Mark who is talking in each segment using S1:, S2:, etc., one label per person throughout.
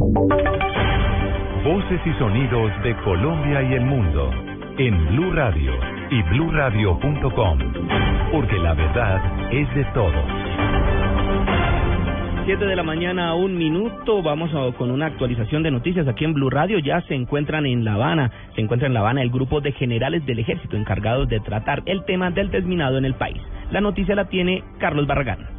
S1: Voces y sonidos de Colombia y el mundo en Blue Radio y bluradio.com, porque la verdad es de todos.
S2: 7 de la mañana a un minuto. Vamos con una actualización de noticias aquí en Blue Radio. Ya se encuentran en La Habana. Se encuentra en La Habana el grupo de generales del ejército encargados de tratar el tema del desminado en el país. La noticia la tiene Carlos Barragán.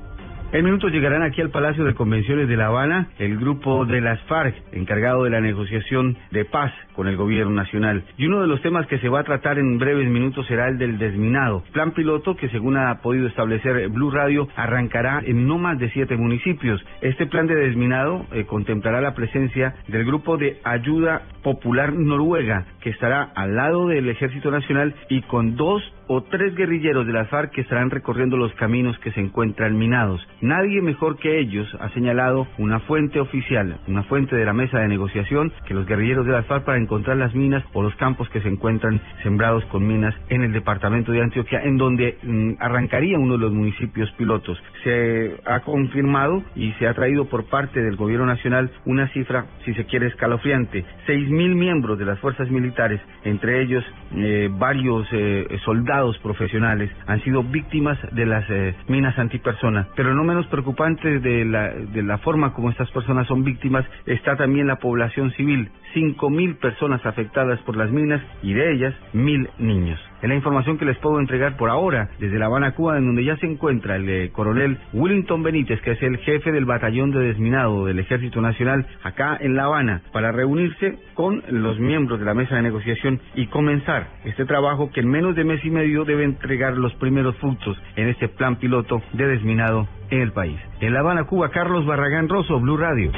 S3: En minutos llegarán aquí al Palacio de Convenciones de La Habana el grupo de las FARC, encargado de la negociación de paz con el gobierno nacional. Y uno de los temas que se va a tratar en breves minutos será el del desminado. Plan piloto que, según ha podido establecer Blue Radio, arrancará en no más de siete municipios. Este plan de desminado eh, contemplará la presencia del grupo de ayuda popular noruega, que estará al lado del Ejército Nacional y con dos o tres guerrilleros de las FARC que estarán recorriendo los caminos que se encuentran minados. Nadie mejor que ellos ha señalado una fuente oficial, una fuente de la mesa de negociación, que los guerrilleros de las FARC para encontrar las minas o los campos que se encuentran sembrados con minas en el departamento de Antioquia, en donde mm, arrancaría uno de los municipios pilotos. Se ha confirmado y se ha traído por parte del gobierno nacional una cifra, si se quiere, escalofriante. Seis mil miembros de las fuerzas militares, entre ellos eh, varios eh, soldados, profesionales han sido víctimas de las eh, minas antipersona. Pero no menos preocupante de la, de la forma como estas personas son víctimas está también la población civil. Cinco mil personas afectadas por las minas y de ellas mil niños. Es la información que les puedo entregar por ahora desde La Habana, Cuba, en donde ya se encuentra el eh, coronel Willington Benítez, que es el jefe del batallón de desminado del Ejército Nacional acá en La Habana, para reunirse con los miembros de la mesa de negociación y comenzar este trabajo que en menos de mes y medio debe entregar los primeros frutos en este plan piloto de desminado en el país. En La Habana, Cuba, Carlos Barragán Rosso, Blue Radio.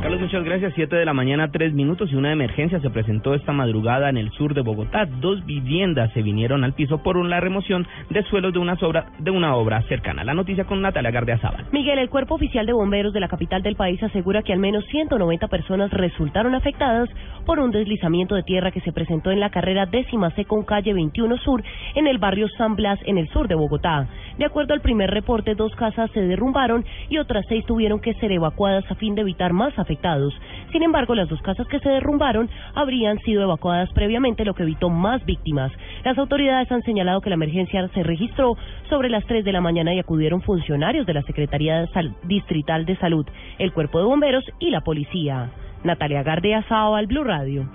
S2: Carlos, muchas gracias. Siete de la mañana, tres minutos y una emergencia se presentó esta madrugada en el sur de Bogotá. Dos viviendas se vinieron al piso por la remoción de suelos de una, obra, de una obra cercana. La noticia con Natalia Gardeazabal.
S4: Miguel, el Cuerpo Oficial de Bomberos de la capital del país asegura que al menos 190 personas resultaron afectadas por un deslizamiento de tierra que se presentó en la carrera décima C con calle 21 Sur en el barrio San Blas en el sur de Bogotá. De acuerdo al primer reporte, dos casas se derrumbaron y otras seis tuvieron que ser evacuadas a fin de evitar más afectados. Sin embargo, las dos casas que se derrumbaron habrían sido evacuadas previamente, lo que evitó más víctimas. Las autoridades han señalado que la emergencia se registró sobre las 3 de la mañana y acudieron funcionarios de la Secretaría Distrital de Salud, el Cuerpo de Bomberos y la Policía. Natalia Gardea Sao al Blue Radio.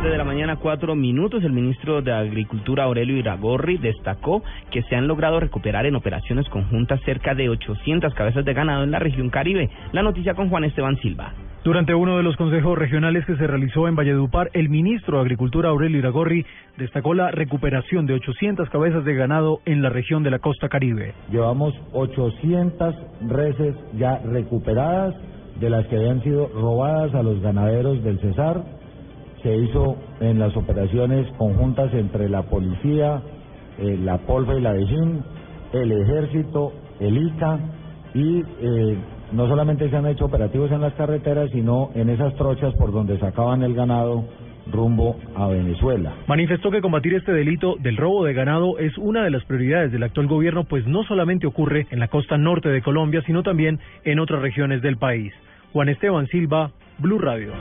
S2: 7 de la mañana, cuatro minutos, el ministro de Agricultura Aurelio Iragorri destacó que se han logrado recuperar en operaciones conjuntas cerca de 800 cabezas de ganado en la región Caribe. La noticia con Juan Esteban Silva.
S5: Durante uno de los consejos regionales que se realizó en Valledupar, el ministro de Agricultura Aurelio Iragorri destacó la recuperación de 800 cabezas de ganado en la región de la costa caribe.
S6: Llevamos 800 reses ya recuperadas de las que habían sido robadas a los ganaderos del Cesar se hizo en las operaciones conjuntas entre la policía, eh, la Polfa y la DEJIN, el ejército, el ICA y eh, no solamente se han hecho operativos en las carreteras, sino en esas trochas por donde sacaban el ganado rumbo a Venezuela.
S5: Manifestó que combatir este delito del robo de ganado es una de las prioridades del actual gobierno, pues no solamente ocurre en la costa norte de Colombia, sino también en otras regiones del país. Juan Esteban Silva, Blue Radio.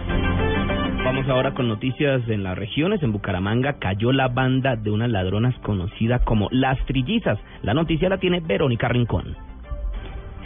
S2: Vamos ahora con noticias en las regiones. En Bucaramanga cayó la banda de unas ladronas conocida como Las Trillizas. La noticia la tiene Verónica Rincón.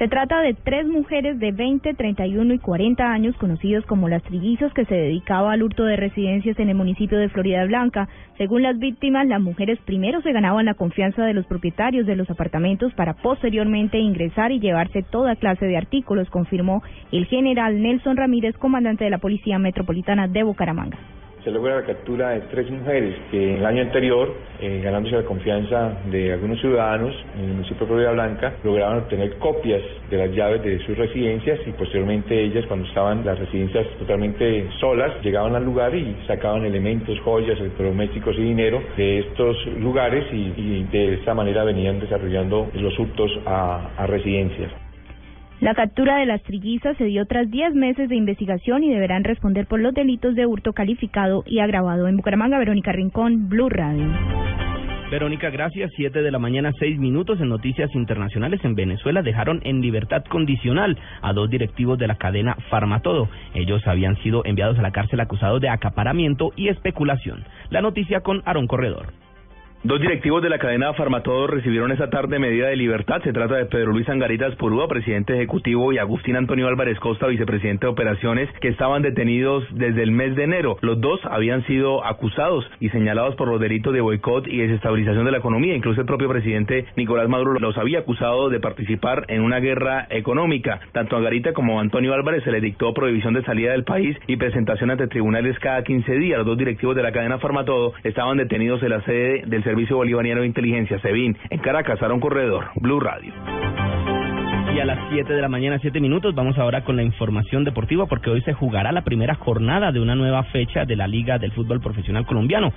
S7: Se trata de tres mujeres de 20, 31 y 40 años conocidos como las trillizas que se dedicaba al hurto de residencias en el municipio de Florida Blanca. Según las víctimas, las mujeres primero se ganaban la confianza de los propietarios de los apartamentos para posteriormente ingresar y llevarse toda clase de artículos, confirmó el general Nelson Ramírez, comandante de la Policía Metropolitana de Bucaramanga
S8: se logra la captura de tres mujeres que en el año anterior, eh, ganándose la confianza de algunos ciudadanos en el municipio de Florida Blanca, lograban obtener copias de las llaves de sus residencias y posteriormente ellas, cuando estaban las residencias totalmente solas, llegaban al lugar y sacaban elementos, joyas, electrodomésticos y dinero de estos lugares y, de esta manera venían desarrollando los hurtos a residencias.
S7: La captura de las trillizas se dio tras 10 meses de investigación y deberán responder por los delitos de hurto calificado y agravado. En Bucaramanga, Verónica Rincón, Blue Radio.
S2: Verónica, gracias. Siete de la mañana, seis minutos en Noticias Internacionales en Venezuela dejaron en libertad condicional a dos directivos de la cadena Farmatodo. Ellos habían sido enviados a la cárcel acusados de acaparamiento y especulación. La noticia con Aaron Corredor.
S9: Dos directivos de la cadena Farmatodo recibieron esta tarde medida de libertad. Se trata de Pedro Luis Angaritas Purúa, presidente ejecutivo, y Agustín Antonio Álvarez Costa, vicepresidente de operaciones, que estaban detenidos desde el mes de enero. Los dos habían sido acusados y señalados por los delitos de boicot y desestabilización de la economía. Incluso el propio presidente Nicolás Maduro los había acusado de participar en una guerra económica. Tanto a Angarita como a Antonio Álvarez se les dictó prohibición de salida del país y presentación ante tribunales cada 15 días. Los dos directivos de la cadena Farmatodo estaban detenidos en la sede del Servicio Bolivariano de Inteligencia, SEBIN, en Caracas, un Corredor, Blue Radio.
S2: Y a las 7 de la mañana, 7 minutos, vamos ahora con la información deportiva porque hoy se jugará la primera jornada de una nueva fecha de la Liga del Fútbol Profesional Colombiano.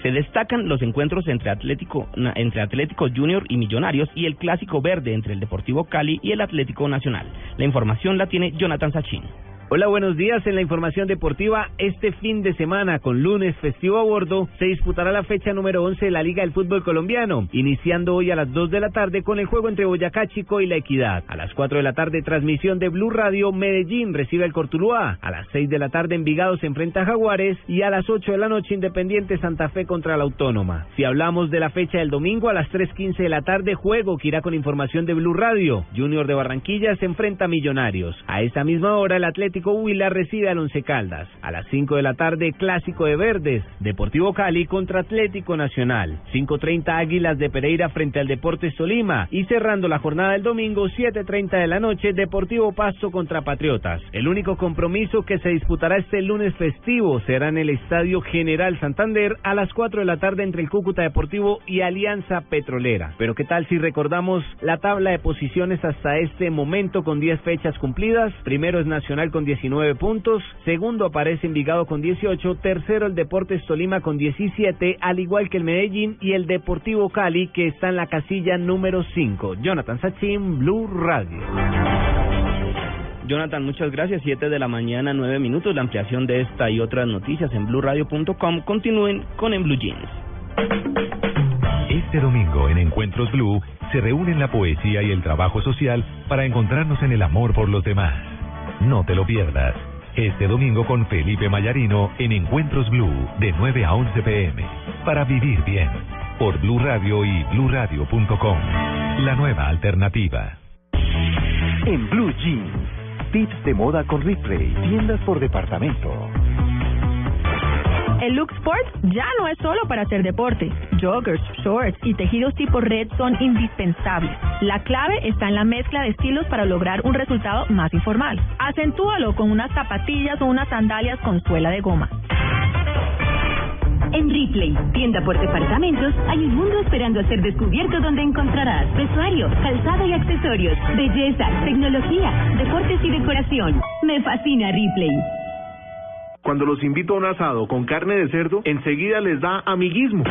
S2: Se destacan los encuentros entre Atlético, entre Atlético Junior y Millonarios y el clásico verde entre el Deportivo Cali y el Atlético Nacional. La información la tiene Jonathan Sachin.
S10: Hola, buenos días. En la información deportiva, este fin de semana, con lunes festivo a bordo, se disputará la fecha número 11 de la Liga del Fútbol Colombiano, iniciando hoy a las 2 de la tarde con el juego entre Boyacá Chico y La Equidad. A las 4 de la tarde, transmisión de Blue Radio, Medellín recibe al Cortuluá. A las 6 de la tarde, Envigado se enfrenta a Jaguares y a las 8 de la noche, Independiente Santa Fe contra la Autónoma. Si hablamos de la fecha del domingo, a las 3.15 de la tarde, juego que irá con información de Blue Radio. Junior de Barranquilla se enfrenta a Millonarios. A esa misma hora, el Atlético Huila recibe al Once Caldas. A las 5 de la tarde, Clásico de Verdes, Deportivo Cali contra Atlético Nacional. 5.30 Águilas de Pereira frente al Deportes Tolima. Y cerrando la jornada del domingo, 7.30 de la noche, Deportivo Pasto contra Patriotas. El único compromiso que se disputará este lunes festivo será en el Estadio General Santander a las 4 de la tarde entre el Cúcuta Deportivo y Alianza Petrolera. Pero ¿qué tal si recordamos la tabla de posiciones hasta este momento con 10 fechas cumplidas? Primero es Nacional con 19 puntos, segundo aparece Envigado con 18, tercero el Deportes Tolima con 17, al igual que el Medellín y el Deportivo Cali que está en la casilla número 5. Jonathan Sachin, Blue Radio.
S2: Jonathan, muchas gracias. 7 de la mañana, 9 minutos. La ampliación de esta y otras noticias en blueradio.com. Continúen con En Blue Jeans.
S1: Este domingo en Encuentros Blue se reúnen la poesía y el trabajo social para encontrarnos en el amor por los demás. No te lo pierdas. Este domingo con Felipe Mayarino en Encuentros Blue de 9 a 11 pm. Para vivir bien. Por Blue Radio y bluradio.com. La nueva alternativa.
S11: En Blue Jeans. Tips de moda con Ripley. Tiendas por departamento.
S12: El look sport ya no es solo para hacer deporte. Joggers, shorts y tejidos tipo red son indispensables. La clave está en la mezcla de estilos para lograr un resultado más informal. Acentúalo con unas zapatillas o unas sandalias con suela de goma.
S13: En Ripley, tienda por departamentos, hay un mundo esperando a ser descubierto donde encontrarás vestuario, calzado y accesorios, belleza, tecnología, deportes y decoración. Me fascina Ripley.
S14: Cuando los invito a un asado con carne de cerdo, enseguida les da amiguismo.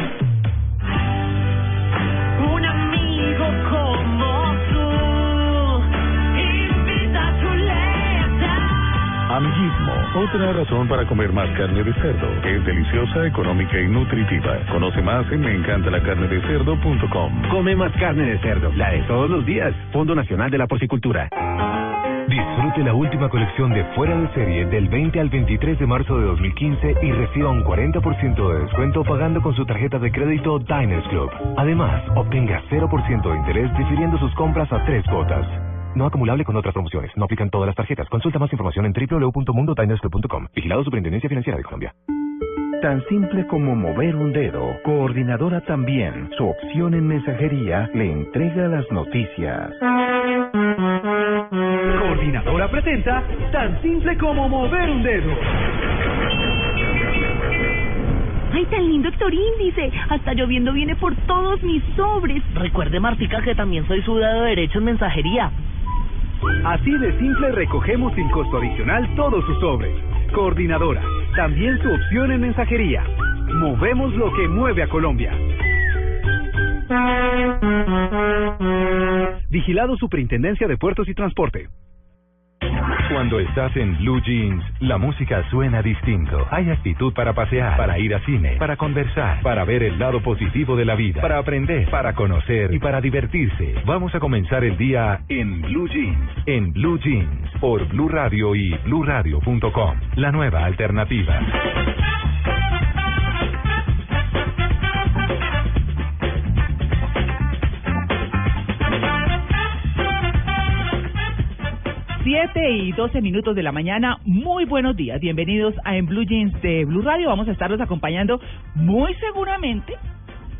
S15: Un amigo como tú, invita a chuleta.
S16: Amiguismo, otra razón para comer más carne de cerdo. Es deliciosa, económica y nutritiva. Conoce más en meencantalacarnedecerdo.com.
S17: Come más carne de cerdo, la de todos los días. Fondo Nacional de la Porcicultura.
S1: Disfrute la última colección de Fuera de Serie del 20 al 23 de marzo de 2015 y reciba un 40% de descuento pagando con su tarjeta de crédito Diners Club. Además, obtenga 0% de interés difiriendo sus compras a tres cuotas. No acumulable con otras promociones. No aplican todas las tarjetas. Consulta más información en www.mundodinersclub.com. Vigilado Superintendencia Financiera de Colombia.
S11: Tan simple como mover un dedo. Coordinadora también. Su opción en mensajería le entrega las noticias.
S5: Coordinadora presenta tan simple como mover un dedo.
S18: ¡Ay, tan lindo Héctor Índice! Hasta lloviendo viene por todos mis sobres.
S19: Recuerde, Martica, que también soy su dedo derecho en mensajería.
S5: Así de simple recogemos sin costo adicional todos sus sobres. Coordinadora, también su opción en mensajería. Movemos lo que mueve a Colombia. Vigilado Superintendencia de Puertos y Transporte.
S11: Cuando estás en Blue Jeans, la música suena distinto. Hay actitud para pasear, para ir a cine, para conversar, para ver el lado positivo de la vida, para aprender, para conocer y para divertirse. Vamos a comenzar el día en Blue Jeans. En Blue Jeans, por Blue Radio y bluradio.com. La nueva alternativa.
S20: Siete y 12 minutos de la mañana, muy buenos días, bienvenidos a En Blue Jeans de Blue Radio, vamos a estarlos acompañando muy seguramente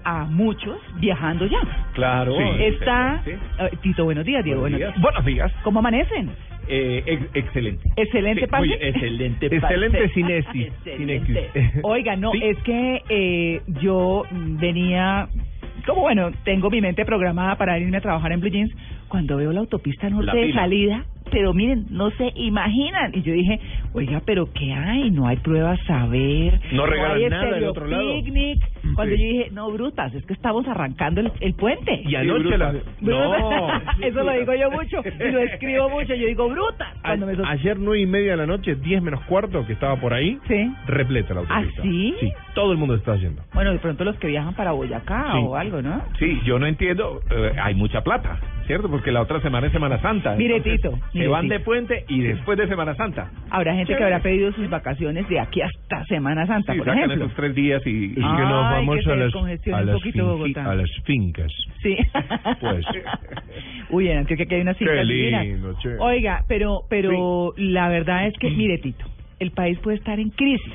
S20: a muchos viajando ya.
S21: Claro.
S20: Está, eh, Tito, buenos días, Diego, buenos días.
S21: Buenos días.
S20: ¿Cómo amanecen?
S21: Eh, ex- excelente.
S20: Excelente,
S21: Sí, muy excelente.
S20: Excelente sin X. Oiga, no,
S21: Sí.
S20: es que eh, yo venía, como bueno, tengo mi mente programada para irme a trabajar en Blue Jeans, cuando veo la autopista norte
S21: La
S20: de salida, pero miren, no se imaginan. Y yo dije, oiga, pero ¿qué hay? No hay pruebas saber.
S21: No regalan
S20: hay
S21: nada del otro lado.
S20: picnic. Cuando
S21: Sí.
S20: yo dije, no, brutas, es que estamos arrancando el, el puente.
S21: Y anoche la...
S20: Brutas. Eso lo digo yo mucho y lo escribo mucho. Yo digo, brutas. Cuando me
S21: A-
S20: so-
S21: Ayer nueve y media de la noche, 10 menos cuarto, que estaba por ahí,
S20: Sí.
S21: repleta la autopista.
S20: ¿Ah, sí?
S21: Sí, todo el mundo está yendo.
S20: Bueno, de pronto los que viajan para Boyacá
S21: Sí.
S20: o algo, ¿no?
S21: Sí, yo no entiendo, eh, hay mucha plata, ¿cierto? Porque la otra semana es Semana Santa.
S20: Mire, Tito,
S21: Se van de puente y después de Semana Santa.
S20: Habrá gente que habrá pedido sus vacaciones de aquí hasta Semana Santa,
S21: Sí,
S20: por
S21: sacan
S20: ejemplo.
S21: esos tres días y...
S20: Y que nos vamos que a las- a las poquito finqui- Bogotá. a
S21: las fincas.
S20: Sí.
S21: Pues.
S20: Uy, en Antioquia que hay unas fincas
S21: lindo.
S20: Oiga, pero pero la verdad es que, mire, Tito, el país puede estar en crisis.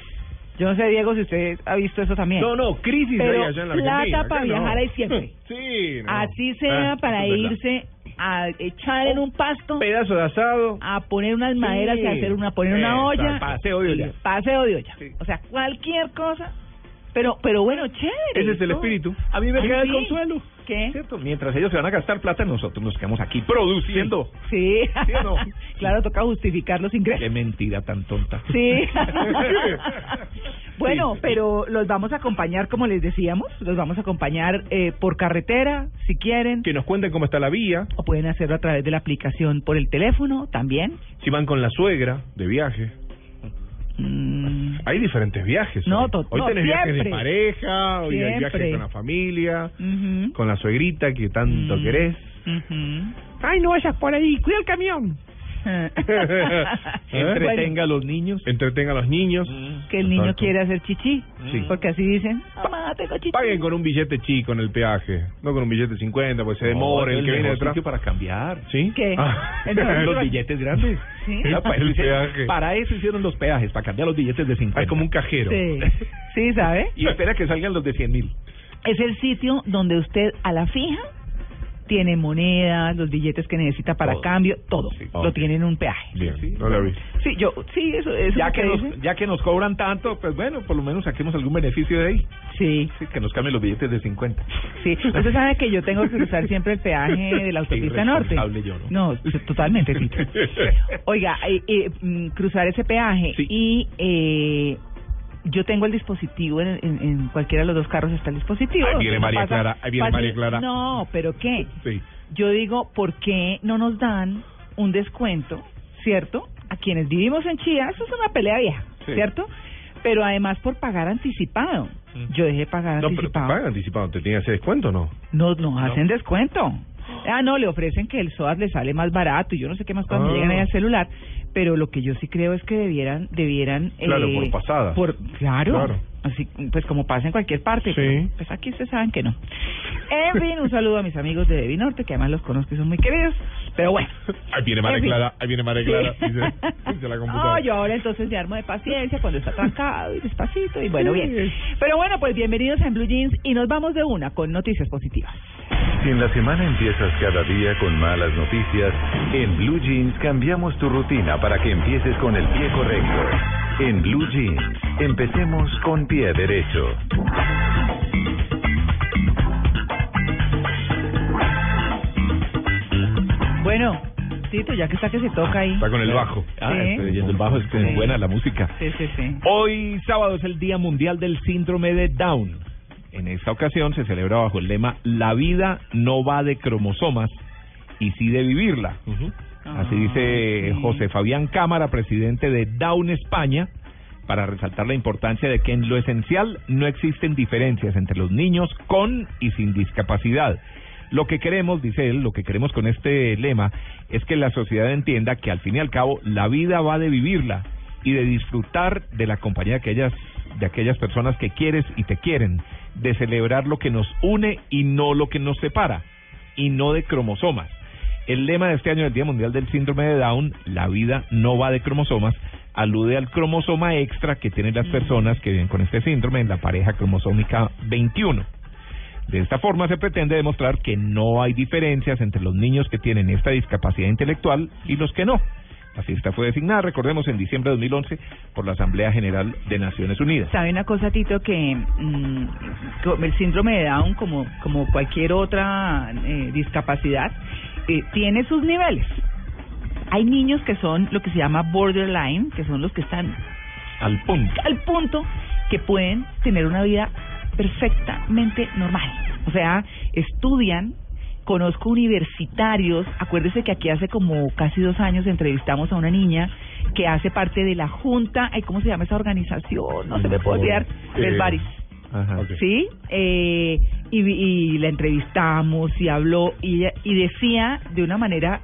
S20: Yo no sé, Diego, si usted ha visto eso también.
S21: No, no, crisis
S20: Pero
S21: allá en la
S20: plata para
S21: no.
S20: viajar hay siempre.
S21: Sí, no.
S20: Así sea
S21: Ah,
S20: para irse a echar en un pasto,
S21: Pedazo de asado.
S20: a poner unas maderas y hacer una poner una olla.
S21: paseo de olla.
S20: Paseo de olla. O sea, cualquier cosa. Pero pero bueno, chévere.
S21: Ese es el
S20: ¿no?
S21: espíritu. A mí me
S20: Ay,
S21: queda el
S20: sí.
S21: consuelo.
S20: ¿Qué?
S21: ¿Cierto? Mientras ellos se van a gastar plata, nosotros nos quedamos aquí produciendo.
S20: Sí.
S21: ¿Sí o no?
S20: claro, toca justificar los ingresos.
S21: Qué mentira tan tonta.
S20: Sí. bueno, pero los vamos a acompañar, como les decíamos, los vamos a acompañar eh, por carretera, si quieren,
S21: Que nos cuenten cómo está la vía,
S20: o pueden hacerlo a través de la aplicación por el teléfono también.
S21: si van con la suegra de viaje.
S20: Mm,
S21: Hay diferentes viajes.
S20: No,
S21: hoy. Hoy
S20: no,
S21: tenés viajes de pareja, hoy hay viajes con la familia, con la suegrita que tanto
S20: Mm.
S21: querés. Ay, no vayas por ahí, cuida el camión.
S20: Entretenga
S21: a los niños. Entretenga a los niños.
S20: que el niño
S21: Exacto.
S20: quiere hacer chichi,
S21: Sí.
S20: porque así dicen, mamá, tengo chichi.
S21: Paguen con un billete chico en el peaje, no con un billete de 50, pues se demora el, que viene detrás. para cambiar. ¿Sí?
S20: ¿Qué?
S21: Ah.
S20: Entonces,
S21: los billetes grandes.
S20: ¿Sí?
S21: Ya, para, El eso- peaje. para eso hicieron los peajes, para cambiar los billetes de 50. Es como un cajero.
S20: Sí, sí, ¿sabe?
S21: y espera que salgan los de 100 mil.
S20: Es el sitio donde usted a la fija tiene monedas, los billetes que necesita para
S21: Todo.
S20: cambio, todo. Lo tiene en un peaje.
S21: Bien, no lo vi.
S20: Sí, yo, sí, eso, eso
S21: Ya
S20: es
S21: que,
S20: que
S21: nos,
S20: dice.
S21: ya que nos cobran tanto, pues bueno, por lo menos saquemos algún beneficio de ahí.
S20: Sí.
S21: Sí, que nos cambien los billetes de 50.
S20: Sí, usted sabe que yo tengo que cruzar siempre el peaje de la autopista norte.
S21: Yo, ¿no?
S20: No, totalmente, Tito. Oiga, eh, eh, mm, cruzar ese peaje y eh, yo tengo el dispositivo en, en, en cualquiera de los dos carros está el dispositivo.
S21: Ahí viene María
S20: pasa
S21: Clara, ahí viene. María Clara.
S20: No, pero ¿qué?
S21: Sí.
S20: Yo digo, ¿por qué no nos dan un descuento, cierto? A quienes vivimos en Chía, eso es una pelea vieja,
S21: Sí.
S20: ¿cierto? Pero además por pagar anticipado. Yo dejé pagar
S21: No, pero
S20: anticipado.
S21: pagan anticipado, ¿te ese descuento o no?
S20: No, nos hacen descuento. Ah, no, le ofrecen que el SOAT le sale más barato y yo no sé qué más cuando
S21: Ah.
S20: llegan ahí al celular. Pero lo que yo sí creo es que debieran, debieran...
S21: Claro,
S20: eh,
S21: por pasadas.
S20: Por, claro,
S21: Claro.
S20: Así, pues como pasa en cualquier parte.
S21: Sí.
S20: pero, Pues aquí ustedes saben que no. En fin, un saludo a mis amigos de Devi Norte, que además los conozco y son muy queridos. Pero bueno.
S21: Ahí viene María. Clara, ahí viene María Clara,
S20: Sí.
S21: dice, dice la computadora.
S20: No, yo ahora entonces me armo de paciencia cuando está trancado y despacito y bueno,
S21: Sí.
S20: bien. Pero bueno, pues bienvenidos a En Blue Jeans y nos vamos de una con noticias positivas.
S11: Si en la semana empiezas cada día con malas noticias, en Blue Jeans cambiamos tu rutina para que empieces con el pie correcto. En Blue Jeans, empecemos con pie derecho.
S20: Bueno, Tito, ya que está que se toca ahí.
S21: Está con el bajo.
S20: Ah,
S21: estoy oyendo el bajo, es que es
S20: Sí.
S21: buena la música.
S20: Sí, sí, sí.
S21: Hoy sábado es el Día Mundial del Síndrome de Down. En esta ocasión se celebra bajo el lema La vida no va de cromosomas y sí de vivirla.
S22: Así dice José Fabián Cámara, presidente de Down España, para resaltar la importancia de que en lo esencial no existen diferencias entre los niños con y sin discapacidad. Lo que queremos, dice él, lo que queremos con este lema es que la sociedad entienda que al fin y al cabo la vida va de vivirla y de disfrutar de la compañía de aquellas, de aquellas personas que quieres y te quieren, de celebrar lo que nos une y no lo que nos separa, y no de cromosomas. El lema de este año del Día Mundial del Síndrome de Down, la vida no va de cromosomas, alude al cromosoma extra que tienen las personas que viven con este síndrome en la pareja cromosómica 21. De esta forma se pretende demostrar que no hay diferencias entre los niños que tienen esta discapacidad intelectual y los que no. La fiesta fue designada, recordemos, en diciembre de 2011 por la Asamblea General de Naciones Unidas.
S20: ¿Sabe una cosa, Tito? Que mm, el síndrome de Down, como, como cualquier otra eh, discapacidad, eh, tiene sus niveles. Hay niños que son lo que se llama borderline, que son los que están
S22: Al punto.
S20: al punto que pueden tener una vida perfectamente normal. O sea, estudian, conozco universitarios, acuérdese que aquí hace como casi dos años entrevistamos a una niña que hace parte de la Junta, ay, ¿cómo se llama esa organización? No se me puede olvidar, del
S22: Eh,
S20: Baris.
S22: Ajá.
S20: ¿Sí? Eh, y, y la entrevistamos y habló y, ella- y decía de una manera,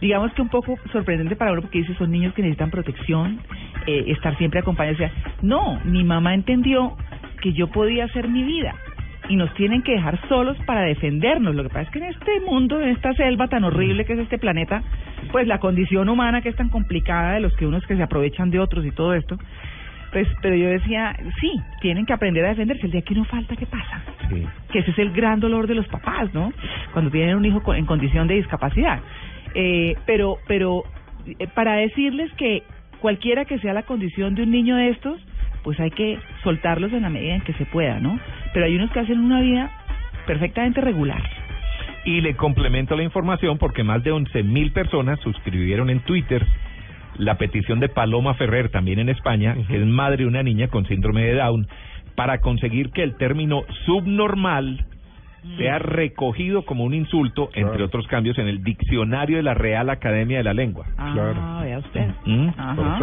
S20: digamos que un poco sorprendente para uno porque dice son niños que necesitan protección, eh, estar siempre acompañados. O sea, no, mi mamá entendió que yo podía hacer mi vida y nos tienen que dejar solos para defendernos. Lo que pasa es que en este mundo, en esta selva tan horrible que es este planeta, pues la condición humana que es tan complicada de los que unos que se aprovechan de otros y todo esto, pues, pero yo decía, sí, tienen que aprender a defenderse. El día que uno falta, ¿qué pasa?
S22: Sí.
S20: Que ese es el gran dolor de los papás, ¿no? Cuando tienen un hijo en condición de discapacidad. Eh, pero, pero eh, para decirles que cualquiera que sea la condición de un niño de estos, pues hay que soltarlos en la medida en que se pueda, ¿no? Pero hay unos que hacen una vida perfectamente regular.
S22: Y le complemento la información porque más de 11.000 personas suscribieron en Twitter la petición de Paloma Ferrer, también en España, que es madre de una niña con síndrome de Down, para conseguir que el término subnormal sea recogido como un insulto, entre otros cambios, en el diccionario de la Real Academia de la Lengua.
S20: Ah, vea usted.
S22: ¿Mm?
S20: Ajá.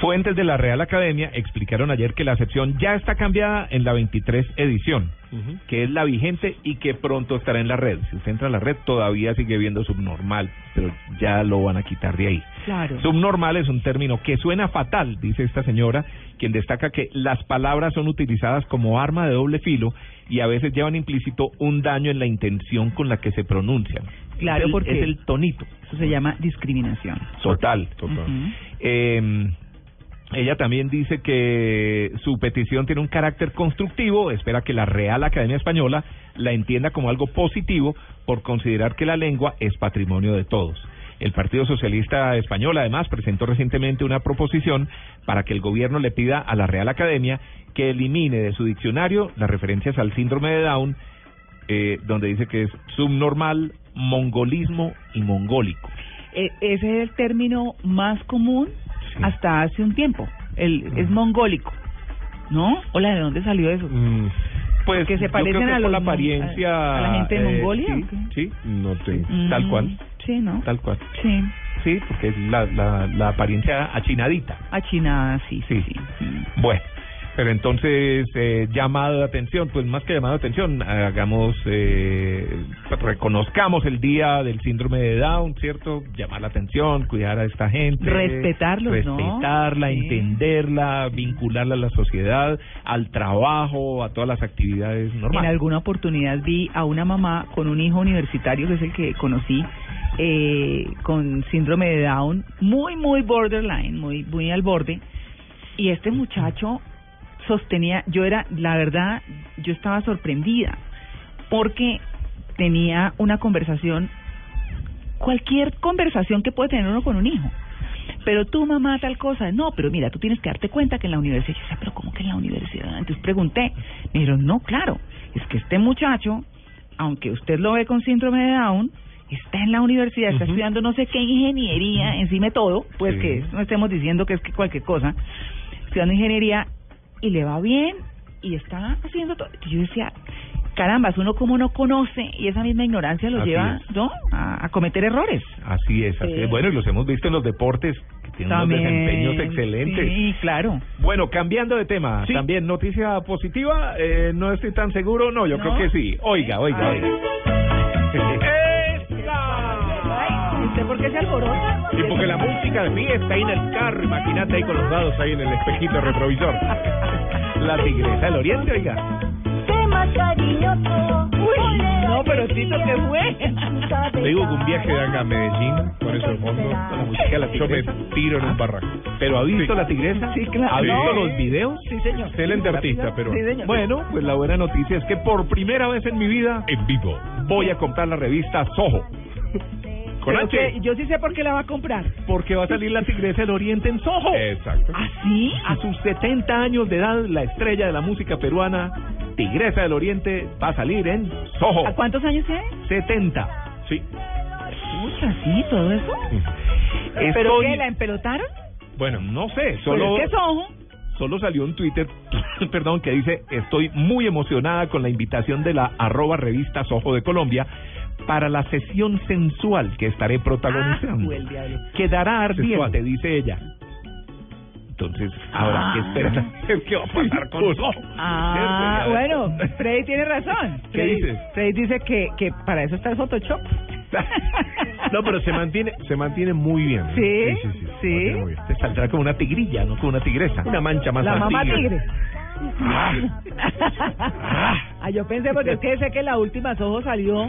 S22: Fuentes de la Real Academia explicaron ayer que la acepción ya está cambiada en la 23 edición, que es la vigente y que pronto estará en la red. Si usted entra a la red todavía sigue viendo subnormal, pero ya lo van a quitar de ahí.
S20: Claro.
S22: Subnormal es un término que suena fatal, dice esta señora, quien destaca que las palabras son utilizadas como arma de doble filo y a veces llevan implícito un daño en la intención con la que se pronuncian.
S20: Claro,
S22: Es el-
S20: porque
S22: es el tonito.
S20: Eso se llama discriminación.
S22: Total.
S20: Ujú.
S22: Eh, ella también dice que su petición tiene un carácter constructivo, espera que la Real Academia Española la entienda como algo positivo por considerar que la lengua es patrimonio de todos. El Partido Socialista Español además presentó recientemente una proposición para que el gobierno le pida a la Real Academia que elimine de su diccionario las referencias al síndrome de Down, eh, donde dice que es subnormal, mongolismo y mongólico.
S20: Eh, ese es el término más común hasta hace un tiempo. El, Es mongólico. ¿No? Hola, ¿de dónde salió eso?
S22: Pues
S20: que se
S22: yo
S20: parecen
S22: creo que
S20: a los
S22: la apariencia
S20: a la gente de
S22: eh,
S20: Mongolia,
S22: sí no te
S20: Mm,
S22: tal cual
S20: Sí, ¿no?
S22: tal cual
S20: Sí.
S22: sí porque es la, la, la apariencia achinadita
S20: Achinada, sí, sí, sí.
S22: bueno pero entonces eh, llamado de atención pues más que llamado de atención hagamos eh, reconozcamos el día del síndrome de Down cierto llamar la atención cuidar a esta gente
S20: Respetarlos, ¿no?
S22: respetarla
S20: Sí.
S22: entenderla vincularla a la sociedad al trabajo a todas las actividades
S20: En
S22: normales
S20: alguna oportunidad vi a una mamá con un hijo universitario, que es el que conocí, eh, con síndrome de Down, muy, muy borderline, muy, muy al borde. Y este muchacho sostenía, yo era, la verdad, yo estaba sorprendida, porque tenía una conversación, cualquier conversación que puede tener uno con un hijo. Pero tú, mamá, tal cosa. No, pero mira, tú tienes que darte cuenta que en la universidad. Yo decía, pero ¿cómo que en la universidad? Entonces pregunté. Me dijeron, no, claro. Es que este muchacho, aunque usted lo ve con síndrome de Down, está en la universidad, está estudiando no sé qué ingeniería, encima de todo, pues
S22: Sí.
S20: que no estemos diciendo que es que cualquier cosa, estudiando ingeniería y le va bien y está haciendo todo. Yo decía, carambas, uno como no conoce y esa misma ignorancia lo
S22: Así
S20: lleva,
S22: es.
S20: ¿no? A, a cometer errores.
S22: Así es, así
S20: Sí.
S22: es. Bueno, y los hemos visto en los deportes que tienen unos
S20: También,
S22: desempeños excelentes.
S20: Sí, claro.
S22: Bueno, cambiando de tema, también noticia positiva, eh, no estoy tan seguro, no, yo
S20: ¿No?
S22: creo que sí. Oiga, oiga,
S20: Ay.
S22: oiga.
S20: ¿Usted por qué se alborota?
S21: Y porque la música de fiesta ahí en el carro, imagínate ahí con los dados ahí en el espejito retrovisor.
S22: La tigresa del oriente, oiga.
S23: cariñoso.
S20: Uy, no, pero Tito, ¿qué fue?
S21: Le digo que un viaje de acá a Medellín, con eso de fondo, con la música de la yo me tiro en un barranco.
S22: ¿Pero ha visto la tigresa?
S20: Sí, claro.
S22: ¿Ha visto
S21: Sí.
S22: los videos?
S20: Sí, señor.
S21: Excelente artista, pero
S20: Sí, señor.
S22: Bueno, pues la buena noticia es que por primera vez en mi vida
S21: en vivo.
S22: voy a comprar la revista Soho.
S21: Con
S20: Pero
S21: H.
S20: que yo sí sé por qué la va a comprar.
S22: Porque va a salir la tigresa del oriente en Soho.
S21: Exacto.
S20: ¿Ah, sí?
S22: A sus 70 años de edad, la estrella de la música peruana, Tigresa del Oriente, va a salir en Soho.
S20: ¿A cuántos años tiene?
S22: 70.
S21: Sí.
S20: Pucha, sí, todo eso. ¿Pero
S22: Estoy-
S20: qué, la empelotaron?
S22: Bueno, no sé,
S20: Solo...
S22: solo,
S20: es que es ojo.
S22: solo salió un Twitter, perdón, que dice, estoy muy emocionada con la invitación de la arroba revista Soho de Colombia para la sesión sensual que estaré protagonizando.
S20: Ah, el diablo.
S22: Quedará ardiente, dice ella. Entonces, ahora, ¿qué
S20: Ah.
S22: esperan? ¿Qué va a pasar con Soho?
S20: Ah,
S22: ¿Cierto?
S20: bueno, Freddy tiene razón.
S22: ¿Qué
S20: Freddy,
S22: dices?
S20: Freddy dice que, que para eso está el Photoshop.
S21: No, pero se mantiene, se mantiene muy bien.
S20: Sí,
S21: sí, sí.
S20: sí.
S21: se
S22: saldrá como una tigrilla, no como una tigresa.
S21: Una mancha más
S20: La mamá
S21: tigre.
S20: tigre. Ah, yo pensé porque es que sé que la última Soho salió,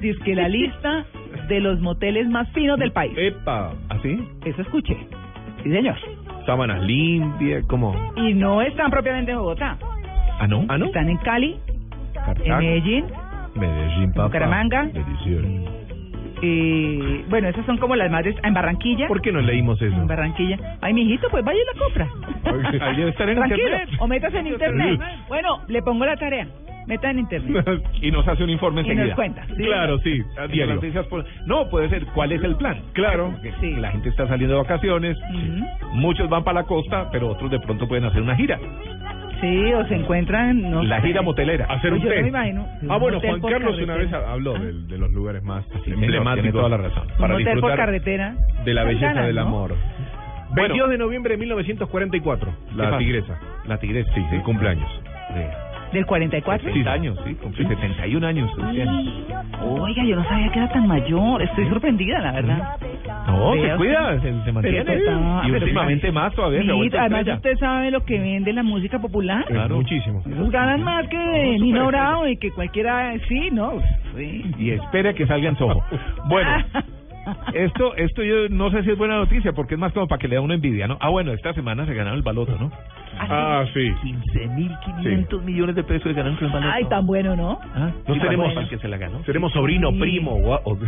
S20: dice que la lista de los moteles más finos del país.
S21: Epa.
S22: ¿Así?
S20: Eso escuché. Sí, señor.
S21: Sábanas limpias, ¿cómo?
S20: Y no están propiamente en Bogotá.
S22: ¿Ah, no?
S21: ¿Ah, no?
S20: Están en Cali, en
S21: Cartago.
S20: Medellín,
S21: Medellín, papá.
S20: Bucaramanga.
S21: Delicioso.
S20: Y bueno, esas son como las más des- en Barranquilla.
S21: ¿Por qué no leímos eso?
S20: En Barranquilla. Ay, mijito, pues vaya y la compra.
S22: Ahí debe estar en
S20: Tranquilo,
S22: internet.
S20: o métase en internet. Bueno, le pongo la tarea. Meta en internet.
S22: y nos hace un informe
S20: Y
S22: enseguida.
S20: nos cuenta. Sí.
S21: Claro, sí, a
S22: Y
S21: diario.
S22: noticias por- No, puede ser, ¿cuál es el plan?
S21: Claro.
S20: Sí.
S22: La gente está saliendo de vacaciones, muchos van para la costa, pero otros de pronto pueden hacer una gira.
S20: Sí, o se encuentran. No
S22: la
S20: sé.
S22: gira motelera.
S21: Hacer un
S20: yo no
S21: test.
S20: me imagino.
S21: Ah, bueno,
S20: Un
S21: Juan Carlos una vez habló
S20: ¿Ah?
S21: de, de los lugares más
S22: Sí,
S21: emblemáticos.
S22: tiene toda la razón.
S20: Un
S21: Para
S20: hotel por
S21: disfrutar
S20: carretera.
S21: de la belleza
S20: ganas,
S21: del
S20: ¿no?
S21: amor.
S22: Bueno.
S21: 22 de noviembre de 1944,
S22: ¿Qué
S21: la
S22: pasa?
S21: tigresa.
S22: La tigresa.
S21: Sí, el cumpleaños.
S20: ¿Del 44?
S22: Sí, años, sí, cumple 71 años. año.
S20: Oiga, yo no sabía que era tan mayor. Estoy sorprendida, la verdad.
S22: No, se cuida, se, se mantiene.
S20: Pero está-
S22: y
S20: pero
S22: últimamente
S20: está-
S22: más todavía.
S20: Sí,
S22: vuelto
S20: además
S22: estrella.
S20: usted sabe lo que vende la música popular.
S22: Claro.
S21: Muchísimo.
S20: Esos ganan más que Nino Bravo y que cualquiera... Sí, no. Sí.
S22: Y espere que salga en Soho. Bueno, esto, esto yo no sé si es buena noticia, porque es más como para que le da una envidia, ¿no? Ah, bueno, esta semana se ganaron el baloto, ¿no?
S21: Ah, sí.
S22: 15.500 millones de pesos se ganaron el baloto.
S20: Ay, tan bueno, ¿no?
S22: Ah,
S21: No
S22: sí,
S21: tenemos-
S22: para el que se la ganó.
S21: Seremos sobrino,
S20: Sí.
S21: primo, gua- o-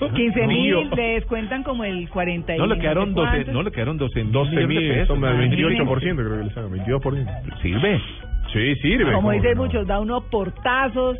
S20: 15
S21: Tío.
S20: mil le descuentan como el 40 y
S22: No le quedaron 12,
S20: cuántos.
S22: no le quedaron 12,
S21: 12
S22: millones
S21: mil,
S22: Ah,
S21: 28% creo que les hagan, 22%.
S22: Sirve.
S21: Sí, sirve.
S20: Como
S21: ¿cómo
S20: dicen
S21: no?
S20: muchos, da unos portazos,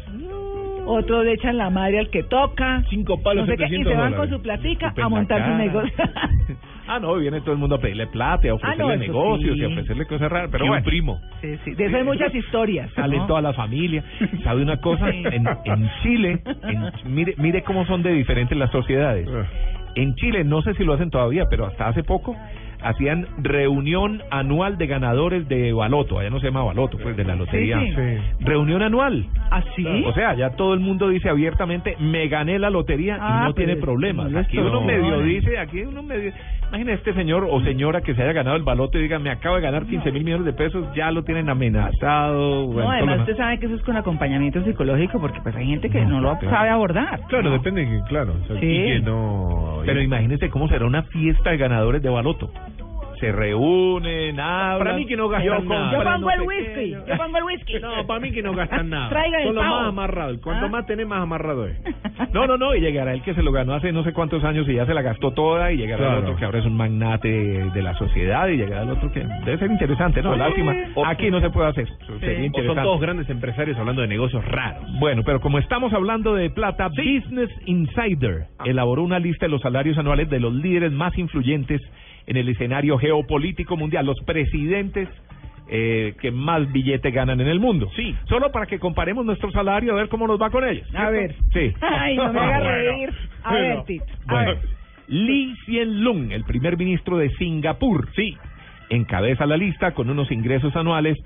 S20: otros le echan la madre al que toca,
S21: Cinco palos,
S20: no sé qué, y
S21: 700
S20: se van con su platica a montar su negocio.
S22: Ah, no, viene todo el mundo a pedirle plata, a ofrecerle
S20: Ah, no,
S22: negocios
S20: sí.
S22: y a ofrecerle cosas raras. Pero
S21: Y un
S22: bueno,
S21: primo.
S20: Sí, sí, de eso hay muchas historias.
S22: sale
S20: ¿no?
S22: toda la familia. ¿Sabe una cosa?
S20: Sí.
S22: En, en Chile, en- mire, mire cómo son de diferentes las sociedades.
S21: Ah.
S22: En Chile, no sé si lo hacen todavía, pero hasta hace poco hacían reunión anual de ganadores de baloto. Allá no se llama baloto, pues de la lotería.
S20: Sí,
S21: sí.
S22: Reunión anual.
S20: ¿Ah, sí?
S22: O sea, ya todo el mundo dice abiertamente, me gané la lotería
S20: Ah,
S22: y no
S20: pero
S22: tiene problemas.
S20: no
S22: Aquí uno medio dice, aquí uno medio... Imagina este señor o señora que se haya ganado el baloto y diga, me acabo de ganar 15 mil millones de pesos, ya lo tienen amenazado. bueno,
S20: No, además usted sabe que eso es con acompañamiento psicológico porque pues hay gente que
S22: No,
S20: no, lo
S22: claro.
S20: sabe abordar.
S21: Claro,
S20: ¿no?
S21: depende, que- claro. o sea,
S20: Sí.
S21: Y que no...
S22: Pero imagínese cómo será una fiesta de ganadores de baloto. Se reúnen, hablan.
S21: Para mí que no gastan
S22: yo
S21: nada.
S20: Yo pongo el whisky, yo pongo el whisky.
S21: No, para mí que no gastan nada.
S20: Traigan el
S21: Son los más amarrados. Cuanto
S20: ¿Ah?
S21: más tenés, más amarrado es.
S22: No, no, no, y llegará el que se lo ganó hace no sé cuántos años y ya se la gastó toda, y llegará el otro que ahora es un magnate de la sociedad, y llegará el otro que debe ser interesante, ¿no?
S21: Sí.
S22: Lástima.
S21: O-
S22: Aquí no se puede hacer. Sería
S21: O son
S22: interesante.
S21: todos grandes empresarios hablando de negocios raros.
S22: Bueno, pero como estamos hablando de plata, Business Insider
S21: Ah.
S22: elaboró una lista de los salarios anuales de los líderes más influyentes en el escenario geopolítico mundial, los presidentes eh, que más billetes ganan en el mundo. Sí. Solo para que comparemos nuestro salario a ver cómo nos va con ellos.
S20: A ver.
S22: Sí.
S20: Ay, no me haga reír. A ver,
S22: Bueno.
S20: Tito. A
S22: Bueno,
S20: ver.
S22: Lee Hsien Loong, el primer ministro de Singapur, sí, encabeza la lista con unos ingresos anuales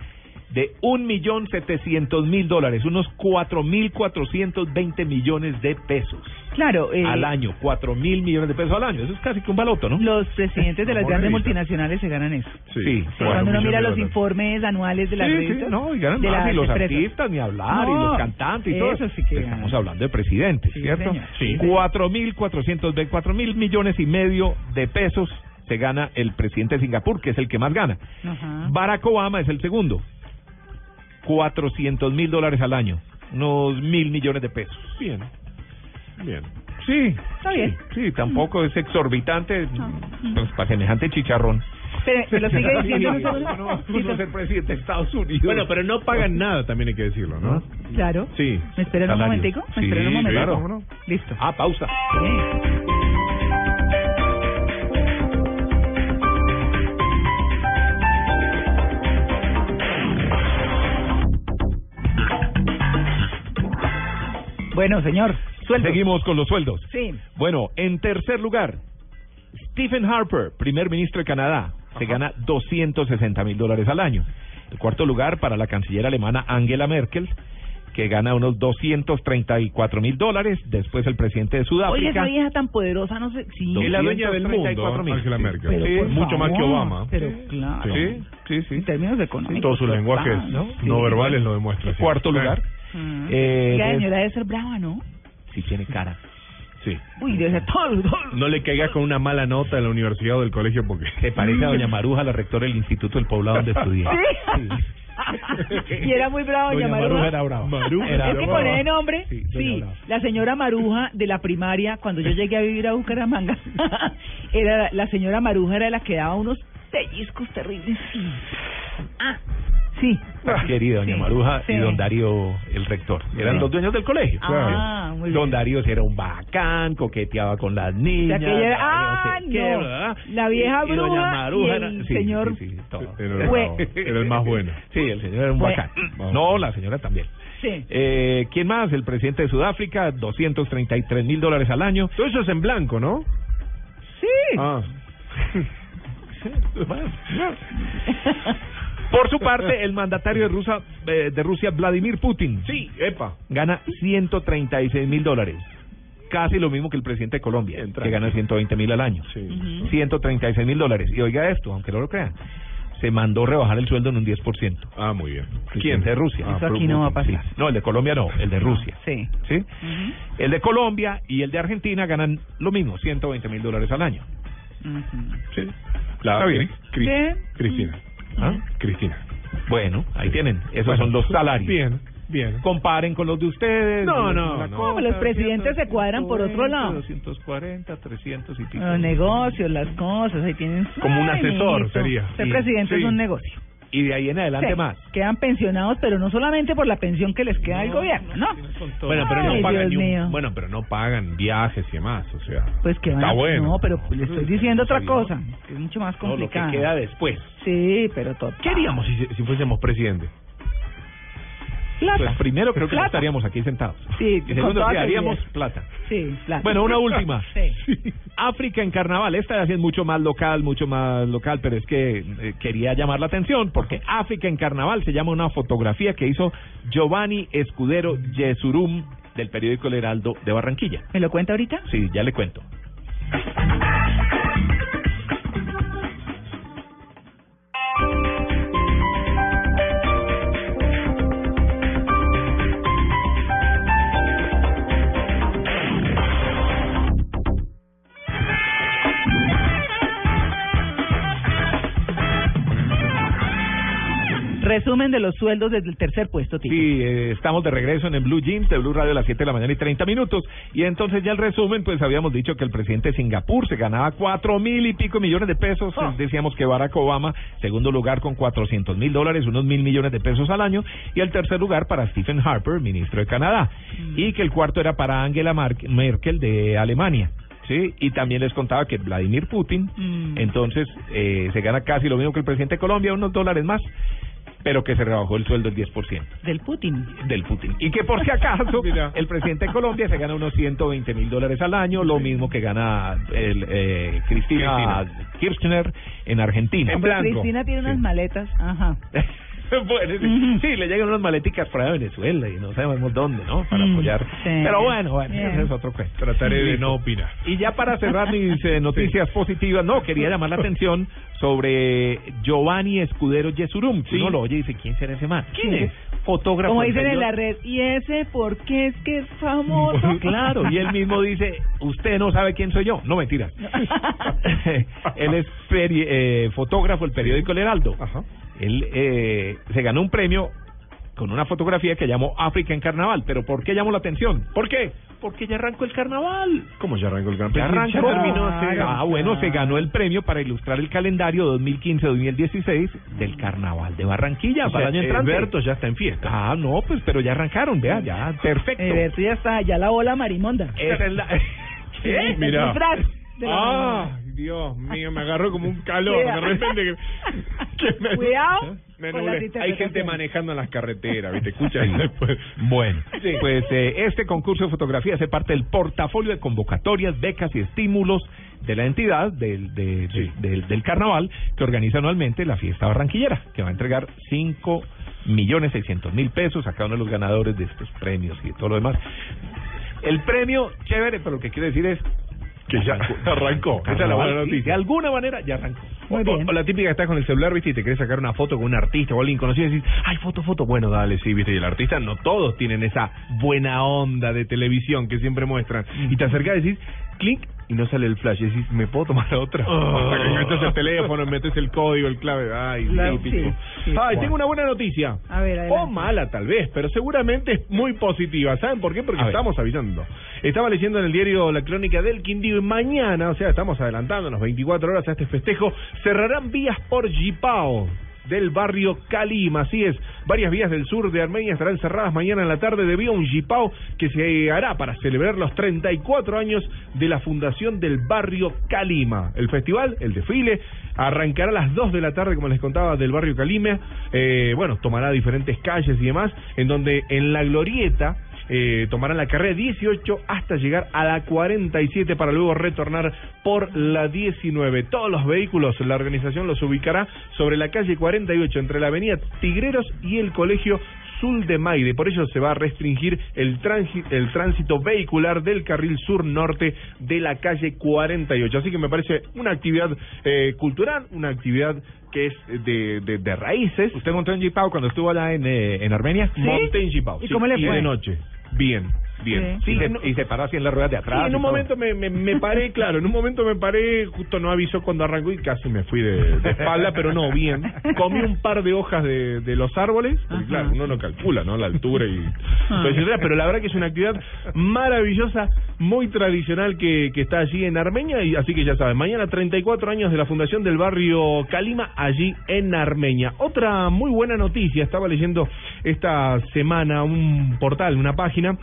S22: de un millón setecientos mil dólares, unos cuatro mil cuatrocientos veinte millones de pesos
S20: Claro. eh,
S22: al año, cuatro mil millones de pesos al año, eso es casi que un baloto, ¿no?
S20: Los presidentes de las grandes multinacionales se ganan eso.
S22: Sí,
S20: Cuando uno mira los informes anuales de las
S22: Sí, no, y ganan
S20: de
S22: más, y los
S20: empresas.
S22: artistas ni hablar, y los cantantes y todo
S20: eso sí que
S22: Estamos
S20: ganan.
S22: hablando de presidentes, ¿cierto?
S20: señor. Sí.
S22: Cuatro mil cuatrocientos ve- cuatro mil millones y medio de pesos se gana el presidente de Singapur, que es el que más gana.
S20: Ajá.
S22: Barack Obama es el segundo. 400 mil dólares al año, unos mil millones de pesos. Bien, bien. Sí,
S20: Está bien.
S22: sí, tampoco es exorbitante pues, para semejante chicharrón.
S20: Pero, ¿me lo sigue diciendo en un segundo?
S22: No, no, no, no ser presidente de Estados Unidos.
S21: Bueno, pero no pagan nada, también hay que decirlo, ¿no?
S20: Claro.
S21: Sí.
S20: ¿Me esperan un momentico? ¿Me
S22: Sí,
S20: esperan un momentico?
S22: claro.
S20: Listo.
S22: Ah, pausa.
S20: Bueno, señor, sueldo.
S22: Seguimos con los sueldos.
S20: Sí.
S22: Bueno, en tercer lugar, Stephen Harper, primer ministro de Canadá, se gana 260 mil dólares al año. En cuarto lugar, para la canciller alemana Angela Merkel, que gana unos 234 mil dólares. Después el presidente de
S20: Oye,
S22: Sudáfrica.
S20: esa vieja tan poderosa, no sé. Sí.
S21: Es la dueña del mundo,
S22: 234.000.
S21: Angela Merkel.
S20: Pero
S21: Sí, mucho más que Obama.
S20: Pero claro.
S22: Sí, sí, sí.
S20: En términos económicos.
S21: Todos sus
S20: total,
S21: lenguajes
S20: ¿no?
S21: no
S20: Sí.
S21: verbales lo demuestran. sí.
S22: Cuarto
S21: Sí.
S22: lugar.
S20: Mm.
S22: Eh,
S20: la
S22: de-
S20: señora debe ser brava, ¿no?
S22: Sí, tiene cara.
S21: Sí.
S20: Uy, debe ser todo. todo.
S21: No le caigas con una mala nota en la universidad o del colegio porque...
S22: Se parece a doña Maruja, la rectora del Instituto del Poblado donde estudié.
S20: Sí. y era muy brava doña,
S22: Doña Maruja era brava.
S21: Maruja
S22: Era
S20: es que con ese nombre,
S22: Sí,
S20: la señora Maruja de la primaria, cuando yo llegué a vivir a Bucaramanga, era la señora Maruja era la que daba unos pellizcos terribles. Sí. Ah, sí.
S22: Querida doña
S20: Sí,
S22: Maruja
S20: sí.
S22: y don Darío, el rector. Eran
S20: Sí.
S22: los dueños del colegio.
S20: Ah, muy bien.
S22: Don Darío era un bacán, coqueteaba con las
S20: O sea,
S22: niñas.
S20: que ella era-
S22: Darío
S20: ah. La vieja
S22: Y- y doña
S20: bruja
S22: Maruja
S20: y
S22: era-
S20: el
S22: sí,
S20: señor-
S22: sí, sí, todo.
S21: Era el,
S20: Fue-
S21: bravo, era el más bueno.
S22: Sí, el señor era un
S20: Fue-
S22: bacán. No, la señora también.
S20: Sí.
S22: Eh, ¿Quién más? El presidente de Sudáfrica, 233 mil dólares al año.
S21: Todo eso es en blanco, ¿no?
S20: Sí.
S21: Ah.
S22: Por su parte, el mandatario de Rusia, eh, de Rusia Vladimir Putin,
S21: Sí, epa.
S22: gana 136 mil dólares. Casi lo mismo que el presidente de Colombia, que gana 120 mil al año.
S21: Sí.
S22: 136 mil dólares. Y oiga esto, aunque no lo crean, se mandó rebajar el sueldo en un 10%.
S21: Ah, muy bien.
S22: ¿Quién? De Rusia.
S21: Ah,
S20: Eso aquí no va a pasar.
S22: Sí. No, el de Colombia no, el de Rusia.
S20: Sí.
S22: ¿Sí? El de Colombia y el de Argentina ganan lo mismo, 120 mil dólares al año.
S21: Sí. La,
S22: Está Bien.
S21: Cristina.
S22: ¿Ah?
S21: Cristina.
S22: Bueno, ahí tienen. Esos
S21: Bueno,
S22: son los salarios.
S21: Bien, bien.
S22: Comparen con los de ustedes.
S21: No, no,
S22: cosa,
S21: no.
S20: No, los presidentes se cuadran por otro lado.
S22: 240, 300 y pico.
S20: Los negocios, las cosas, ahí tienen...
S21: Como un asesor sería.
S20: Ser
S22: Sí,
S20: presidente
S21: sí.
S20: es un negocio.
S22: Y de ahí en adelante
S20: Sí,
S22: más.
S20: Quedan pensionados, pero no solamente por la pensión que les queda del gobierno, ¿no?
S21: Bueno, pero
S20: Ay,
S21: no pagan ni un-
S20: mío.
S21: bueno, pero no pagan viajes y demás, o sea.
S20: Pues que van
S21: Está
S20: a-
S21: bueno.
S20: No, pero le estoy diciendo otra cosa, que es mucho más
S22: No, lo que queda después.
S20: Sí, pero todo.
S21: ¿Qué haríamos si, si fuésemos presidente?
S20: Plata.
S22: Pues primero creo que no estaríamos aquí sentados.
S20: Sí,
S22: Y segundo
S20: toda
S22: que haríamos
S20: seguridad.
S22: plata.
S20: Sí, plata.
S22: Bueno, una última.
S20: Sí.
S22: África en carnaval. Esta es mucho más local, mucho más local, pero es que eh, quería llamar la atención porque África en carnaval se llama una fotografía que hizo Giovanni Escudero Yesurum del periódico El Heraldo de Barranquilla.
S20: ¿Me lo cuenta ahorita?
S22: Sí, ya le cuento.
S20: Resumen de los sueldos desde el tercer puesto, Tito.
S22: Sí, eh, estamos de regreso en el Blue Jeans de Blue Radio a las 7 de la mañana y 30 minutos. Y entonces ya el resumen, pues habíamos dicho que el presidente de Singapur se ganaba cuatro mil y pico millones de pesos.
S20: Oh.
S22: Decíamos que Barack Obama, segundo lugar con 400 mil dólares, unos mil millones de pesos al año. Y el tercer lugar para Stephen Harper, ministro de Canadá. Y que el cuarto era para Angela Mar- Merkel de Alemania. Sí, y también les contaba que Vladimir Putin,
S20: Mm.
S22: entonces, eh, se gana casi lo mismo que el presidente de Colombia, unos dólares más. Pero que se rebajó el sueldo el 10%
S20: Del Putin.
S22: del Putin. Y que por si acaso el presidente de Colombia se gana unos 120 mil dólares al año, lo mismo que gana el, eh, Cristina Kirchner en Argentina.
S20: Cristina tiene unas maletas. Ajá.
S22: bueno, sí, sí, le llegan unas maleticas para Venezuela y no sabemos dónde, ¿no? Para
S20: Mm,
S22: apoyar.
S20: sí.
S22: Pero bueno, bueno,
S20: Bien.
S22: ese es otro cuento.
S21: Trataré de no opinar.
S22: Y ya para cerrar mis eh, noticias positivas, no, quería llamar la atención sobre Giovanni Escudero Yesurum. Si
S21: Sí.
S22: uno lo oye y dice, ¿quién será ese man?
S20: ¿Quién es?
S22: Fotógrafo.
S20: Como dicen en la red, ¿y ese por qué es que es famoso?
S22: Claro, y él mismo dice, usted no sabe quién soy yo. No, mentira. él es peri- eh, fotógrafo del periódico El Heraldo. Él eh, se ganó un premio con una fotografía que llamó África en Carnaval. ¿Pero por qué llamó la atención? ¿Por qué? Porque ya arrancó el carnaval.
S21: ¿Cómo ya arrancó el campeón?
S22: Ya arrancó.
S21: terminó
S22: Ah, bueno, se ganó el premio para ilustrar el calendario 2015-2016 del Carnaval de Barranquilla
S21: O
S22: para el
S21: sea,
S22: año entrante.
S21: Alberto ya está en fiesta.
S22: Ah, no, pues, pero ya arrancaron, vea, ya, perfecto.
S20: Alberto ya está, ya la bola marimonda.
S22: Esa es la...
S20: ¿Qué?
S21: Mira.
S20: Disfraz de la
S21: Ah. Dios mío, me agarró como un calor. De repente que, que me,
S20: Cuidado
S21: me
S20: con
S21: nublé.
S20: las
S21: Hay gente manejando en las carreteras, ¿viste? Escucha y después.
S22: Bueno, pues eh, este concurso de fotografía hace parte del portafolio de convocatorias, becas y estímulos de la entidad del, de- de- del, del carnaval que organiza anualmente la fiesta barranquillera, que va a entregar 5 millones 600 mil pesos a cada uno de los ganadores de estos premios y de todo lo demás. El premio, chévere, pero lo que quiere decir es
S21: Que ya arrancó. Esa es la buena noticia.
S22: De alguna manera ya arrancó.
S21: O, o- o la típica que estás con el celular, viste, y te querés sacar una foto con un artista o alguien conocido y decís, ay, foto, foto, bueno, dale, sí, viste, y el artista, no todos tienen esa buena onda de televisión que siempre muestran. Y te acercás y decís, clic, y no sale el flash, y decís, ¿me puedo tomar otra? Que metes el teléfono, metes el código, el clave, ay,
S20: Claro,
S21: típico.
S20: sí, sí.
S21: ay,
S20: Wow.
S21: tengo una buena noticia.
S20: A ver,
S21: O mala tal vez, pero seguramente es muy positiva. ¿Saben por qué? Porque
S22: A ver.
S21: estamos avisando. Estaba leyendo en el diario La Crónica del Quindío y mañana, o sea, estamos adelantándonos 24 horas a este festejo, cerrarán vías por Jipao del barrio Calima, así es, varias vías del sur de Armenia estarán cerradas mañana en la tarde debido a un Jipao que se hará para celebrar los 34 años de la fundación del barrio Calima. El festival, el desfile, arrancará a las 2 de la tarde, como les contaba, del barrio Calima, eh, bueno, tomará diferentes calles y demás, en donde en la glorieta eh, tomarán la carrera 18 hasta llegar a la 47 para luego retornar por la 19. Todos los vehículos, la organización los ubicará sobre la calle 48 entre la avenida Tigreros y el colegio Sul de Maire. Por ello se va a restringir el, el tránsito vehicular del carril sur-norte de la calle 48. Así que me parece una actividad eh, cultural, una actividad que es de, de, de raíces.
S22: ¿Usted montó en Jipao cuando estuvo allá en, eh, en Armenia?
S21: Monte en Jipao.
S20: ¿Y
S21: sí,
S20: cómo le
S21: y
S20: fue?
S21: de noche. Bien, bien.
S22: y, se,
S21: no-
S22: y se paró así en las ruedas de atrás.
S21: Sí, en un momento me, me, me paré, claro, en un momento me paré, justo no avisó cuando arrancó y casi me fui de, de espalda, pero no, bien. Comí un par de hojas de, de los árboles, porque claro, uno no calcula, ¿no? La altura y...
S20: Ah.
S21: etcétera, pero la verdad que es una actividad maravillosa, muy tradicional que, que está allí en Armenia, y así que ya saben, mañana 34 años de la fundación del barrio Calima, allí en Armenia. Otra muy buena noticia, estaba leyendo esta semana un portal, una página,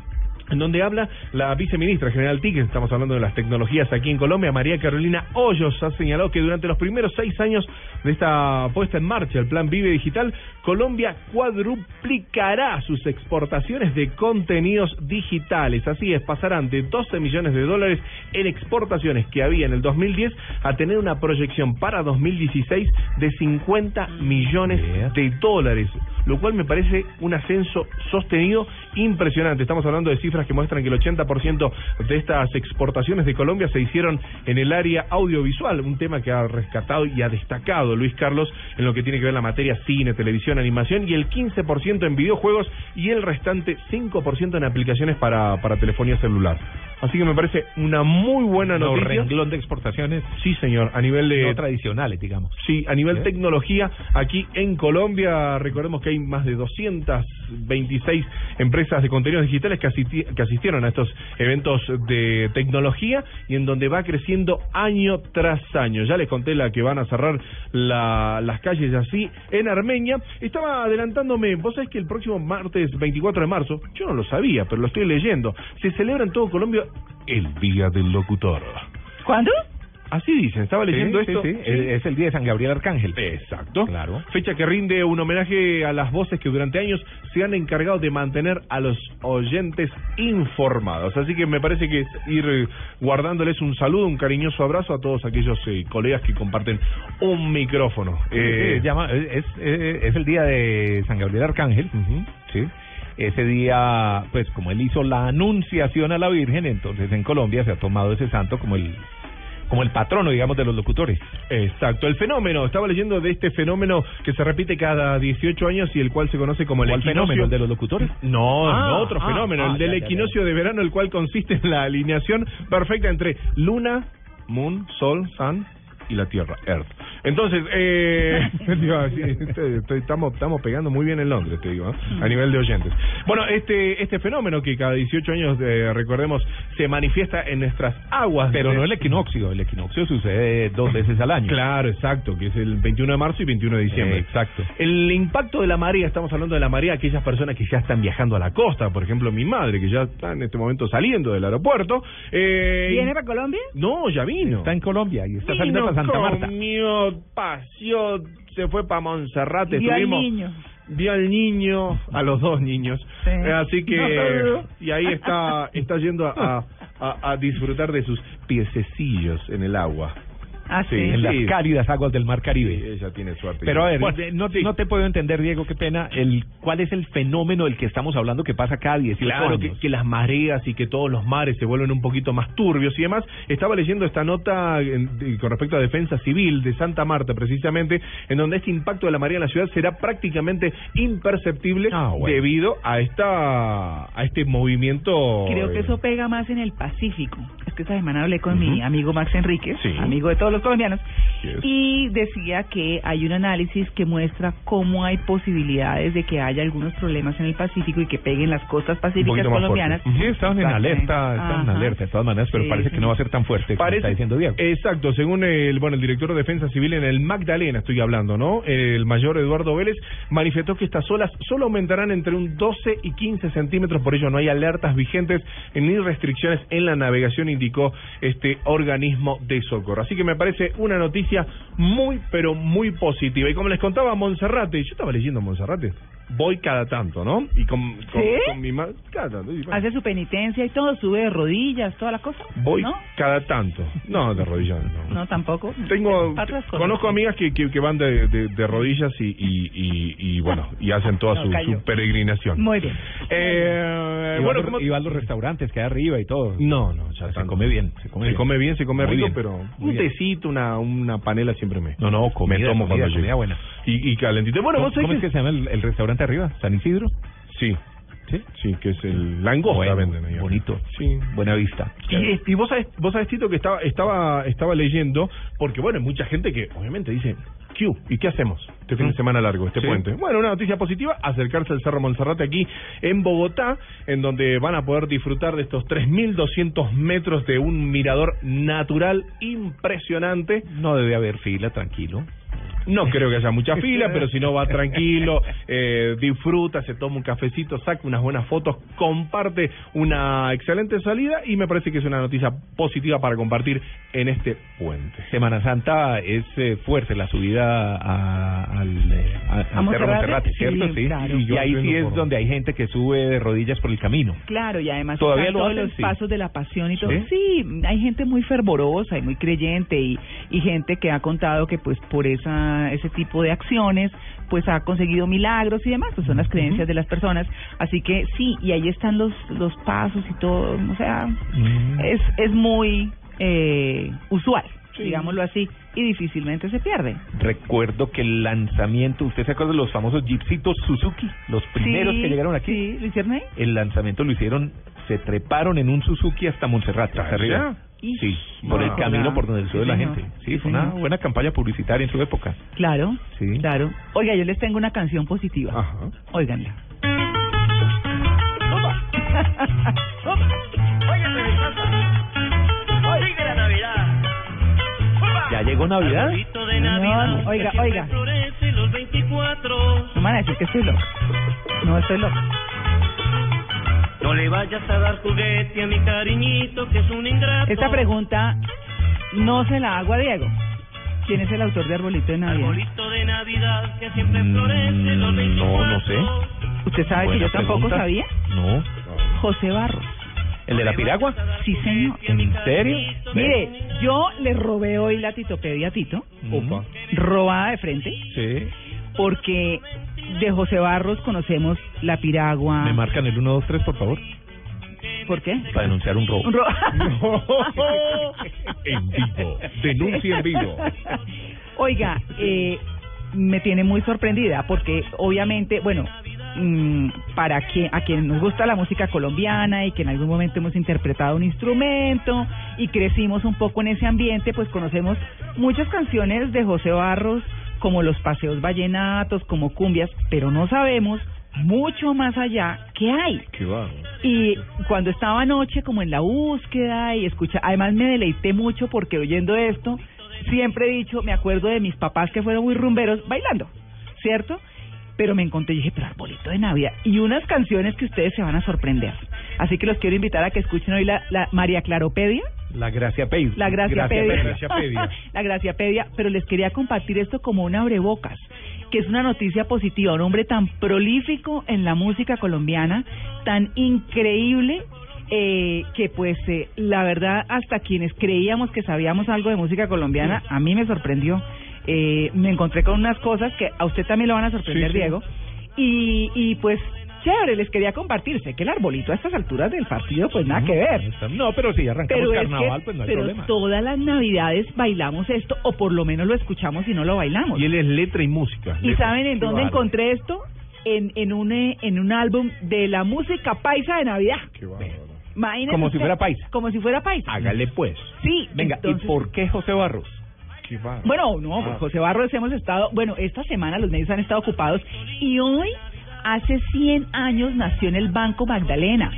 S21: en donde habla la viceministra general TIC, estamos hablando de las tecnologías aquí en Colombia, María Carolina Hoyos, ha señalado que durante los primeros seis años de esta puesta en marcha, el plan Vive Digital, Colombia cuadruplicará sus exportaciones de contenidos digitales. Así es, pasarán de 12 millones de dólares en exportaciones que había en el 2010 a tener una proyección para 2016 de 50 millones de dólares, lo cual me parece un ascenso sostenido impresionante. Estamos hablando de cifras que muestran que el 80% de estas exportaciones de Colombia se hicieron en el área audiovisual, un tema que ha rescatado y ha destacado Luis Carlos en lo que tiene que ver la materia cine, televisión, animación y el 15% en videojuegos y el restante 5% en aplicaciones para, para telefonía celular. Así que me parece una muy buena
S22: No,
S21: noticia.
S22: renglón de exportaciones
S21: Sí, señor, a nivel de
S22: no tradicionales, digamos.
S21: Sí, a nivel
S22: ¿Sí?
S21: tecnología, aquí en Colombia, recordemos que hay más de 226 empresas de contenidos digitales que, asisti- que asistieron a estos eventos de tecnología y en donde va creciendo año tras año. Ya les conté la que van a cerrar la- las calles así en Armenia. Estaba adelantándome, vos sabés que el próximo martes 24 de marzo, yo no lo sabía, pero lo estoy leyendo, se celebra en todo Colombia el Día del Locutor.
S20: ¿Cuándo?
S21: Así dicen, estaba leyendo
S22: Sí, sí,
S21: esto.
S22: sí, Es, es el día de San Gabriel Arcángel.
S21: Exacto.
S22: Claro.
S21: Fecha que rinde un homenaje a las voces que durante años se han encargado de mantener a los oyentes informados. Así que me parece que ir eh, guardándoles un saludo, un cariñoso abrazo a todos aquellos eh, colegas que comparten un micrófono.
S22: Eh,
S21: Eh,
S22: llama, es, es, es el día de San Gabriel Arcángel, sí. Ese día, pues como él hizo la anunciación a la Virgen, entonces en Colombia se ha tomado ese santo como el como el patrono, digamos, de los locutores.
S21: Exacto, el fenómeno, estaba leyendo de este fenómeno que se repite cada 18 años y el cual se conoce como el
S22: ¿Cuál
S21: equinoccio.
S22: fenómeno? ¿El de los locutores?
S21: No,
S22: Ah,
S21: no, otro
S22: ah,
S21: fenómeno,
S22: ah,
S21: el del
S22: ya, ya, ya.
S21: equinoccio de verano, el cual consiste en la alineación perfecta entre Luna, Moon, Sol, Sun y la Tierra, Earth. Entonces, eh, digo, sí, este- estoy- estamos, estamos pegando muy bien en Londres, te digo, ¿eh? a nivel de oyentes. Bueno, este este fenómeno que cada 18 años, eh, recordemos, se manifiesta en nuestras aguas.
S22: Pero
S21: de-
S22: no el equinoccio, el equinoccio sucede dos veces al año.
S21: Claro, exacto, que es el 21 de marzo y 21 de diciembre.
S22: Eh, exacto.
S21: El impacto de la marea, estamos hablando de la marea, aquellas personas que ya están viajando a la costa, por ejemplo mi madre, que ya está en este momento saliendo del aeropuerto. Eh,
S20: ¿Viene para Colombia?
S21: No, ya vino.
S22: Está en Colombia y está
S21: Vino,
S22: saliendo para Santa Marta.
S21: comió, paseó, se fue para Monserrate.
S20: Vio al niño.
S21: Vio al niño, a los dos niños.
S20: Sí.
S21: Así que,
S20: No
S21: y ahí está, está yendo a, a, a disfrutar de sus piececillos en el agua.
S20: Ah, sí.
S22: en las cálidas aguas del Mar Caribe.
S21: Ella tiene suerte.
S22: Pero a ver,
S21: Bueno,
S22: eh, no, te- no te puedo entender, Diego, qué pena, el cuál es el fenómeno del que estamos hablando que pasa cada 18
S21: Claro, que,
S22: años.
S21: que las mareas y que todos los mares se vuelven un poquito más turbios y demás. Estaba leyendo esta nota en- de- con respecto a defensa civil de Santa Marta, precisamente, en donde este impacto de la marea en la ciudad será prácticamente imperceptible
S22: Ah, bueno.
S21: debido a esta a este movimiento.
S20: Creo que
S21: eh,
S20: eso pega más en el Pacífico. Es que esta semana hablé con mi amigo Max Enríquez,
S21: Sí.
S20: amigo de todos los colombianos,
S21: Yes.
S20: y decía que hay un análisis que muestra cómo hay posibilidades de que haya algunos problemas en el Pacífico y que peguen las costas pacíficas colombianas.
S21: fuerte.
S22: Sí, estaban en alerta, estaban en alerta de todas maneras, pero
S20: Sí,
S22: parece
S20: sí.
S22: que no va a ser tan fuerte como
S21: Parece,
S22: está diciendo Diego.
S21: Exacto, según el, bueno, el director de Defensa Civil en el Magdalena, estoy hablando, ¿no? El mayor Eduardo Vélez manifestó que estas olas solo aumentarán entre un 12 y 15 centímetros, por ello no hay alertas vigentes ni restricciones en la navegación, indicó este organismo de socorro. Así que me parece una noticia muy, pero muy positiva. Y como les contaba Monserrate, yo estaba leyendo Monserrate, voy cada tanto, ¿no? Y con, con,
S20: ¿Sí?
S21: con mi madre, cada tanto. y bueno,
S20: Hace su penitencia y todo, sube de rodillas, toda la cosa.
S21: Voy
S20: ¿No?
S21: cada tanto. No, de rodillas no.
S20: No, tampoco.
S21: Tengo,
S20: Otras cosas.
S21: conozco amigas que, que, que van de, de, de rodillas y, y, y, y, bueno, y hacen toda
S20: No,
S21: su, su peregrinación.
S20: Muy bien.
S21: Eh,
S22: Y
S21: bueno,
S22: va,
S21: ¿cómo-
S22: y va a los restaurantes que hay arriba y todo.
S21: No, no, ya
S22: se
S21: tanto.
S22: come bien, se come
S21: se
S22: bien.
S21: come bien, se come
S22: Muy
S21: rico,
S22: bien.
S21: pero
S22: Muy
S21: un
S22: bien.
S21: tecito, una, una panela siempre me,
S22: No, no, comida,
S21: me tomo
S22: comida,
S21: cuando
S22: comida
S21: llego.
S22: buena.
S21: Y, y calentito. Bueno,
S22: ¿Cómo,
S21: vos
S22: cómo es que se llama el, el restaurante arriba? ¿San Isidro?
S21: Sí,
S22: Sí.
S21: sí, que es el langosta
S22: Bueno,
S21: venden ahí.
S22: bonito.
S21: Sí.
S22: Buena vista.
S21: Y, y vos sabés, vos sabés, Tito, que estaba, estaba, estaba leyendo, porque bueno, hay mucha gente que obviamente dice, Q, ¿y qué hacemos este fin de semana largo, este
S22: Sí.
S21: puente? Bueno, una noticia positiva, acercarse al Cerro Monserrate aquí en Bogotá, en donde van a poder disfrutar de estos 3.200 metros de un mirador natural impresionante.
S22: No debe haber fila, tranquilo.
S21: No creo que haya mucha fila, pero si no va tranquilo, eh, disfruta, se toma un cafecito, saca unas buenas fotos, comparte una excelente salida y me parece que es una noticia positiva para compartir en este puente.
S22: Semana Santa es eh, fuerte la subida a- al, eh, a-
S20: Monserrate? Sí,
S22: ¿cierto? Sí.
S20: claro.
S22: Y, ahí sí es
S21: por-
S22: donde hay gente que sube de rodillas por el camino.
S20: Claro, y además
S22: ¿Todavía lo
S20: todos
S22: hacen?
S20: los
S22: Sí.
S20: pasos de la pasión y todo.
S22: ¿Sí?
S20: Sí, hay gente muy fervorosa y muy creyente y, y gente que ha contado que pues por esa ese tipo de acciones pues ha conseguido milagros y demás, pues son las creencias de las personas. Así que sí, y ahí están los los pasos y todo, o sea, es es muy eh, usual, digámoslo así, y difícilmente se pierde.
S22: Recuerdo que el lanzamiento, ¿usted se acuerda de los famosos jeepsitos Suzuki? Los primeros
S20: Sí,
S22: que llegaron aquí.
S20: Sí, ¿lo hicieron ahí?
S22: El lanzamiento lo hicieron, se treparon en un Suzuki hasta Monserrate, hasta arriba. Sí, por el
S20: no,
S22: camino por donde sube
S20: Sí,
S22: la gente. Sí,
S20: Sí,
S22: fue una
S20: señor.
S22: buena campaña publicitaria en su época.
S20: Claro,
S22: Sí.
S20: claro. Oiga, yo les tengo una canción positiva.
S21: Ajá.
S20: Óiganla.
S23: Sigue la Navidad.
S22: ¿Ya llegó Navidad?
S23: De Navidad.
S20: oiga, oiga.
S23: los 24.
S20: No me van a decir que estoy loco. No estoy loco.
S23: No le vayas a dar juguete a mi cariñito, que es un ingrato.
S20: Esta pregunta no se la hago a Diego. ¿Quién es el autor de Arbolito de Navidad?
S23: Arbolito de Navidad que siempre florece los 24.
S22: No, no sé.
S20: ¿Usted sabe que
S22: Buena
S20: yo tampoco
S22: pregunta.
S20: sabía?
S22: No.
S20: José Barros.
S22: ¿El de la piragua?
S20: Sí, señor.
S22: ¿En serio?
S20: Mire, yo le robé hoy la titopedia a Tito,
S22: Opa.
S20: robada de frente,
S22: Sí.
S20: porque de José Barros conocemos la piragua.
S22: ¿Me marcan el 1, 2, 3, por favor?
S20: ¿Por qué?
S22: Para denunciar un robo.
S20: Un ro-
S22: En vivo. Denuncia en vivo.
S20: Oiga, eh, me tiene muy sorprendida porque obviamente, bueno, mm, para quien, a quien nos gusta la música colombiana y que en algún momento hemos interpretado un instrumento y crecimos un poco en ese ambiente, pues conocemos muchas canciones de José Barros como los paseos vallenatos, como cumbias, pero no sabemos mucho más allá qué hay.
S22: Qué.
S20: Y cuando estaba anoche como en la búsqueda y escucha, además me deleité mucho porque oyendo esto, siempre he dicho, me acuerdo de mis papás que fueron muy rumberos bailando, ¿cierto? Pero me encontré y dije, pero arbolito de Navidad. Y unas canciones que ustedes se van a sorprender. Así que los quiero invitar a que escuchen hoy la, la María Claropedia.
S22: La Gracia Pedia.
S20: La Graciapedia.
S22: Graciapedia.
S20: la Graciapedia, pero les quería compartir esto como un abrebocas, que es una noticia positiva, un hombre tan prolífico en la música colombiana, tan increíble, eh, que pues eh, la verdad hasta quienes creíamos que sabíamos algo de música colombiana, a mí me sorprendió. Eh, me encontré con unas cosas que a usted también lo van a sorprender,
S22: Sí, sí.
S20: Diego. Y, y pues chévere, les quería compartir. Sé que el arbolito a estas alturas del partido, pues nada que ver.
S22: No, pero si arrancamos
S20: Pero es
S22: carnaval,
S20: que-
S22: pues no hay
S20: pero
S22: problema.
S20: todas las navidades bailamos esto, o por lo menos lo escuchamos y no lo bailamos.
S21: Y él es letra y música.
S20: ¿Y
S21: letra.
S20: saben en
S21: Qué
S20: dónde encontré esto? En, en, un, eh, en un álbum de la música paisa de Navidad. Imagínense
S22: Como si fuera paisa.
S20: Como si fuera paisa.
S22: Hágale pues.
S20: Sí.
S22: Venga,
S20: entonces-
S22: ¿y por qué José Barros?
S20: Bueno, no,
S22: Ah.
S20: pues José Barros hemos estado, bueno, esta semana los medios han estado ocupados y hoy, hace 100 años, nació en el Banco Magdalena.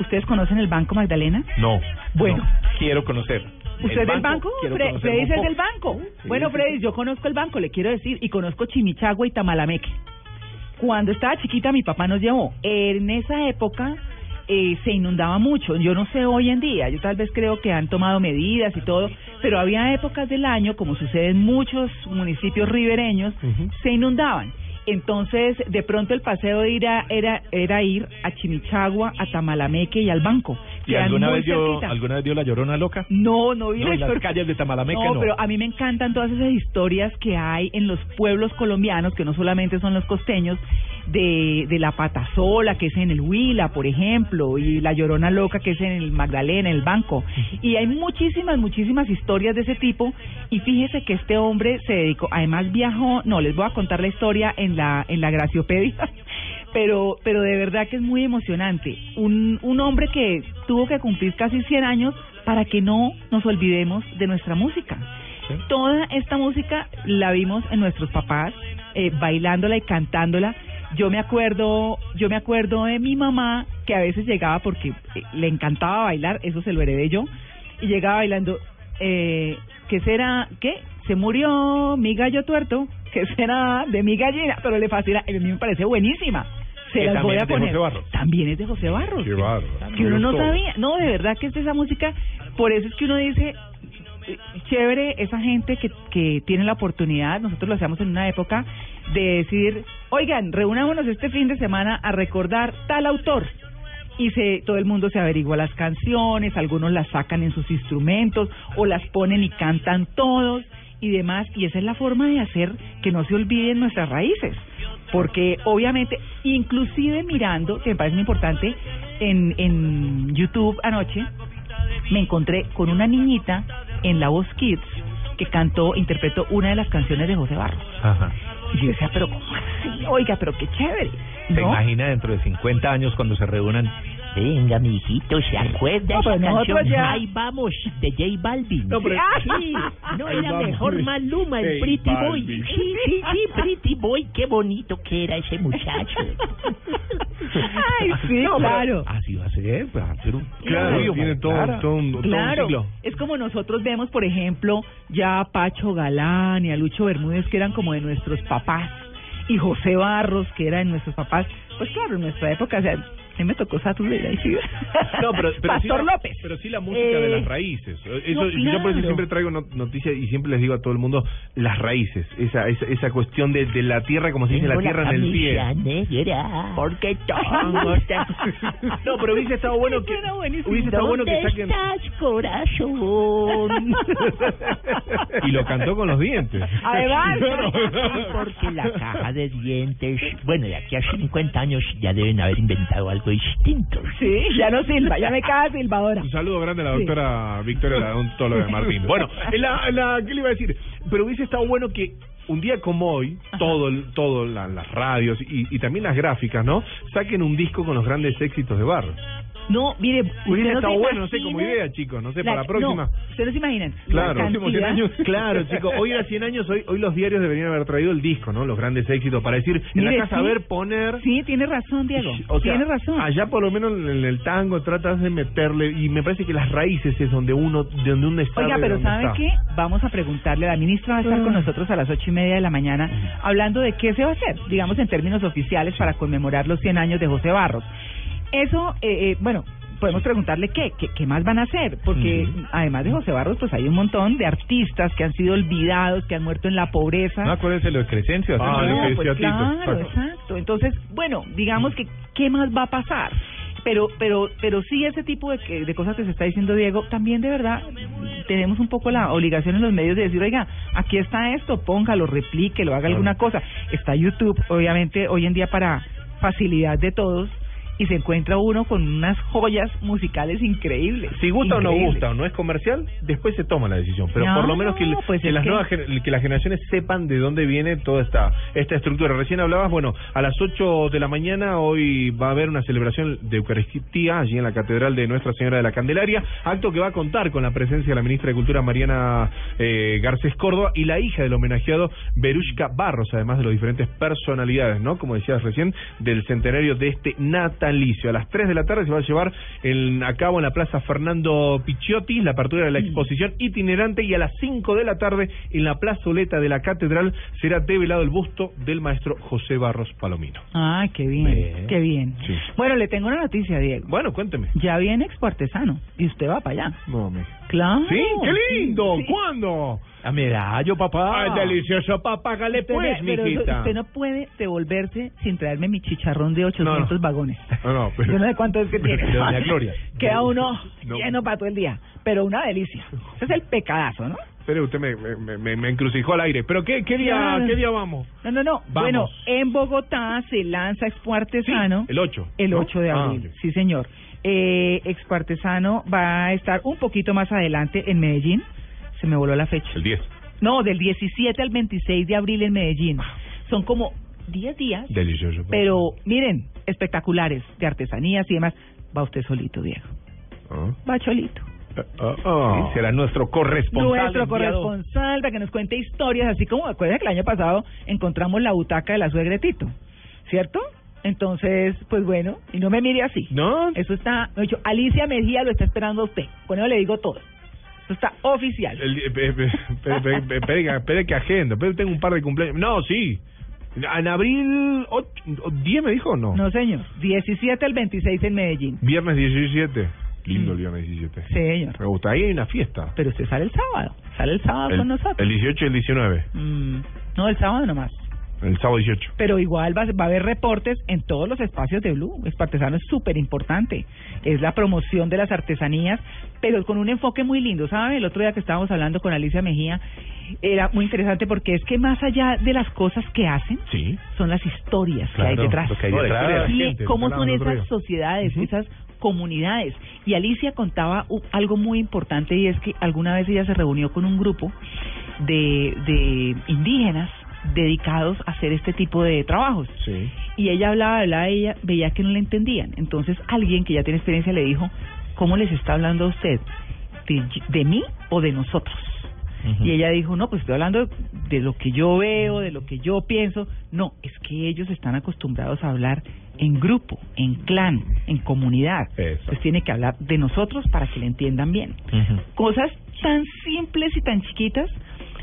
S20: ¿Ustedes conocen el Banco Magdalena?
S22: No.
S20: Bueno.
S22: no, quiero conocer.
S20: ¿Usted es del banco? Fre- Freddy es del banco.
S22: Sí,
S20: bueno,
S22: sí,
S20: Freddy, yo conozco el banco, le quiero decir, y conozco Chimichagua y Tamalameque. Cuando estaba chiquita, mi papá nos llevó. En esa época eh, se inundaba mucho. Yo no sé hoy en día, yo tal vez creo que han tomado medidas y todo, pero había épocas del año, como sucede en muchos municipios ribereños, se inundaban. Entonces, de pronto el paseo era, era, era ir a Chimichagua, a Tamalameque y al banco.
S22: ¿Y
S20: Quedan
S22: alguna vez, dio,
S20: cerquita.
S22: alguna vez dio la llorona loca?
S20: No, no vi
S22: No,
S20: la
S22: en las calles de Tamalameque
S20: no,
S22: no.
S20: pero a mí me encantan todas esas historias que hay en los pueblos colombianos, que no solamente son los costeños, de, de la patasola, que es en el Huila, por ejemplo, y la llorona loca, que es en el Magdalena, en el banco. Y hay muchísimas, muchísimas historias de ese tipo. Y fíjese que este hombre se dedicó, además viajó, no, les voy a contar la historia en la, en la Graciopedia. Pero, pero de verdad que es muy emocionante. Un, un hombre que tuvo que cumplir casi 100 años para que no nos olvidemos de nuestra música. Toda esta música la vimos en nuestros papás, eh, bailándola y cantándola. Yo me acuerdo, yo me acuerdo de mi mamá que a veces llegaba porque eh, le encantaba bailar, eso se lo heredé yo, y llegaba bailando, eh, ¿qué será? ¿Qué? Se murió mi gallo tuerto, ¿qué será de mi gallina? Pero le fascina, a mí me parece buenísima. Se las voy a poner. También es de José Barros.
S22: Qué bárbaro.
S20: Que uno no sabía. No, de verdad que es de esa música. Por eso es que uno dice, chévere esa gente que, que tiene la oportunidad, nosotros lo hacíamos en una época, de decir, oigan, reunámonos este fin de semana a recordar tal autor. Y se, todo el mundo se averigua las canciones, algunos las sacan en sus instrumentos o las ponen y cantan todos y demás. Y esa es la forma de hacer que no se olviden nuestras raíces. Porque obviamente, inclusive mirando, que me parece muy importante, en, en YouTube anoche, me encontré con una niñita en La Voz Kids que cantó, interpretó una de las canciones de José Barros.
S22: Ajá.
S20: Y yo decía, pero ¿cómo así? Oiga, pero qué chévere.
S22: ¿Se
S20: ¿no?
S22: imagina dentro de 50 años cuando se reúnan?
S24: Venga, mijito, ¿se acuerda
S20: No,
S24: esa
S20: nosotros
S24: canción?
S20: ya-
S24: Ahí vamos, de J Balvin.
S20: No, pero-
S24: Sí, no era
S20: vamos.
S24: mejor Maluma, el Pretty Boy. Sí, sí, sí, Pretty Boy, qué bonito que era ese muchacho.
S20: Ay, sí,
S22: No,
S20: claro.
S22: Así va a ser, pues, un
S21: Claro,
S22: cambio,
S21: tiene todo, todo un, todo un
S20: Claro,
S21: ciclo.
S20: es como nosotros vemos, por ejemplo, ya a Pacho Galán y a Lucho Bermúdez, que eran como de nuestros papás, y José Barros, que era de nuestros papás. Pues claro, en nuestra época, o sea, me tocó Saturday sí.
S21: No, pero, pero sí
S20: Pastor
S21: la-
S20: López.
S21: Pero sí la música de
S20: Eh,
S21: las raíces. Eso,
S20: no,
S21: Yo por eso
S20: claro.
S21: siempre traigo no- noticias y siempre les digo a todo el mundo las raíces. Esa esa, esa cuestión de, de la tierra, como se dice, la tierra en el pie.
S25: negra, porque todo está...
S21: No, pero hubiese estado bueno que hubiese estado bueno que
S25: ¿Dónde
S21: saquen
S25: estás, corazón?
S21: y lo cantó con los dientes.
S25: Además, porque la caja de dientes, bueno, de aquí a 50 años ya deben haber inventado algo distinto.
S20: Sí, ya no silba, ya me caga silbadora.
S21: Un saludo grande a la doctora Victoria, la odontóloga de Martín. Bueno, en la, en la, ¿qué le iba a decir? Pero hubiese estado bueno que un día como hoy, todo, el- todo la- las radios y, y también las gráficas, ¿no? Saquen un disco con los grandes éxitos de Barro.
S20: No, mire, no
S21: estado bueno, no sé, como idea, chicos, no sé, para la
S20: no,
S21: próxima.
S20: ustedes no se imaginan.
S21: Claro,
S20: la
S21: próximos 100
S20: cantidad-
S21: años. Claro, chicos, hoy era 100 años, hoy, hoy los diarios deberían haber traído el disco, ¿no? Los grandes éxitos, para decir, en
S20: Mire,
S21: la casa,
S20: sí.
S21: a ver, poner...
S20: Sí, tiene razón, Diego.
S21: O sea,
S20: tiene razón.
S21: allá por lo menos en el tango tratas de meterle, y me parece que las raíces es donde uno, de donde uno está.
S20: Oiga, pero
S21: donde
S20: ¿sabe
S21: está.
S20: qué? Vamos a preguntarle, la ministra va a estar con
S21: Ah.
S20: nosotros a las ocho y media de la mañana hablando de qué se va a hacer, digamos en términos oficiales, para conmemorar los 100 años de José Barros. Eso, eh, eh, bueno, podemos preguntarle qué, qué, qué más van a hacer, porque además de José Barros, pues hay un montón de artistas que han sido olvidados, que han muerto en la pobreza.
S22: No, acuérdense lo de Crescencio.
S21: Ah, que
S20: pues
S21: Tito.
S20: claro, exacto. Entonces, bueno, digamos que qué más va a pasar. Pero, pero, pero sí ese tipo de, que- de cosas que se está diciendo Diego, también de verdad tenemos un poco la obligación en los medios de decir, oiga, aquí está esto, póngalo, replíquelo, haga alguna cosa. Está YouTube, obviamente, hoy en día para facilidad de todos y se encuentra uno con unas joyas musicales increíbles.
S21: Si gusta o no gusta o no es comercial, después se toma la decisión. Pero
S20: No,
S21: por lo menos que,
S20: no, pues
S21: que las
S20: que-
S21: nuevas que las generaciones sepan de dónde viene toda esta esta estructura. Recién hablabas, bueno, a las 8 de la mañana hoy va a haber una celebración de Eucaristía allí en la Catedral de Nuestra Señora de la Candelaria, acto que va a contar con la presencia de la ministra de Cultura Mariana eh, Garcés Córdoba y la hija del homenajeado Berushka Barros, además de las diferentes personalidades, ¿no? Como decías recién, del centenario de este natalicio. A las 3 de la tarde se va a llevar en, a cabo en la Plaza Fernando Picciotti la apertura de la exposición itinerante y a las 5 de la tarde en la plazoleta de la Catedral será develado el busto del maestro José Barros Palomino.
S20: Ah, qué bien, qué bien.
S21: Sí.
S20: Bueno, le tengo una noticia, Diego.
S21: Bueno, cuénteme.
S20: Ya viene Expo Artesano y usted va para allá.
S21: No, me...
S20: Claro.
S21: Sí, qué lindo.
S20: Sí.
S21: ¿Cuándo?
S22: A medallo, papá.
S21: Ay, delicioso, papá,
S20: Usted
S21: pues,
S20: me- pero
S21: mijita.
S20: usted no puede devolverse sin traerme mi chicharrón de 800
S21: No, no.
S20: vagones.
S21: No, no, pero...
S20: Yo no sé cuánto es que tiene.
S21: Pero, doña Gloria.
S20: Queda uno
S21: No.
S20: lleno para todo el día. Pero una delicia. Ese es el pecadazo, ¿no?
S21: Espere, usted me, me, me, me encrucijó al aire. ¿Pero qué, qué, día, qué día vamos?
S20: No, no, no.
S21: Vamos.
S20: Bueno, en Bogotá se lanza Expo Artesano.
S21: El 8.
S20: El
S21: ¿no?
S20: 8 de
S21: Ah,
S20: abril, sí señor. Eh, Expo Artesano va a estar un poquito más adelante en Medellín. Se me voló la fecha.
S21: El 10.
S20: No, del 17 al 26 de abril en Medellín. Son como 10 días,
S21: Delicioso.
S20: pero miren, espectaculares de artesanías y demás. Va usted solito, Diego.
S21: Ah.
S20: Va solito.
S21: Ah, ah. Sí, será nuestro corresponsal.
S20: Nuestro
S21: enviado.
S20: corresponsal para que nos cuente historias, así como acuerda que el año pasado encontramos la butaca de la suegra de Tito, ¿cierto? Entonces, pues bueno, y no me mire así.
S21: No.
S20: Eso está, de hecho, Alicia Mejía lo está esperando a usted. Con eso le digo todo. Eso está oficial.
S21: Espere, que- agenda. Espere, tengo un par de cumpleaños. No, sí. En abril 8, 10 me dijo no?
S20: No, señor. 17 al 26 en Medellín.
S21: Viernes 17. Lindo el viernes 17.
S20: Sí, señor.
S21: Me gusta. Ahí hay una fiesta.
S20: Pero usted sale el sábado. Sale el sábado
S21: El,
S20: con nosotros.
S21: el 18 y el 19.
S20: Mm, no, el sábado nomás.
S21: El sábado 18.
S20: Pero igual va, va a haber reportes en todos los espacios de Blue. Expo Artesano es súper importante. Es la promoción de las artesanías, pero con un enfoque muy lindo. ¿Sabe? El otro día que estábamos hablando con Alicia Mejía, era muy interesante porque es que más allá de las cosas que hacen,
S21: Sí.
S20: son las historias que hay detrás.
S22: lo que hay detrás.
S21: historia de la
S20: Sí,
S21: gente,
S20: cómo son esas sociedades, esas comunidades. Y Alicia contaba algo muy importante y es que alguna vez ella se reunió con un grupo de, de indígenas dedicados a hacer este tipo de trabajos.
S21: Sí.
S20: Y ella hablaba, hablaba, ella veía que no le entendían. Entonces alguien que ya tiene experiencia le dijo, ¿cómo les está hablando a usted? ¿De, de mí o de nosotros? Y ella dijo, no, pues estoy hablando de lo que yo veo, de lo que yo pienso. No, es que ellos están acostumbrados a hablar en grupo, en clan, en comunidad.
S21: Eso.
S20: Entonces tiene que hablar de nosotros para que le entiendan bien. Cosas tan simples y tan chiquitas,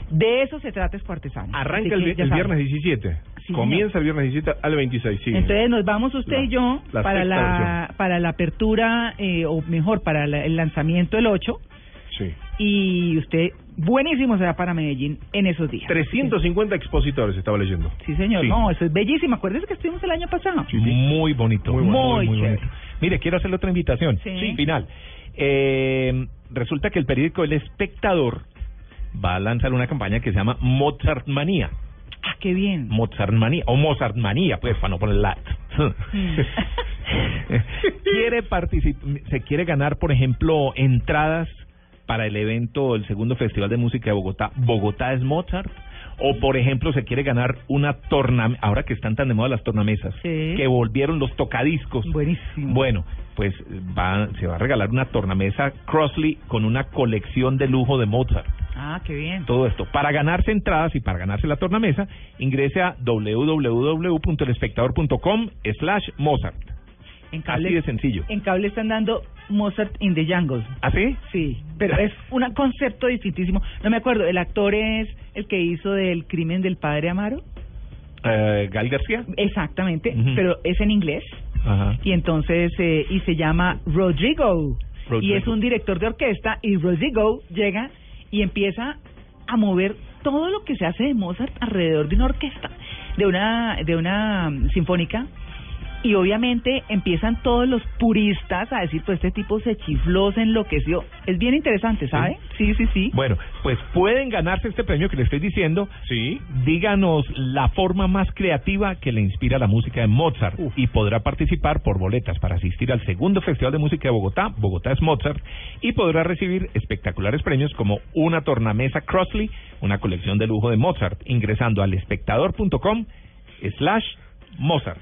S20: de eso se trata Expo Artesano.
S21: Arranca el, viernes 17. Comienza el viernes 17 al 26, sí.
S20: Entonces nos vamos usted y yo
S21: la
S20: para la para la apertura eh, o mejor para la- el lanzamiento el 8
S21: Sí.
S20: y usted buenísimo se va para Medellín en esos días.
S21: 350 expositores estaba leyendo.
S20: Sí, señor.
S21: Sí.
S20: No, eso es bellísimo. Acuérdese que estuvimos el año pasado.
S22: Muy bonito.
S20: Muy bueno. Muy chévere.
S22: bonito. Mire, quiero hacerle otra invitación.
S20: Sí.
S22: Final. Eh, resulta que el periódico El Espectador va a lanzar una campaña que se llama Mozart Manía.
S20: Ah, qué bien.
S22: Mozart Manía, o Mozart Manía, pues, para no poner la... quiere particip- se quiere ganar, por ejemplo, entradas para el evento, el segundo Festival de Música de Bogotá, Bogotá es Mozart, o por ejemplo se quiere ganar una tornamesa, ahora que están tan de moda las tornamesas, que volvieron los tocadiscos.
S20: Buenísimo.
S22: Bueno, pues va, se va a regalar una tornamesa Crossley con una colección de lujo de Mozart.
S20: Ah, qué bien.
S22: Todo esto. Para ganarse entradas y para ganarse la tornamesa, ingrese a www.elespectador.com slash Mozart.
S20: En
S22: Así de sencillo.
S20: En cable están dando Mozart in the Jungle.
S22: ¿Ah, sí?
S20: Sí, pero es un concepto distintísimo. No me acuerdo, el actor es el que hizo del crimen del padre Amaro.
S22: Eh, Gal García.
S20: Exactamente, pero es en inglés.
S22: Ajá.
S20: Y entonces, eh, y se llama Rodrigo.
S22: Rodrigo.
S20: Y es un director de orquesta y Rodrigo llega y empieza a mover todo lo que se hace de Mozart alrededor de una orquesta, de una, de una sinfónica. Y obviamente empiezan todos los puristas a decir, pues este tipo se chifló, se enloqueció. Es bien interesante, ¿sabe? Sí, sí, sí.
S22: Bueno, pues pueden ganarse este premio que le estoy diciendo.
S21: Sí.
S22: Díganos la forma más creativa que le inspira la música de Mozart y podrá participar por boletas para asistir al segundo Festival de Música de Bogotá, Bogotá es Mozart, y podrá recibir espectaculares premios como una tornamesa Crossley, una colección de lujo de Mozart, ingresando al espectador.com slash Mozart.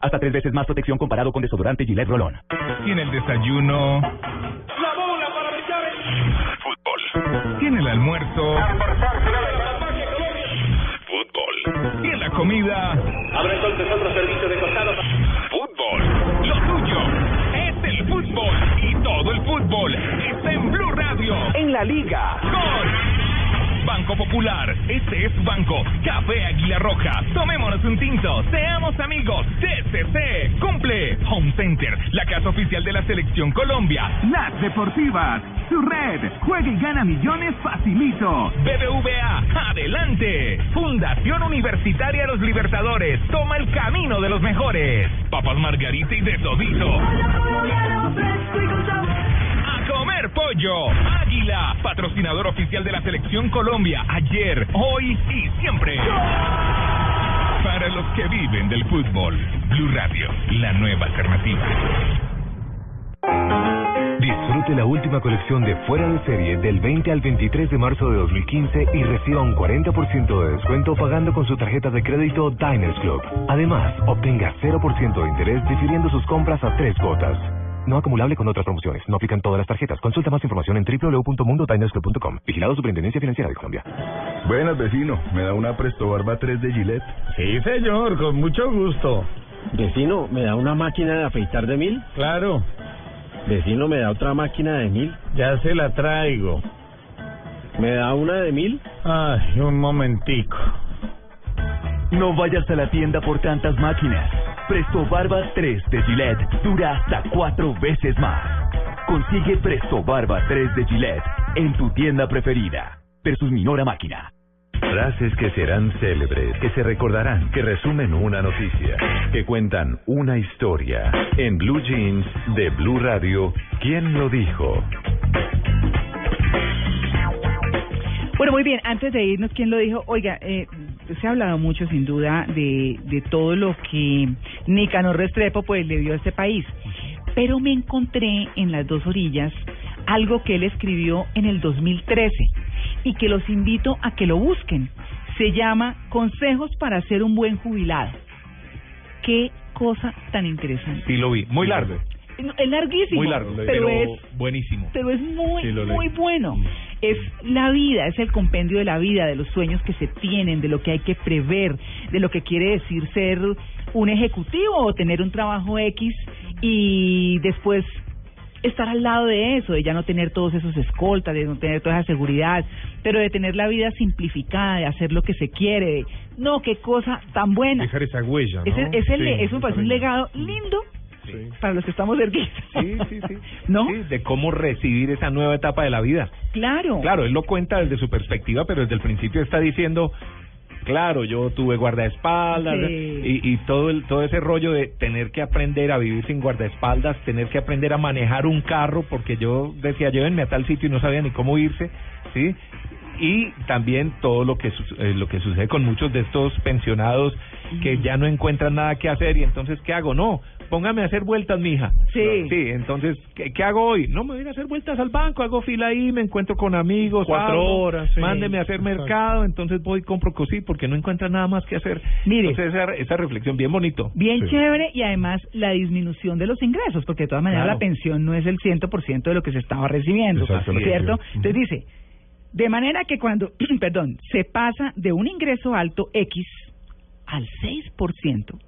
S26: Hasta tres veces más protección comparado con desodorante Gillette Rolón.
S27: Y en el desayuno,
S28: La bola para brillar.
S27: fútbol. Y en el almuerzo, fútbol. Y en la comida,
S28: Habrá entonces otro servicio de costado.
S27: fútbol. Lo tuyo es el fútbol. Y todo el fútbol está en Blue Radio. En la liga. Gol. Banco Popular, este es banco. Café Águila Roja, tomémonos un tinto, seamos amigos. TCC, cumple. Home Center, la casa oficial de la Selección Colombia.
S29: Las Deportivas, su red, juega y gana millones facilito.
S27: BBVA, adelante. Fundación Universitaria Los Libertadores, toma el camino de los mejores. Papas Margarita y de todito. Comer pollo. Águila, patrocinador oficial de la Selección Colombia, ayer, hoy y siempre. Para los que viven del fútbol, Blue Radio, la nueva alternativa.
S11: Disfrute la última colección de Fuera de Serie del 20 al 23 de marzo de 2015 y reciba un 40% de descuento pagando con su tarjeta de crédito Diners Club. Además, obtenga 0% de interés difiriendo sus compras a tres cuotas. No acumulable con otras promociones. No aplican todas las tarjetas. Consulta más información en www.mundodinersclub.com. Vigilado Superintendencia Financiera de Colombia.
S30: Buenas, vecino. ¿Me da una Presto Barba 3 de Gillette?
S28: Sí, señor, con mucho gusto. Vecino, ¿me da una máquina de afeitar de mil? Claro. Vecino, ¿me da otra máquina de mil? Ya se la traigo. ¿Me da una de mil? Ay, un momentico.
S26: No vayas a la tienda por tantas máquinas. Presto Barba 3 de Gillette dura hasta cuatro veces más. Consigue Presto Barba 3 de Gillette en tu tienda preferida. Versus Minora Máquina.
S1: Frases que serán célebres, que se recordarán, que resumen una noticia, que cuentan una historia. En Blue Jeans de Blue Radio, ¿quién lo dijo?
S20: Bueno, muy bien, antes de irnos, ¿quién lo dijo? Oiga, eh, se ha hablado mucho, sin duda, de, de todo lo que Nicanor Restrepo pues, le dio a este país. Pero me encontré en las dos orillas algo que él escribió en el 2013 y que los invito a que lo busquen. Se llama Consejos para ser un buen jubilado. Qué cosa tan interesante.
S22: Sí, lo vi. Muy largo.
S20: Es larguísimo,
S22: Muy largo,
S20: pero,
S22: pero
S20: es
S22: buenísimo.
S20: pero es muy,
S22: Sí,
S20: muy bueno. Es la vida, es el compendio de la vida, de los sueños que se tienen, de lo que hay que prever, de lo que quiere decir ser un ejecutivo o tener un trabajo X y después estar al lado de eso, de ya no tener todos esos escoltas, de no tener toda esa seguridad, pero de tener la vida simplificada, de hacer lo que se quiere. de- No, qué cosa tan buena.
S21: Dejar esa huella, ¿no?
S20: Ese, es el,
S21: Sí,
S20: eso me parece un legado lindo para los que estamos cerquitos.
S22: Sí, sí, sí.
S20: ¿No?
S22: Sí, de cómo recibir esa nueva etapa de la vida.
S20: Claro.
S22: Claro, él lo cuenta desde su perspectiva, pero desde el principio está diciendo, claro, yo tuve guardaespaldas
S20: Sí.
S22: y, y todo el todo ese rollo de tener que aprender a vivir sin guardaespaldas, tener que aprender a manejar un carro, porque yo decía, llévenme a tal sitio y no sabía ni cómo irse, ¿sí? Y también todo lo que su- eh, lo que sucede con muchos de estos pensionados que ya no encuentran nada que hacer y entonces ¿qué hago? No, póngame a hacer vueltas, mija.
S20: Sí.
S22: Sí, entonces ¿qué, qué hago hoy? No, me voy a ir a hacer vueltas al banco, hago fila ahí, me encuentro con amigos,
S21: Cuatro
S22: hablo,
S21: horas, sí.
S22: mándeme a hacer
S21: Exacto.
S22: mercado, entonces voy y compro cosí porque no encuentra nada más que hacer.
S20: Mire.
S22: Entonces esa, esa reflexión bien bonito.
S20: Bien
S22: Sí.
S20: chévere y además la disminución de los ingresos, porque de todas maneras
S22: Claro.
S20: la pensión no es el 100% de lo que se estaba recibiendo,
S22: Exactamente.
S20: ¿cierto? Entonces dice, de manera que cuando, perdón, se pasa de un ingreso alto X al 6%,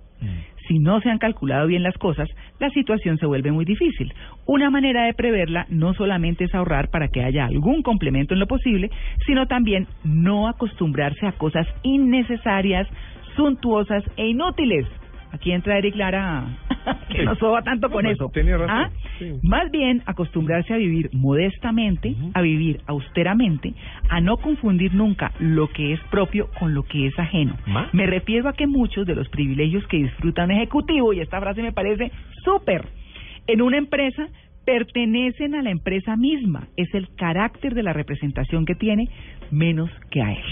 S20: si no se han calculado bien las cosas, la situación se vuelve muy difícil. Una manera de preverla no solamente es ahorrar para que haya algún complemento en lo posible, sino también no acostumbrarse a cosas innecesarias, suntuosas e inútiles. Aquí entra Eric Lara, que
S21: Sí.
S20: no soba tanto con
S21: No,
S20: eso.
S21: tenía razón,
S20: ¿Ah?
S21: sí.
S20: Más bien acostumbrarse a vivir modestamente, a vivir austeramente, a no confundir nunca lo que es propio con lo que es ajeno. Me refiero a que muchos de los privilegios que disfruta un ejecutivo, y esta frase me parece súper, en una empresa pertenecen a la empresa misma. Es el carácter de la representación que tiene menos que a él.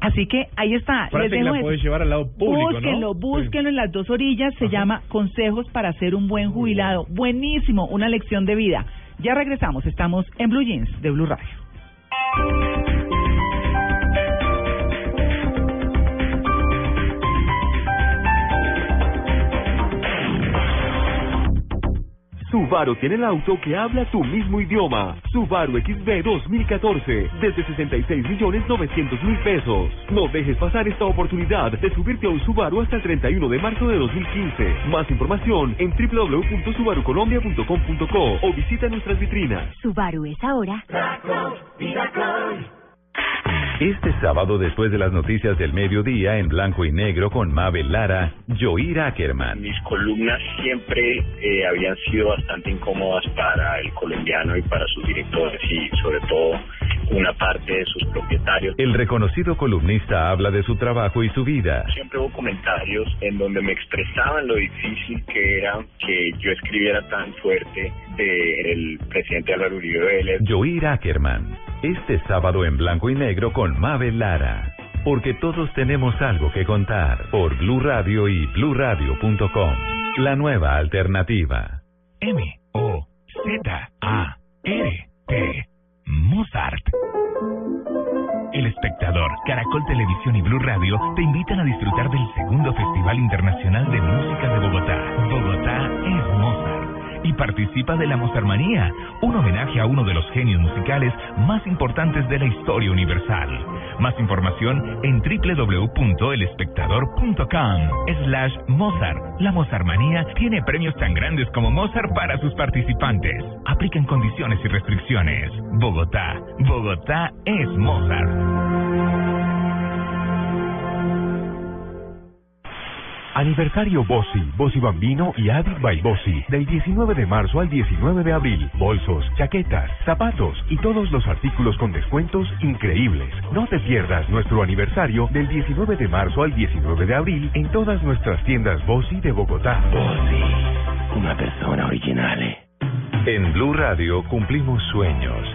S20: Así que ahí está. Les dejo
S21: la puedes llevar al lado público, ¿no?
S20: Búsquenlo,
S21: Sí.
S20: búsquenlo en las dos orillas. Se llama Consejos para ser un buen jubilado. Buenísimo, una lección de vida. Ya regresamos. Estamos en Blue Jeans de Blue Radio.
S31: Subaru tiene el auto que habla tu mismo idioma. Subaru XB 2014, desde 66 millones 900 mil pesos. No dejes pasar esta oportunidad de subirte a un Subaru hasta el 31 de marzo de 2015. Más información en www.subarucolombia.com.co o visita nuestras vitrinas.
S32: Subaru es ahora.
S1: Este sábado, después de las noticias del mediodía, en blanco y negro con Mabel Lara, Joir Ackerman.
S33: Mis columnas siempre eh, habían sido bastante incómodas para el colombiano y para sus directores y sobre todo una parte de sus propietarios.
S1: El reconocido columnista habla de su trabajo y su vida.
S33: Siempre hubo comentarios en donde me expresaban lo difícil que era que yo escribiera tan fuerte del presidente Álvaro Uribe Vélez.
S1: Joir Ackerman. Este sábado en blanco y negro con Mabel Lara. Porque todos tenemos algo que contar. Por Blue Radio y bluradio.com. La nueva alternativa.
S27: M O Z A R T Mozart. El espectador, Caracol Televisión y Blue Radio te invitan a disfrutar del segundo Festival Internacional de Música de Bogotá. Bogotá es. Y participa de la Mozarmanía, un homenaje a uno de los genios musicales más importantes de la historia universal. Más información en www.elespectador.com slash Mozart. La Mozarmanía tiene premios tan grandes como Mozart para sus participantes. Aplican condiciones y restricciones. Bogotá. Bogotá es Mozart.
S11: Aniversario Bossi, Bossi Bambino y Adit by Bossi del 19 de marzo al 19 de abril. Bolsos, chaquetas, zapatos y todos los artículos con descuentos increíbles. No te pierdas nuestro aniversario del 19 de marzo al 19 de abril en todas nuestras tiendas Bossi de Bogotá. Bossi, una persona original.
S1: En Blue Radio cumplimos sueños.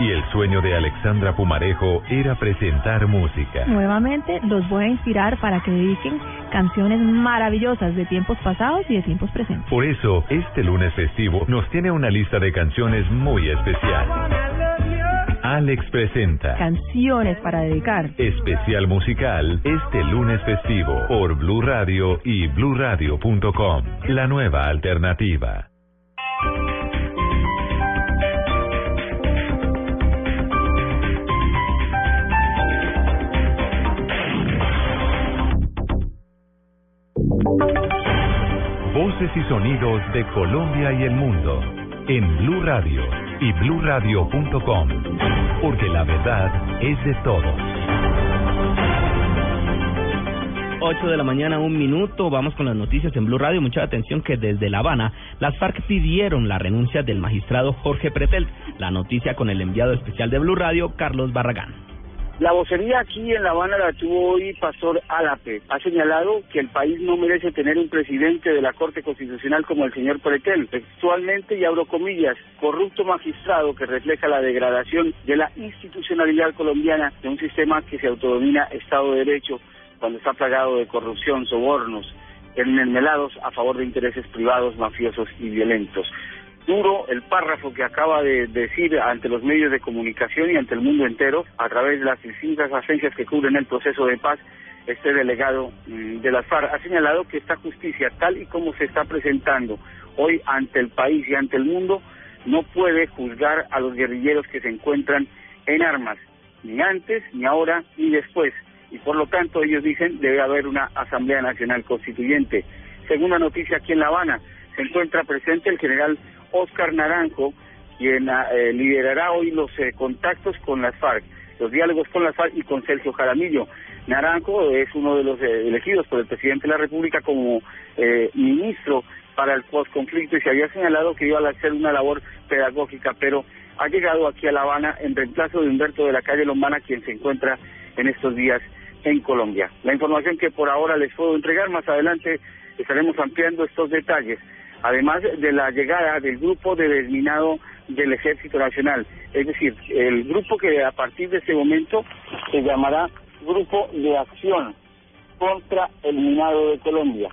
S1: Y el sueño de Alexandra Pumarejo era presentar música.
S12: Nuevamente los voy a inspirar para que dediquen canciones maravillosas de tiempos pasados y de tiempos presentes.
S1: Por eso, este lunes festivo nos tiene una lista de canciones muy especial. Alex presenta
S34: Canciones para dedicar.
S1: especial musical este lunes festivo por Blue Radio y bluradio.com. La nueva alternativa. Voces y sonidos de Colombia y el mundo en Blue Radio y bluradio.com, porque la verdad es de todos.
S2: 8 de la mañana, un minuto. Vamos con las noticias en Blue Radio. Mucha atención que desde La Habana las FARC pidieron la renuncia del magistrado Jorge Pretel. La noticia con el enviado especial de Blue Radio, Carlos Barragán.
S35: La vocería aquí en La Habana la tuvo hoy Pastor Álape. Ha señalado que el país no merece tener un presidente de la Corte Constitucional como el señor Pretel. Textualmente, y abro comillas, corrupto magistrado que refleja la degradación de la institucionalidad colombiana de un sistema que se autodomina Estado de Derecho cuando está plagado de corrupción, sobornos, enmermelados a favor de intereses privados, mafiosos y violentos duro el párrafo que acaba de decir ante los medios de comunicación y ante el mundo entero a través de las distintas agencias que cubren el proceso de paz. Este delegado mm, de las FARC ha señalado que esta justicia, tal y como se está presentando hoy ante el país y ante el mundo, no puede juzgar a los guerrilleros que se encuentran en armas, ni antes, ni ahora, ni después. Y por lo tanto, ellos dicen, debe haber una Asamblea Nacional Constituyente. Segunda noticia aquí en La Habana, se encuentra presente el general Oscar Naranjo, quien eh, liderará hoy los eh, contactos con las FARC, los diálogos con las FARC y con Sergio Jaramillo. Naranjo es uno de los eh, elegidos por el presidente de la República como ministro para el postconflicto y se había señalado que iba a hacer una labor pedagógica, pero ha llegado aquí a La Habana en reemplazo de Humberto de la calle Lombana, quien se encuentra en estos días en Colombia. La información que por ahora les puedo entregar, más adelante estaremos ampliando estos detalles además de la llegada del grupo de desminado del Ejército Nacional. Es decir, el grupo que a partir de ese momento se llamará Grupo de Acción contra el Minado de Colombia.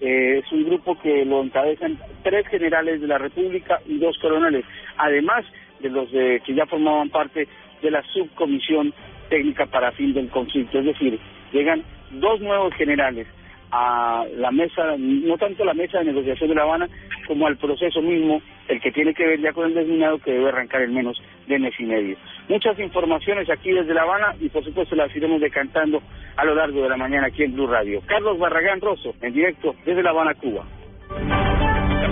S35: Eh, es un grupo que lo encabezan tres generales de la República y dos coroneles, además de los de, que ya formaban parte de la subcomisión técnica para fin del conflicto. Es decir, llegan dos nuevos generales a la mesa, no tanto la mesa de negociación de La Habana, como al proceso mismo, el que tiene que ver ya con el desminado que debe arrancar en menos de mes y medio. Muchas informaciones aquí desde La Habana y por supuesto las iremos decantando a lo largo de la mañana aquí en Blue Radio. Carlos Barragán Rosso, en directo desde La Habana, Cuba.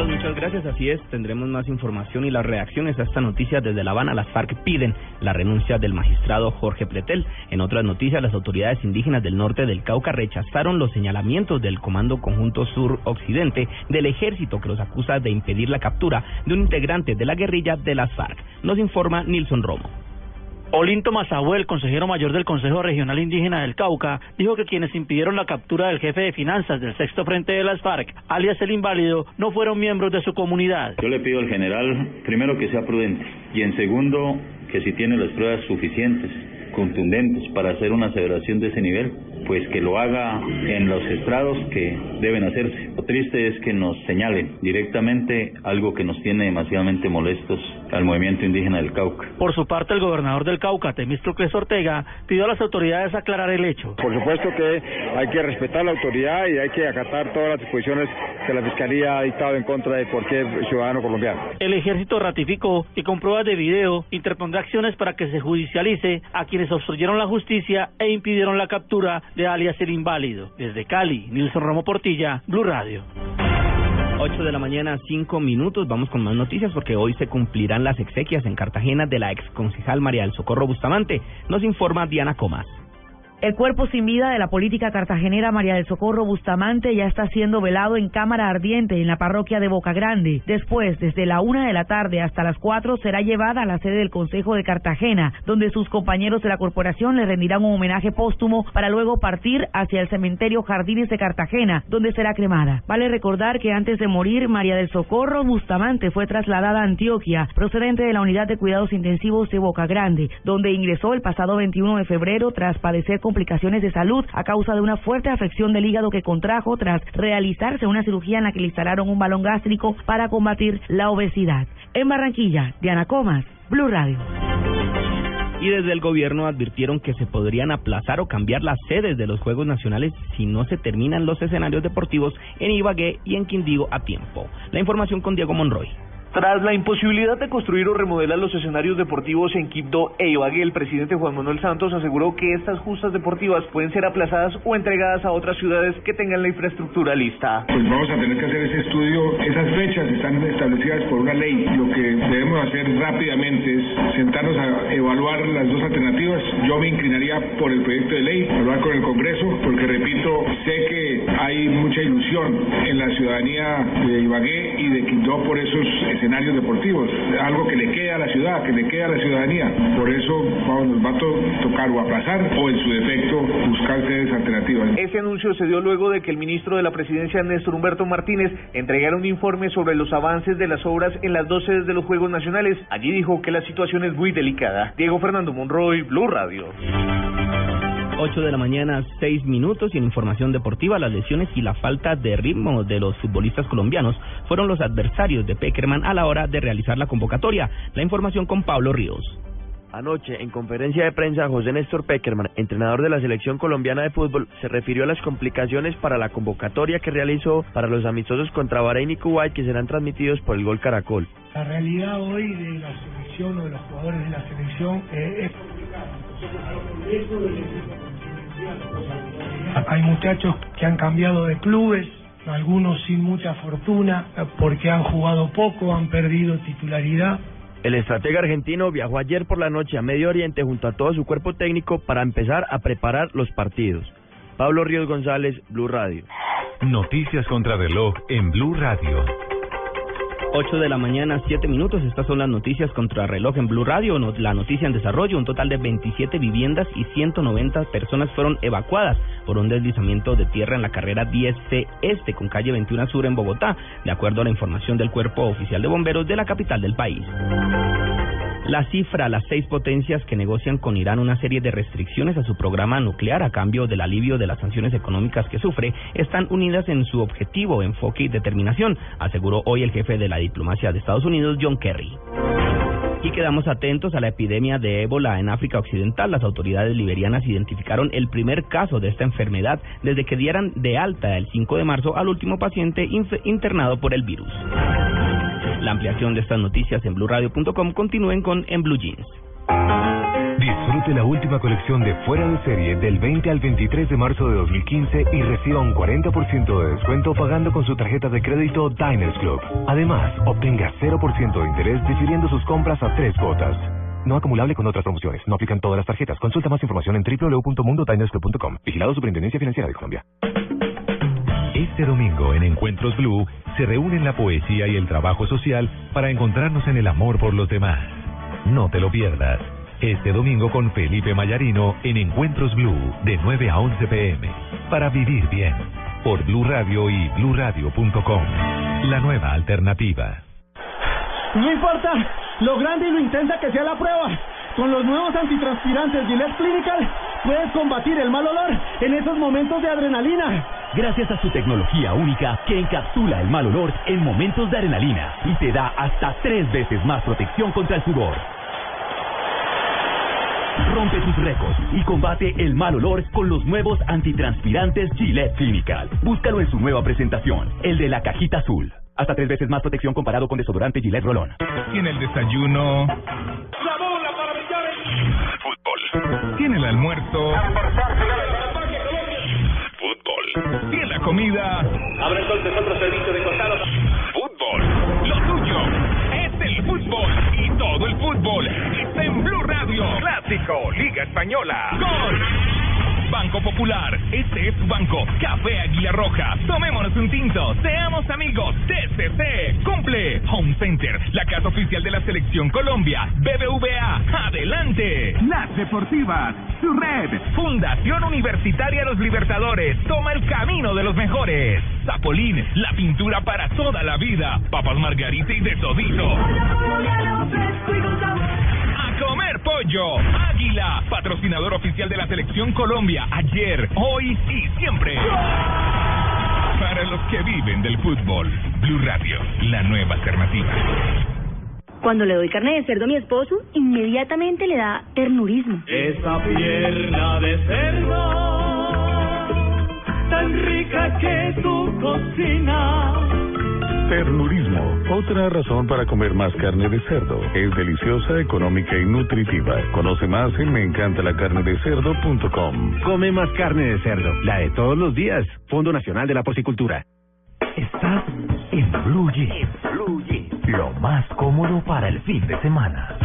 S2: Muchas gracias. Así es, tendremos más información y las reacciones a esta noticia desde La Habana. Las FARC piden la renuncia del magistrado Jorge Pretel. En otras noticias, las autoridades indígenas del norte del Cauca rechazaron los señalamientos del Comando Conjunto Sur-Occidente del ejército que los acusa de impedir la captura de un integrante de la guerrilla de las FARC. Nos informa Nilson Romo.
S36: Olinto Mazahuel, consejero mayor del Consejo Regional Indígena del Cauca, dijo que quienes impidieron la captura del jefe de finanzas del sexto frente de las FARC, alias el inválido, no fueron miembros de su comunidad.
S37: Yo le pido al general, primero, que sea prudente y en segundo, que si tiene las pruebas suficientes, contundentes para hacer una aseveración de ese nivel, pues que lo haga en los estrados que deben hacerse. Lo triste es que nos señalen directamente algo que nos tiene demasiadamente molestos al movimiento indígena del Cauca.
S36: Por su parte, el gobernador del Cauca, Temístocles Ortega, pidió a las autoridades aclarar el hecho.
S38: Por supuesto que hay que respetar la autoridad y hay que acatar todas las disposiciones que la Fiscalía ha dictado en contra de cualquier ciudadano colombiano.
S36: El ejército ratificó y con pruebas de video interpondrá acciones para que se judicialice a quienes obstruyeron la justicia e impidieron la captura de alias el inválido. Desde Cali, Nilson Romo Portilla, Blue Radio.
S2: 8 de la mañana, 5 minutos. Vamos con más noticias porque hoy se cumplirán las exequias en Cartagena de la ex concejal María del Socorro Bustamante. Nos informa Diana Comas.
S39: El cuerpo sin vida de la política cartagenera María del Socorro Bustamante ya está siendo velado en cámara ardiente en la parroquia de Boca Grande. Después, desde la una de la tarde hasta las cuatro, será llevada a la sede del Consejo de Cartagena, donde sus compañeros de la corporación le rendirán un homenaje póstumo para luego partir hacia el cementerio Jardines de Cartagena, donde será cremada. Vale recordar que antes de morir, María del Socorro Bustamante fue trasladada a Antioquia, procedente de la unidad de cuidados intensivos de Boca Grande, donde ingresó el pasado 21 de febrero tras padecer complicaciones de salud a causa de una fuerte afección del hígado que contrajo tras realizarse una cirugía en la que le instalaron un balón gástrico para combatir la obesidad. En Barranquilla, Diana Comas, Blue Radio.
S2: y desde el gobierno advirtieron que se podrían aplazar o cambiar las sedes de los Juegos Nacionales si no se terminan los escenarios deportivos en Ibagué y en Quindío a tiempo. La información con Diego Monroy.
S40: Tras la imposibilidad de construir o remodelar los escenarios deportivos en Quibdó e Ibagué, el presidente Juan Manuel Santos aseguró que estas justas deportivas pueden ser aplazadas o entregadas a otras ciudades que tengan la infraestructura lista.
S41: Pues vamos a tener que hacer ese estudio. Esas fechas están establecidas por una ley. Lo que debemos hacer rápidamente es sentarnos a evaluar las dos alternativas. Yo me inclinaría por el proyecto de ley, hablar con el Congreso, porque repito, sé que hay mucha ilusión en la ciudadanía de Ibagué y de Quibdó por esos escenarios deportivos, algo que le queda a la ciudad, que le queda a la ciudadanía. Por eso vamos, nos va a tocar o aplazar o en su defecto buscar sedes alternativas.
S40: Ese anuncio se dio luego de que el ministro de la Presidencia, Néstor Humberto Martínez, entregara un informe sobre los avances de las obras en las dos sedes de los Juegos Nacionales. Allí dijo que la situación es muy delicada. Diego Fernando Monroy, Blue Radio.
S2: 8 de la mañana, 6 minutos y en información deportiva, las lesiones y la falta de ritmo de los futbolistas colombianos fueron los adversarios de Peckerman a la hora de realizar la convocatoria. La información con Pablo Ríos.
S42: Anoche, en conferencia de prensa, José Néstor Peckerman, entrenador de la selección colombiana de fútbol, se refirió a las complicaciones para la convocatoria que realizó para los amistosos contra Bahrein y Kuwait que serán transmitidos por el Gol Caracol.
S43: La realidad hoy de la selección o de los jugadores de la selección eh, es complicada. Hay muchachos que han cambiado de clubes, algunos sin mucha fortuna, porque han jugado poco, han perdido titularidad.
S42: El estratega argentino viajó ayer por la noche a Medio Oriente junto a todo su cuerpo técnico para empezar a preparar los partidos. Pablo Ríos González, Blue Radio.
S1: Noticias contra reloj en Blue Radio.
S2: 8 de la mañana, 7 minutos. Estas son las noticias contra reloj en Blue Radio. La noticia en desarrollo: un total de 27 viviendas y 190 personas fueron evacuadas por un deslizamiento de tierra en la carrera 10C Este con calle 21 Sur en Bogotá, de acuerdo a la información del Cuerpo Oficial de Bomberos de la capital del país. La cifra, las seis potencias que negocian con Irán una serie de restricciones a su programa nuclear a cambio del alivio de las sanciones económicas que sufre, están unidas en su objetivo, enfoque y determinación, aseguró hoy el jefe de la diplomacia de Estados Unidos, John Kerry. Y quedamos atentos a la epidemia de ébola en África Occidental. Las autoridades liberianas identificaron el primer caso de esta enfermedad desde que dieran de alta el 5 de marzo al último paciente internado por el virus. La ampliación de estas noticias en blurradio.com continúen con En Blue Jeans.
S11: Disfrute la última colección de Fuera de Serie del 20 al 23 de marzo de 2015 y reciba un 40% de descuento pagando con su tarjeta de crédito Diners Club. Además, obtenga 0% de interés difiriendo sus compras a tres cuotas. No acumulable con otras promociones. No aplican todas las tarjetas. Consulta más información en www.mundodinersclub.com. Vigilado Superintendencia Financiera de Colombia.
S1: Este domingo en Encuentros Blue se reúnen la poesía y el trabajo social para encontrarnos en el amor por los demás. No te lo pierdas. Este domingo con Felipe Mayarino en Encuentros Blue de 9 a 11 pm. Para vivir bien. Por Blue Radio y bluradio.com. La nueva alternativa.
S44: No importa lo grande y lo intensa que sea la prueba. Con los nuevos antitranspirantes Gillette Clinical puedes combatir el mal olor en esos momentos de adrenalina.
S26: Gracias a su tecnología única que encapsula el mal olor en momentos de adrenalina y te da hasta tres veces más protección contra el sudor. Rompe tus récords y combate el mal olor con los nuevos antitranspirantes Gillette Clinical. Búscalo en su nueva presentación, el de la cajita azul. Hasta tres veces más protección comparado con desodorante Gillette Rolón.
S27: Tiene el desayuno.
S44: ¡La bola para brillar
S27: el fútbol! Tiene el almuerzo. Fútbol. Tiene la comida.
S40: Abre entonces otro servicio de costados.
S27: Fútbol. Lo tuyo es el fútbol. Y todo el fútbol está en Blue Radio. Clásico, Liga Española. Gol. Banco Popular. Este es su banco. Café Águila Roja. Tomémonos un tinto. Seamos amigos. TCC. Cumple. Home Center. La casa oficial de la Selección Colombia. BBVA. Adelante. Las Deportivas. Su red. Fundación Universitaria Los Libertadores. Toma el camino de los mejores. Zapolín. La pintura para toda la vida. Papas Margarita y de todito comer pollo. Águila, patrocinador oficial de la selección Colombia, ayer, hoy y siempre. Para los que viven del fútbol, Blue Radio, la nueva alternativa.
S45: Cuando le doy carne de cerdo a mi esposo, inmediatamente le da ternurismo.
S23: Esa pierna de cerdo, tan rica que tu cocina.
S16: Ternurismo, otra razón para comer más carne de cerdo. Es deliciosa, económica y nutritiva. Conoce más en meencantalacarnedecerdo.com.
S46: Come más carne de cerdo, la de todos los días. Fondo Nacional de la Porcicultura.
S11: Estás en Blue Jeans. Lo más cómodo para el fin de semana.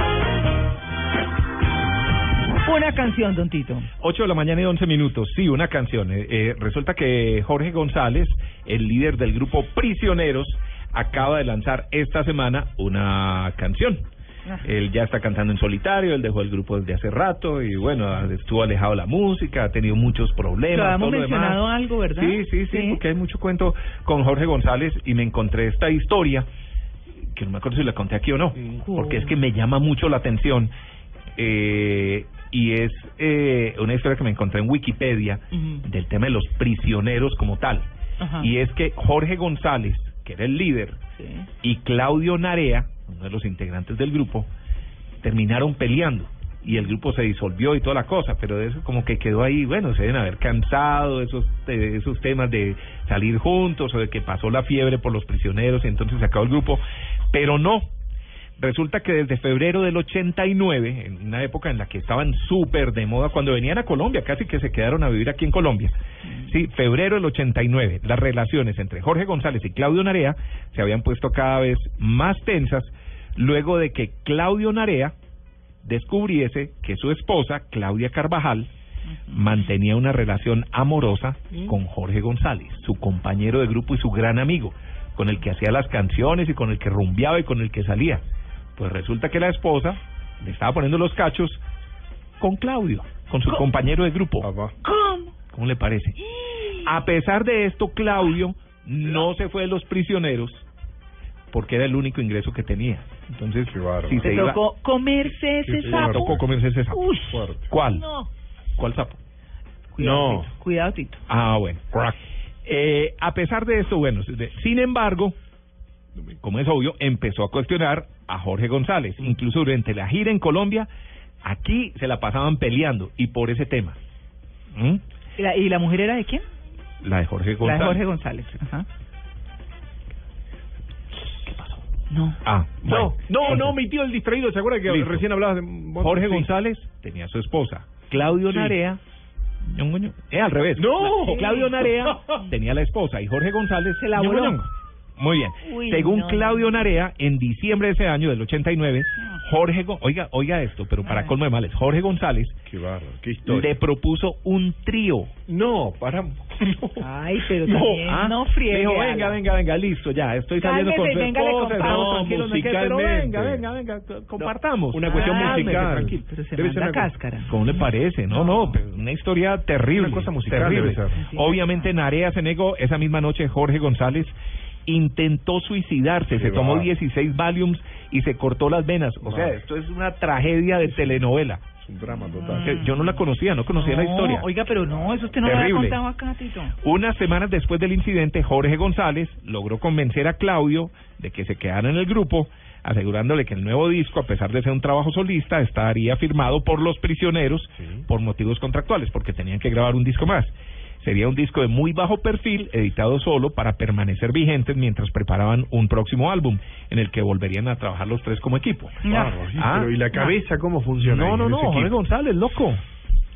S20: Una canción, don Tito.
S22: 8 de la mañana y 11 minutos. Sí, una canción. Eh, eh, resulta que Jorge González, el líder del grupo Prisioneros, acaba de lanzar esta semana una canción. Él ya está cantando en solitario, él dejó el grupo desde hace rato y bueno, estuvo alejado de la música, ha tenido muchos problemas.
S20: Lo habíamos
S22: todo lo
S20: mencionado
S22: demás.
S20: algo, ¿verdad?
S22: Sí, sí, sí, porque hay mucho cuento con Jorge González y me encontré esta historia, que no me acuerdo si la conté aquí o no, porque es que me llama mucho la atención. Eh, y es eh, una historia que me encontré en Wikipedia del tema de los prisioneros como tal.
S20: Ajá.
S22: Y es que Jorge González, que era el líder, y Claudio Narea, uno de los integrantes del grupo, terminaron peleando y el grupo se disolvió y toda la cosa, pero eso como que quedó ahí, bueno, se deben haber cansado esos de esos temas de salir juntos o de que pasó la fiebre por los prisioneros y entonces se acabó el grupo, pero no. Resulta que desde febrero del 89, en una época en la que estaban súper de moda, cuando venían a Colombia, casi que se quedaron a vivir aquí en Colombia. Sí, febrero del 89, las relaciones entre Jorge González y Claudio Narea se habían puesto cada vez más tensas luego de que Claudio Narea descubriese que su esposa, Claudia Carvajal, mantenía una relación amorosa con Jorge González, su compañero de grupo y su gran amigo, con el que hacía las canciones y con el que rumbeaba y con el que salía. Pues resulta que la esposa le estaba poniendo los cachos con Claudio, con su compañero de grupo.
S20: ¿Cómo?
S22: ¿Cómo le parece? A pesar de esto, Claudio no se fue de los prisioneros porque era el único ingreso que tenía. Entonces, si se
S20: ¿Te
S22: iba,
S20: tocó comerse ese
S22: le
S20: sapo?
S22: tocó comerse ese sapo.
S20: Uy,
S22: ¿Cuál?
S20: No.
S22: ¿Cuál sapo?
S20: Cuidado,
S22: No.
S20: Tito. Cuidado, Tito.
S22: Ah, bueno. Eh, a pesar de esto, bueno, sin embargo, como es obvio, empezó a cuestionar a Jorge González. Incluso durante la gira en Colombia, aquí se la pasaban peleando y por ese tema. ¿Mm?
S20: ¿Y la, y la mujer era de quién?
S22: La de Jorge
S20: La
S22: González.
S20: de Jorge González. Ajá. No.
S22: Ah, bueno.
S21: No, no, mi tío el distraído, ¿se acuerda que
S22: Listo.
S21: recién hablabas de?
S22: Jorge
S21: Sí.
S22: González tenía su esposa. Claudio
S21: Sí.
S22: Narea. ñongo. Eh, al revés.
S21: No.
S22: La- Claudio Narea tenía la esposa y Jorge González
S20: la voló.
S22: ñongo. Muy bien.
S20: Uy,
S22: Según
S20: no,
S22: Claudio Narea, en diciembre de ese año, del 89, Jorge, oiga, oiga esto, pero para colmo de males, Jorge González
S21: Qué bárbaro, qué historia.
S22: le propuso un trío.
S21: No, para.
S20: Ay, pero
S22: No,
S20: también
S22: ah,
S20: no friegue.
S22: Dijo, venga, venga, venga, listo, ya, estoy saliendo con
S20: Cálmese,
S22: su
S20: venga, le
S22: esposa, estamos tranquilos, no pero venga, venga, venga, co- compartamos.
S21: Una cuestión
S22: Cálmese,
S21: musical.
S22: tranquilo.
S20: Pero se
S21: Debe ser una
S20: cáscara.
S22: ¿Cómo le parece? No, no, pero una historia terrible.
S21: Una cosa musical
S22: terrible.
S21: debe ser.
S22: Obviamente Narea se negó. Esa misma noche Jorge González intentó suicidarse. Se tomó
S21: bárbaro.
S22: 16 Valiums y se cortó las venas. O sea, esto es una tragedia de telenovela.
S21: Es un drama total.
S22: Que Yo no la conocía, no conocía la historia.
S20: Oiga, pero no, eso usted no lo había
S22: Terrible.
S20: contado acá, Tito.
S22: Unas semanas después del incidente, Jorge González logró convencer a Claudio de que se quedara en el grupo, asegurándole que el nuevo disco, a pesar de ser un trabajo solista, estaría firmado por los prisioneros por motivos contractuales, porque tenían que grabar un disco más. Sería un disco de muy bajo perfil, editado solo para permanecer vigentes mientras preparaban un próximo álbum, en el que volverían a trabajar los tres como equipo.
S21: Bárbaro, sí,
S22: Ah,
S21: pero ¿y la cabeza cómo funciona?
S22: No, no,
S21: en
S22: no, Jorge? González, loco.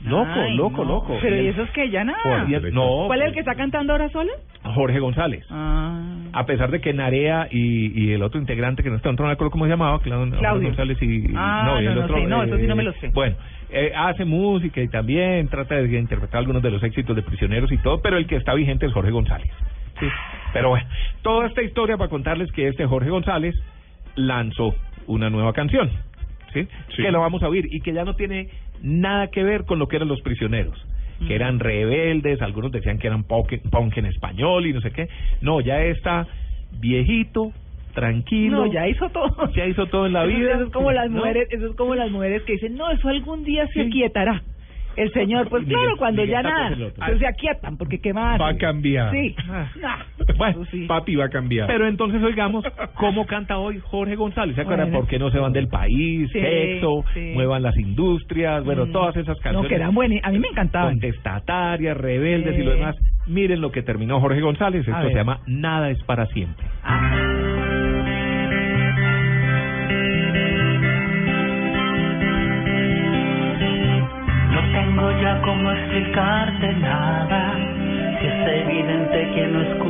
S22: Loco,
S20: Ay,
S22: loco,
S20: no.
S22: loco.
S20: Pero
S22: Y
S20: ¿y
S22: él-
S20: eso es que ya nada?
S22: No,
S20: ¿Cuál es el que está cantando ahora solo?
S22: Jorge González.
S20: Ah.
S22: A pesar de que Narea y, y el otro integrante que no está, no me acuerdo cómo se llamaba, Claudio,
S20: Claudio.
S22: González y,
S20: Ah,
S22: y el
S20: no, no
S22: otro,
S20: sé, no, eso sí no
S22: eh,
S20: me lo sé.
S22: Bueno, eh, hace música y también trata de interpretar algunos de los éxitos de prisioneros y todo, pero el que está vigente es Jorge González. Sí. Pero bueno, toda esta historia para contarles que este Jorge González lanzó una nueva canción, ¿sí? Que lo vamos a oír y que ya no tiene nada que ver con lo que eran los prisioneros. Que eran rebeldes, algunos decían que eran punk, punk en español y no sé qué. No, ya está viejito, tranquilo.
S20: No, ya hizo todo.
S22: Ya hizo todo en la
S20: Eso-
S22: vida.
S20: Eso es como las
S22: ¿no?
S20: mujeres, eso es como las mujeres que dicen, no, eso algún día se aquietará. El señor, pues
S22: Miguel-
S20: claro, cuando
S22: Miguel
S20: ya nada, pues se aquietan, porque qué más.
S21: Va a cambiar.
S20: Sí.
S22: Ah.
S20: No.
S22: Bueno,
S21: Papi va a cambiar.
S22: pero entonces oigamos cómo canta hoy Jorge González. ¿Se acuerdan
S20: Bueno.
S22: por qué no se van del país?
S20: Sí,
S22: Sexo,
S20: sí.
S22: muevan las industrias, bueno,
S20: Mm.
S22: todas esas canciones.
S20: No, que eran buenas. A mí me encantaban.
S22: Contestatarias, rebeldes y lo demás. Miren lo que terminó Jorge González. Esto se llama Nada es para siempre.
S47: No nada, si es evidente que no escuchas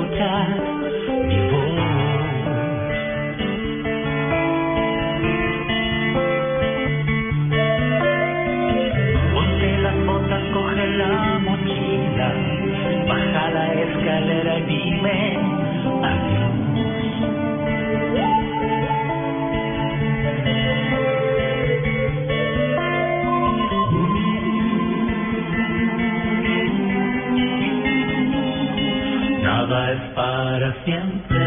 S47: para siempre.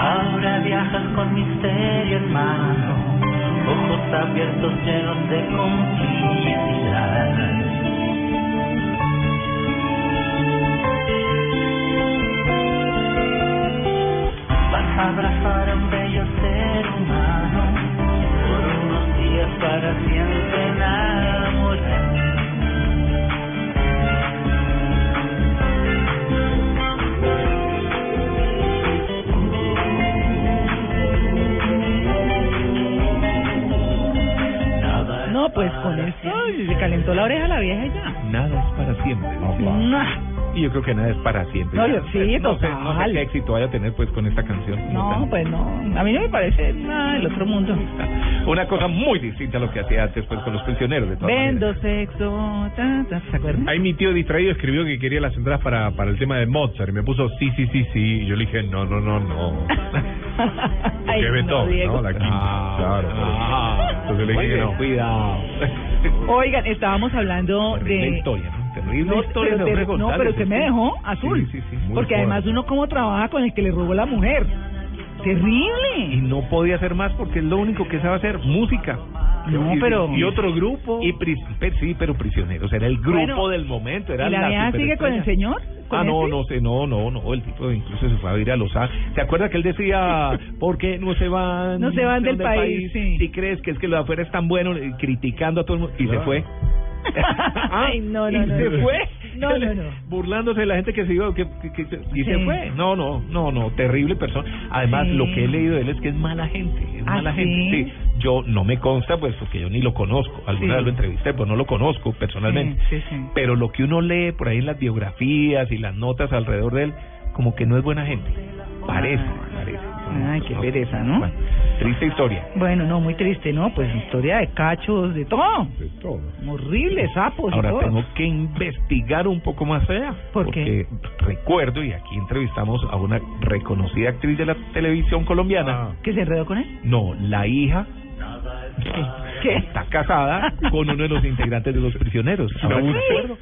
S47: Ahora viajas con misterio en mano, ojos abiertos llenos de complicidad. Vas a abrazar a un bello ser humano para siempre enamorar.
S20: No, pues con esto se calentó la oreja a la vieja ya.
S22: Nada es para siempre.
S20: Nah.
S22: Y yo creo que nada es para siempre.
S20: No, yo- sí,
S22: no sé, no sé
S20: total.
S22: qué éxito vaya a tener pues con esta canción.
S20: No, pues no. A mí no me parece nada del otro mundo.
S22: Una cosa muy distinta a lo que hacía antes pues con los prisioneros de todas maneras.
S20: Vendo sexo. ta, ta, ¿Se acuerdan?
S21: Ahí mi tío distraído escribió que quería las entradas para, para el tema de Mozart y me puso sí, sí, sí, sí. Y yo le dije, no, no, no, no.
S20: Ay,
S21: que
S20: no,
S21: Beethoven,
S20: Diego.
S21: ¿no? La quinta. claro.
S22: Ah,
S21: Entonces le dije
S22: oye,
S21: no.
S22: cuidado.
S20: Oigan, estábamos hablando de...
S22: historia, ¿no? Terrible
S20: No,
S22: historia
S20: pero,
S22: de
S20: no, pero usted me dejó azul.
S22: Sí, sí, sí, muy
S20: porque
S22: fuerte.
S20: además uno cómo trabaja con el que le robó la mujer. Terrible.
S22: Y no podía hacer más porque es lo único que sabe hacer, música.
S20: No,
S22: Y-
S20: pero-
S22: Y otro grupo. Y sí, pero prisioneros. Era el grupo
S20: Bueno,
S22: del momento. Era
S20: ¿Y la vieja sigue con el señor? ¿Con
S22: Ah, no,
S20: ese?
S22: no sé, no, no, no, el tipo incluso se fue a ir a Los Ángeles. ¿Se acuerda que él decía, ¿por qué no se van?
S20: No se van del país, sí.
S22: Si crees que es que lo de afuera es tan bueno, y criticando a todo el mundo, y se fue.
S20: Ay, no, no,
S22: y
S20: no,
S22: se
S20: no.
S22: fue.
S20: No, no, no.
S22: Burlándose de la gente que se iba, que, que- que- y se fue. No, no, no, no, terrible persona. Además,
S20: Sí.
S22: lo que he leído de él es que es mala gente, es
S20: ¿Ah,
S22: mala
S20: sí?
S22: gente. Sí, yo no me consta, pues, porque yo ni lo conozco. Alguna vez lo entrevisté, pues no lo conozco personalmente. Pero lo que uno lee por ahí en las biografías y las notas alrededor de él, como que no es buena gente. Parece, parece.
S20: Ay, qué pereza, ¿no?
S22: Bueno, triste historia.
S20: Bueno, no, muy triste, ¿no? Pues historia de cachos, de todo.
S21: De todo.
S20: Horrible, sapos y
S22: Ahora
S20: todo.
S22: tengo que investigar un poco más allá.
S20: ¿Por
S22: porque recuerdo, y aquí entrevistamos a una reconocida actriz de la televisión colombiana.
S20: ¿Que se enredó con él?
S22: No, la hija
S20: ¿Qué?
S22: está casada con uno de los integrantes de los prisioneros. Ahora acuerdo.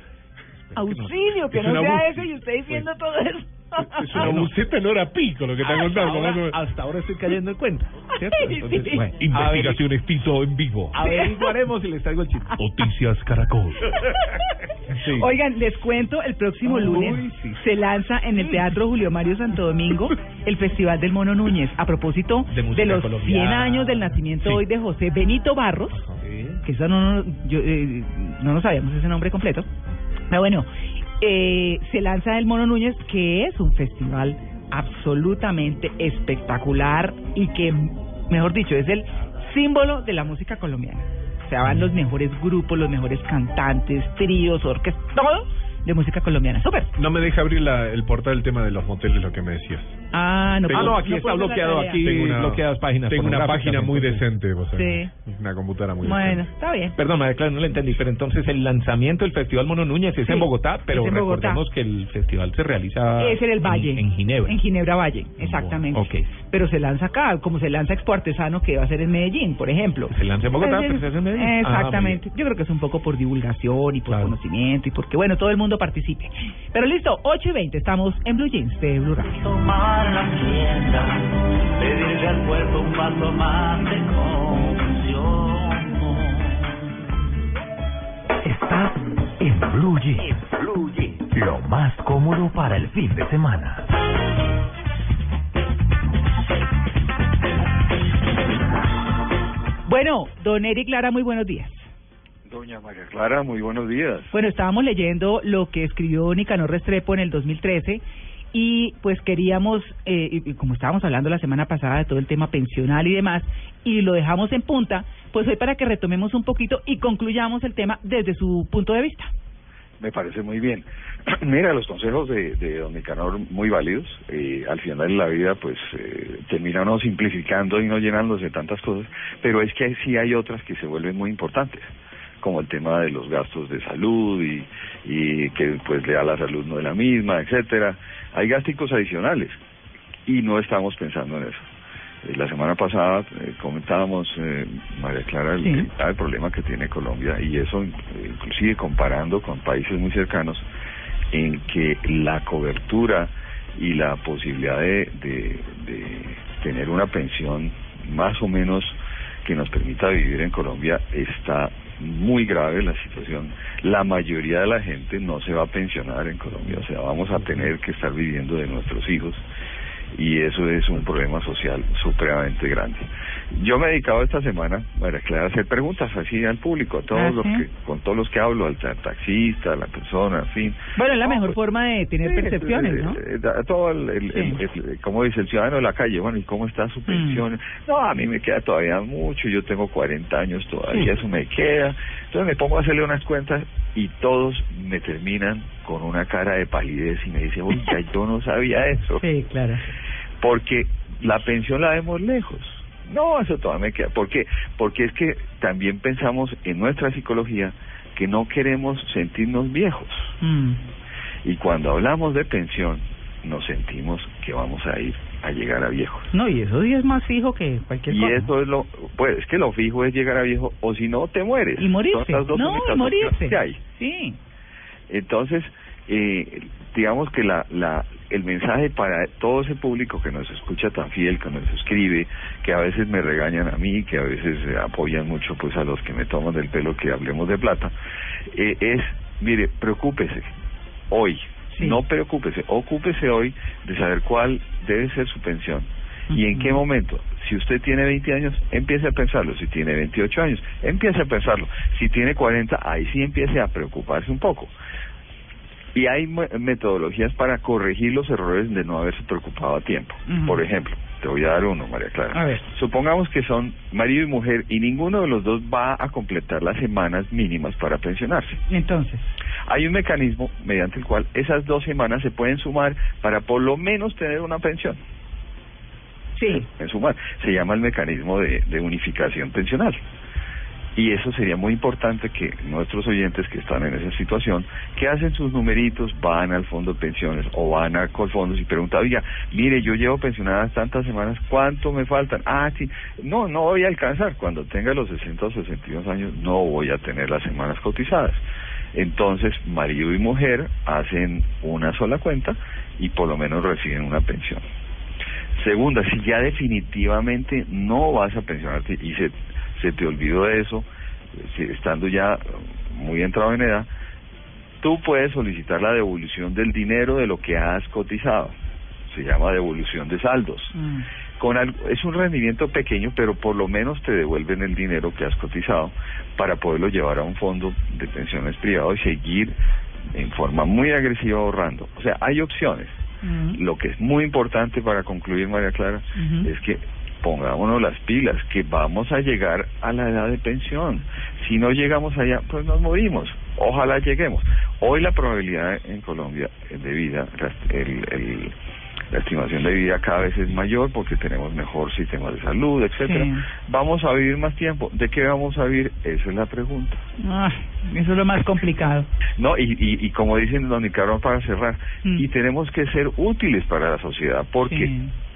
S20: Auxilio, que
S21: Es
S20: no sea eso y usted diciendo todo eso.
S21: Es una buceta en hora pico lo que está
S22: Hasta
S21: contando.
S22: ahora,
S21: más o menos.
S22: hasta ahora estoy cayendo en cuenta. ¿cierto? Entonces,
S20: sí.
S22: bueno,
S21: Investigaciones Tito en vivo.
S22: Averiguaremos y les traigo el chiste.
S21: Noticias Caracol. Sí.
S20: Oigan, les cuento, el próximo
S22: Uy,
S20: lunes
S22: sí.
S20: se lanza en el Teatro Julio Mario Santo Domingo el Festival del Mono Núñez, a propósito
S22: De música
S20: los
S22: colombiana.
S20: 100 años del nacimiento hoy de José Benito Barros,
S22: Sí.
S20: que eso no, no- yo, eh, no nos sabíamos ese nombre completo. Pero bueno, eh, se lanza el Mono Núñez, que es un festival absolutamente espectacular y que, mejor dicho, es el símbolo de la música colombiana. O sea, van los mejores grupos, los mejores cantantes, tríos, orquestas, todo de música colombiana. ¡Súper!
S21: No me deja abrir la- el portal del tema de los moteles, lo que me decías.
S20: Ah, no,
S22: Ah, no,
S20: puedo-
S22: aquí está
S20: hacer la
S22: bloqueado, aquí
S21: Tengo una-
S22: bloqueadas páginas.
S21: Tengo una página muy
S22: entonces.
S21: decente, vos sabés.
S20: Sí.
S21: Una computadora muy
S20: Bueno,
S21: decente.
S20: está bien.
S22: Perdón, Clara, no le entendí, pero entonces el lanzamiento del Festival Mono Núñez es
S20: Sí,
S22: en Bogotá, pero
S20: en Bogotá.
S22: recordemos que el festival se realiza
S20: Es en el Valle.
S22: en, Ginebra.
S20: En Ginebra Valle, exactamente.
S22: Ok.
S20: Pero se lanza acá, como se lanza Expo Artesano, que va a ser en Medellín, por ejemplo.
S22: Se lanza en Bogotá,
S20: Pues,
S22: pero se hace en Medellín. Ah,
S20: Exactamente. Yo creo que es un poco por divulgación y por
S22: Claro.
S20: conocimiento y porque, bueno, todo el mundo participe. Pero listo, 8 y 20, estamos en Blue Jeans de Blue Radio
S47: la tienda, pedirle al cuerpo un paso más de confusión.
S26: Estás en Blue Lo más cómodo para el fin de semana.
S48: Bueno, don Eric Lara, muy buenos días.
S49: Doña María Clara, muy buenos días.
S48: Bueno, estábamos leyendo lo que escribió Nicanor Restrepo en el 2013 y pues queríamos, eh, y como estábamos hablando la semana pasada de todo el tema pensional y demás, y lo dejamos en punta, pues hoy para que retomemos un poquito y concluyamos el tema desde su punto de vista.
S49: Me parece muy bien. Mira, los consejos de, de don Nicanor muy válidos. Eh, al final de la vida, pues eh, terminan no simplificando y no llenándose tantas cosas, pero es que sí hay otras que se vuelven muy importantes como el tema de los gastos de salud y, y que pues le da la salud no de la misma, etcétera. Hay gásticos adicionales. Y no estamos pensando en eso. Eh, La semana pasada eh, comentábamos, eh, María Clara, el, problema que tiene Colombia. Y eso eh, inclusive comparando con países muy cercanos en que la cobertura y la posibilidad de, de, de tener una pensión más o menos que nos permita vivir en Colombia está muy grave la situación. La mayoría de la gente no se va a pensionar en Colombia, o sea, vamos a tener que estar viviendo de nuestros hijos y eso es un problema social supremamente grande. Yo me he dedicado esta semana a hacer preguntas así al público, a todos
S48: ¿Ah,
S49: los
S48: sí?
S49: que, con todos los que hablo, al ta- taxista, a la persona, en fin.
S48: Bueno, es la mejor forma de tener percepciones, ¿no?
S49: Eh, todo el, el, el- el- como dice el ciudadano de la calle, bueno, ¿y cómo está
S48: Mm.
S49: su pensión? No, a mí me queda todavía mucho, yo tengo 40 años todavía, eso me queda. Entonces me pongo a hacerle unas cuentas y todos me terminan con una cara de palidez y me dicen, oye, yo no sabía eso.
S48: Sí, claro.
S49: Porque la pensión la vemos lejos. No, eso todavía me queda. ¿Por qué? Porque es que también pensamos en nuestra psicología que no queremos sentirnos viejos.
S48: Mm.
S49: Y cuando hablamos de pensión, nos sentimos que vamos a ir a llegar a viejos.
S48: No, y eso sí es más fijo que cualquier
S49: Y
S48: cosa.
S49: eso es lo, pues es que lo fijo es llegar a viejo, o si no, te mueres.
S48: Y morirse.
S49: Son las dos
S48: No, y morirse.
S49: opciones que hay.
S48: Sí.
S49: Entonces, eh, digamos que la, la, el mensaje para todo ese público que nos escucha tan fiel, que nos escribe, que a veces me regañan a mí, que a veces eh, apoyan mucho pues a los que me toman del pelo que hablemos de plata, eh, es, mire, preocúpese hoy, no preocúpese, ocúpese hoy de saber cuál debe ser su pensión y en qué momento. Si usted tiene 20 años, empiece a pensarlo. Si tiene 28 años, empiece a pensarlo. Si tiene 40, ahí sí empiece a preocuparse un poco. Y hay me- metodologías para corregir los errores de no haberse preocupado a tiempo. Por ejemplo, te voy a dar uno, María Clara.
S48: A ver.
S49: Supongamos que son marido y mujer y ninguno de los dos va a completar las semanas mínimas para pensionarse.
S48: Entonces.
S49: Hay un mecanismo mediante el cual esas dos semanas se pueden sumar para por lo menos tener una pensión.
S48: Sí.
S49: En sumar. Se llama el mecanismo de, de unificación pensional. Y eso sería muy importante que nuestros oyentes que están en esa situación, que hacen sus numeritos, van al fondo de pensiones o van a Colfondos y preguntan, oiga, mire, yo llevo pensionadas tantas semanas, ¿cuánto me faltan? Ah, sí, no, no voy a alcanzar. Cuando tenga los 60 o 62 años, no voy a tener las semanas cotizadas. Entonces, marido y mujer hacen una sola cuenta y por lo menos reciben una pensión. Segunda, si ya definitivamente no vas a pensionarte y se, se te olvidó de eso, si- estando ya muy entrado en edad, tú puedes solicitar la devolución del dinero de lo que has cotizado. Se llama devolución de saldos.
S48: Mm.
S49: Con algo, es un rendimiento pequeño, pero por lo menos te devuelven el dinero que has cotizado para poderlo llevar a un fondo de pensiones privado y seguir en forma muy agresiva ahorrando. O sea, hay opciones. Lo que es muy importante para concluir, María Clara, es que pongámonos las pilas, que vamos a llegar a la edad de pensión. Si no llegamos allá, pues nos morimos. Ojalá lleguemos. Hoy la probabilidad en Colombia de vida, la- el, el- la estimación de vida cada vez es mayor porque tenemos mejor sistema de salud, etcétera.
S48: Sí.
S49: Vamos a vivir más tiempo. ¿De qué vamos a vivir? Esa es la pregunta.
S48: Ah, eso es lo más complicado.
S49: No, y, y, y como dicen don Nicaragua para cerrar,
S48: Mm.
S49: y tenemos que ser útiles para la sociedad porque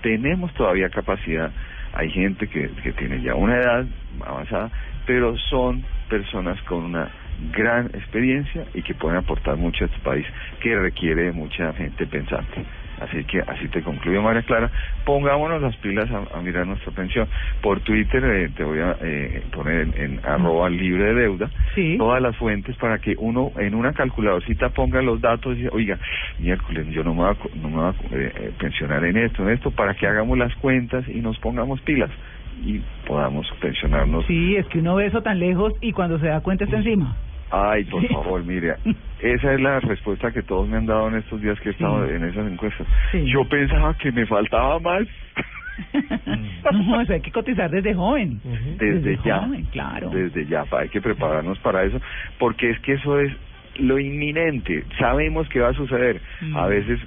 S49: tenemos todavía capacidad. Hay gente que, tiene ya una edad avanzada, pero son personas con una gran experiencia y que pueden aportar mucho a este país que requiere mucha gente pensante. Así que así te concluyo, María Clara. Pongámonos las pilas a, a mirar nuestra pensión. Por Twitter eh, te voy a eh, poner en, en arroba libre de deuda todas las fuentes para que uno en una calculadorcita ponga los datos y diga, oiga, miércoles, yo no me voy a, no me voy a eh, eh, pensionar en esto, en esto, para que hagamos las cuentas y nos pongamos pilas y podamos pensionarnos.
S20: Sí, es que uno ve eso tan lejos y cuando se da cuenta está encima.
S49: Ay, por favor, mire, esa es la respuesta que todos me han dado en estos días que he estado en esas encuestas. Yo pensaba que me faltaba más.
S20: No, eso hay que cotizar desde joven.
S49: desde ya,
S20: joven, claro.
S49: desde ya, hay que prepararnos para eso, porque es que eso es lo inminente, sabemos que va a suceder, a veces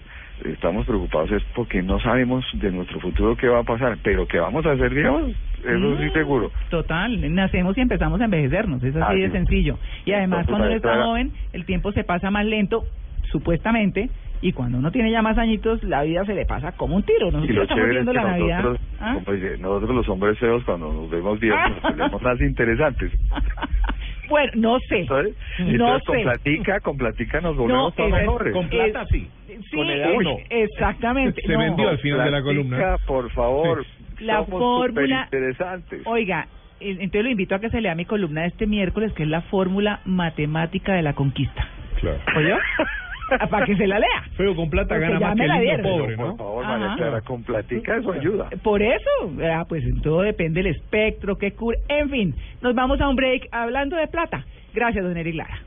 S49: estamos preocupados es porque no sabemos de nuestro futuro qué va a pasar, pero que vamos a hacer, digamos, eso sí
S20: Mm.
S49: seguro.
S20: Total, nacemos y empezamos a envejecernos, es así
S49: Ah,
S20: de
S49: sí.
S20: sencillo. Y además
S49: Entonces,
S20: cuando uno está joven, el tiempo se pasa más lento, supuestamente, y cuando uno tiene ya más añitos, la vida se le pasa como un tiro.
S49: Y
S20: Nosotros
S49: lo
S20: estamos
S49: chévere es
S20: viendo
S49: que
S20: la Navidad.
S49: nosotros,
S20: ¿Ah?
S49: como dice, nosotros los hombres feos cuando nos vemos bien nos ponemos más interesantes.
S20: Bueno, no sé.
S49: Entonces,
S20: No
S49: entonces con
S20: sé.
S49: platica, con platica nos
S20: No,
S49: volvemos todos
S20: esa es-
S49: mejores.
S20: con plata sí. Sí,
S49: Con edad
S20: uy,
S49: no.
S20: exactamente.
S49: Se
S20: no.
S49: vendió al final de la columna. Platica, por favor.
S20: La
S49: Somos
S20: fórmula.
S49: superinteresantes.
S20: Oiga, entonces lo invito a que se lea mi columna de este miércoles, que es la fórmula matemática de la conquista.
S21: Claro.
S20: ¿Oyó? Para que se la lea.
S21: Feo con plata
S20: Porque
S21: gana más
S20: me
S21: que
S20: la
S21: el niño pobre,
S49: Por
S21: ¿no?
S49: favor, María. Clara, con platica eso ayuda.
S20: Por eso, ah, pues en todo depende del espectro, que cubre. En fin, nos vamos a un break hablando de plata. Gracias, don Eric Lara.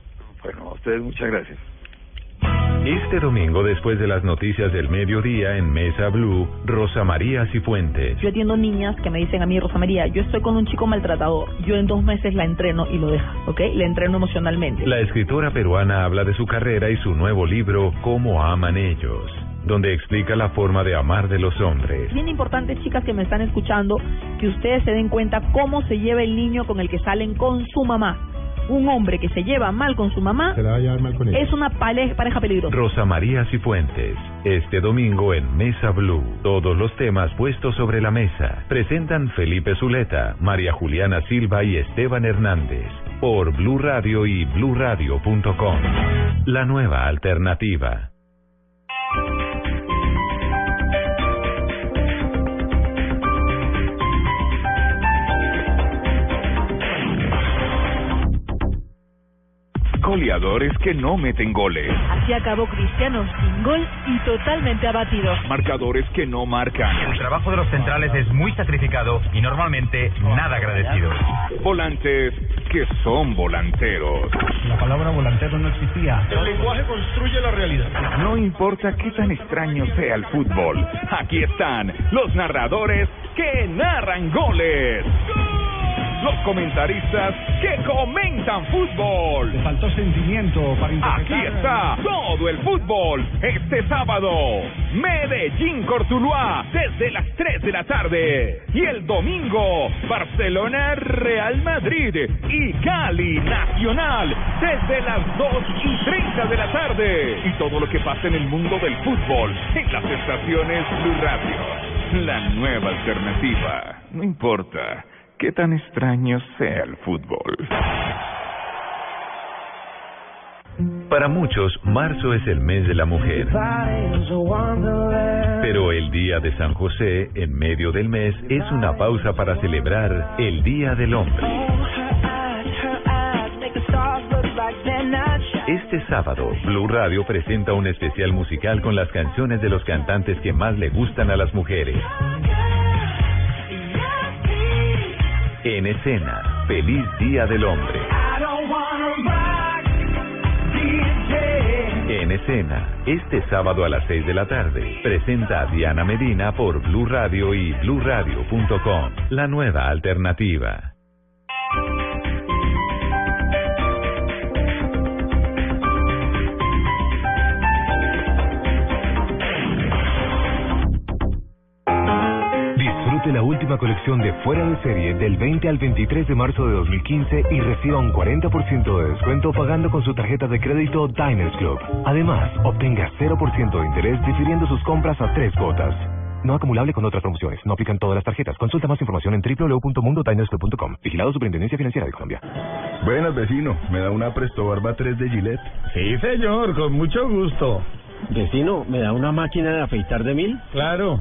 S49: Bueno, a ustedes muchas gracias.
S1: Este domingo, después de las noticias del mediodía en Mesa Blue, Rosa María Cifuentes.
S50: Yo atiendo niñas que me dicen a mí, Rosa María, yo estoy con un chico maltratador. Yo en dos meses la entreno y lo deja, ¿ok? Le entreno emocionalmente.
S1: La escritora peruana habla de su carrera y su nuevo libro, Cómo aman ellos, donde explica la forma de amar de los hombres.
S50: Es bien importante, chicas que me están escuchando, que ustedes se den cuenta cómo se lleva el niño con el que salen con su mamá. Un hombre que se lleva mal con su mamá
S16: Se la va a llevar mal con ella.
S50: es una pareja peligrosa.
S1: Rosa María Cifuentes, este domingo en Mesa Blue. Todos los temas puestos sobre la mesa. Presentan Felipe Zuleta, María Juliana Silva y Esteban Hernández. Por Blue Radio y bluradio.com. La nueva alternativa.
S27: Goleadores que no meten goles.
S50: Así acabó Cristiano sin gol y totalmente abatido.
S27: Marcadores que no marcan.
S51: El trabajo de los centrales es muy sacrificado y normalmente nada agradecido.
S27: Volantes que son volanteros.
S51: La palabra volantero no existía.
S21: El lenguaje construye la realidad.
S27: No importa qué tan extraño sea el fútbol, aquí están los narradores que narran goles. Los comentaristas que comentan fútbol.
S51: Le faltó sentimiento para
S27: Aquí está todo el fútbol este sábado. Medellín Cortuluá desde las 3 de la tarde. Y el domingo Barcelona Real Madrid y Cali Nacional desde las 2 y 30 de la tarde. Y todo lo que pasa en el mundo del fútbol en las estaciones Blue Radio. La nueva alternativa. No importa qué tan extraño sea el fútbol.
S1: Para muchos, marzo es el mes de la mujer. Pero el Día de San José, en medio del mes, es una pausa para celebrar el Día del Hombre. Este sábado, Blue Radio presenta un especial musical con las canciones de los cantantes que más le gustan a las mujeres. En escena, Feliz Día del Hombre. En escena, este sábado a las 6 de la tarde, presenta a Diana Medina por Blue Radio y bluradio.com, la nueva alternativa.
S11: Disfrute la última colección de Fuera de Serie del 20 al 23 de marzo de 2015 y reciba un 40% de descuento pagando con su tarjeta de crédito Diners Club. Además, obtenga 0% de interés difiriendo sus compras a tres cuotas. No acumulable con otras promociones. No aplican todas las tarjetas. Consulta más información en www.mundotinersclub.com. Vigilado Superintendencia Financiera de Colombia.
S16: Buenas, vecino. ¿Me da una Presto Barba 3 de Gillette?
S52: Sí, señor, con mucho gusto.
S28: Vecino, ¿me da una máquina de afeitar de mil?
S53: Claro.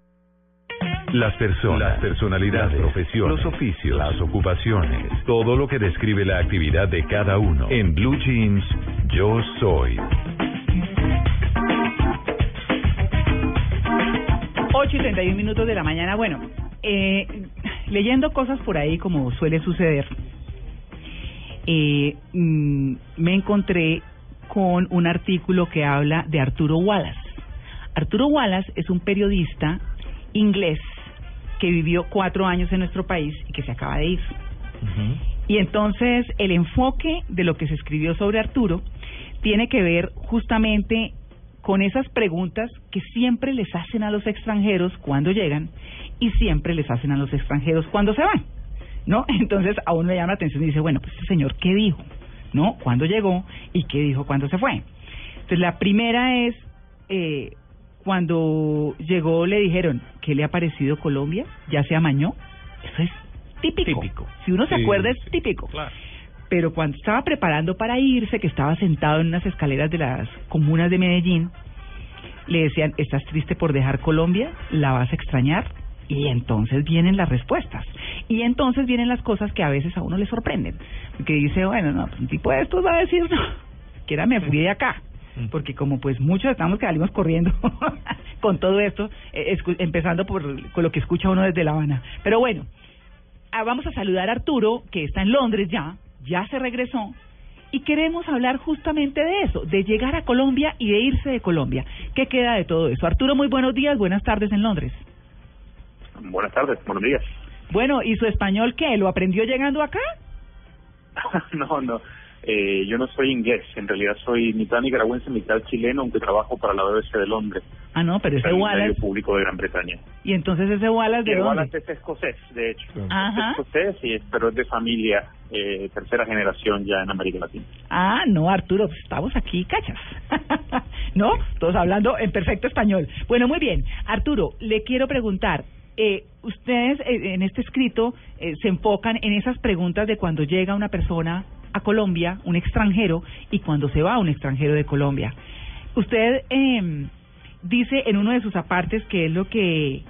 S1: Las personas, las personalidades, las profesiones, los oficios, las ocupaciones, todo lo que describe la actividad de cada uno. En Blue Jeans, yo soy.
S20: 8 y 31 minutos de la mañana. Bueno, eh, leyendo cosas por ahí como suele suceder, eh, mm, me encontré con un artículo que habla de Arturo Wallace. Arturo Wallace es un periodista inglés que vivió cuatro años en nuestro país y que se acaba de ir. Y entonces el enfoque de lo que se escribió sobre Arturo tiene que ver justamente con esas preguntas que siempre les hacen a los extranjeros cuando llegan y siempre les hacen a los extranjeros cuando se van. ¿No? Entonces a uno le llama la atención y dice, bueno, pues este señor, ¿qué dijo? ¿No? ¿Cuándo llegó? ¿Y qué dijo cuando se fue? Entonces la primera es, eh, cuando llegó le dijeron, ¿qué le ha parecido Colombia? ¿Ya se amañó? Eso es típico. Si uno se
S22: Sí,
S20: acuerda, es típico. Pero cuando estaba preparando para irse, que estaba sentado en unas escaleras de las comunas de Medellín, le decían, ¿estás triste por dejar Colombia? ¿La vas a extrañar? Y entonces vienen las respuestas. Y entonces vienen las cosas que a veces a uno le sorprenden. Que dice, bueno, no, pues un tipo de estos va a decir, no, que era me fui de acá. Porque como pues muchos estamos que salimos corriendo con todo esto, eh, empezando por con lo que escucha uno desde La Habana. Pero bueno, ah, vamos a saludar a Arturo, que está en Londres ya, ya se regresó, y queremos hablar justamente de eso, de llegar a Colombia y de irse de Colombia. ¿Qué queda de todo eso? Arturo, muy buenos días, buenas tardes en Londres.
S54: Buenas tardes, buenos días.
S20: Bueno, ¿y su español qué? ¿Lo aprendió llegando acá?
S54: no, no, eh, yo no soy inglés, en realidad soy mitad nicaragüense, mitad chileno, aunque trabajo para la BBC de Londres,
S20: Ah, no, pero ese Wallace,
S54: público de Gran Bretaña.
S20: y entonces ese Wallace de
S54: Y el
S20: dónde?
S54: Wallace es escocés, de hecho.
S20: Ajá.
S54: Es escocés, y es- pero es de familia, eh, tercera generación ya en América Latina.
S20: Ah, no, Arturo, pues estamos aquí, cachas. ¿No? Todos hablando en perfecto español. Bueno, muy bien. Arturo, le quiero preguntar, eh, ustedes eh, en este escrito eh, se enfocan en esas preguntas de cuando llega una persona a Colombia, un extranjero, y cuando se va un extranjero de Colombia. Usted eh, dice en uno de sus apartes, que es lo que,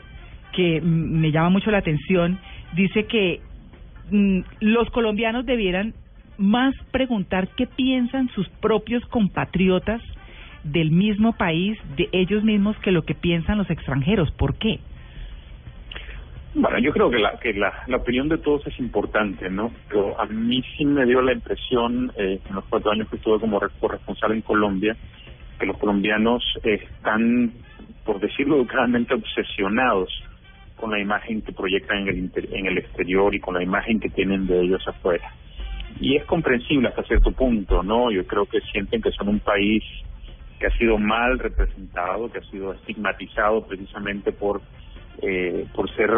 S20: que me llama mucho la atención, dice que mm, los colombianos debieran más preguntar qué piensan sus propios compatriotas del mismo país, de ellos mismos, que lo que piensan los extranjeros. ¿Por qué?
S54: Bueno, yo creo que la, que la, la opinión de todos es importante, ¿no? Pero a mí sí me dio la impresión, eh, en los cuatro años que estuve como re- corresponsal en Colombia, que los colombianos están, por decirlo educadamente, obsesionados con la imagen que proyectan en el, inter- en el exterior y con la imagen que tienen de ellos afuera. Y es comprensible hasta cierto punto, ¿no? Yo creo que sienten que son un país que ha sido mal representado, que ha sido estigmatizado precisamente por eh, por ser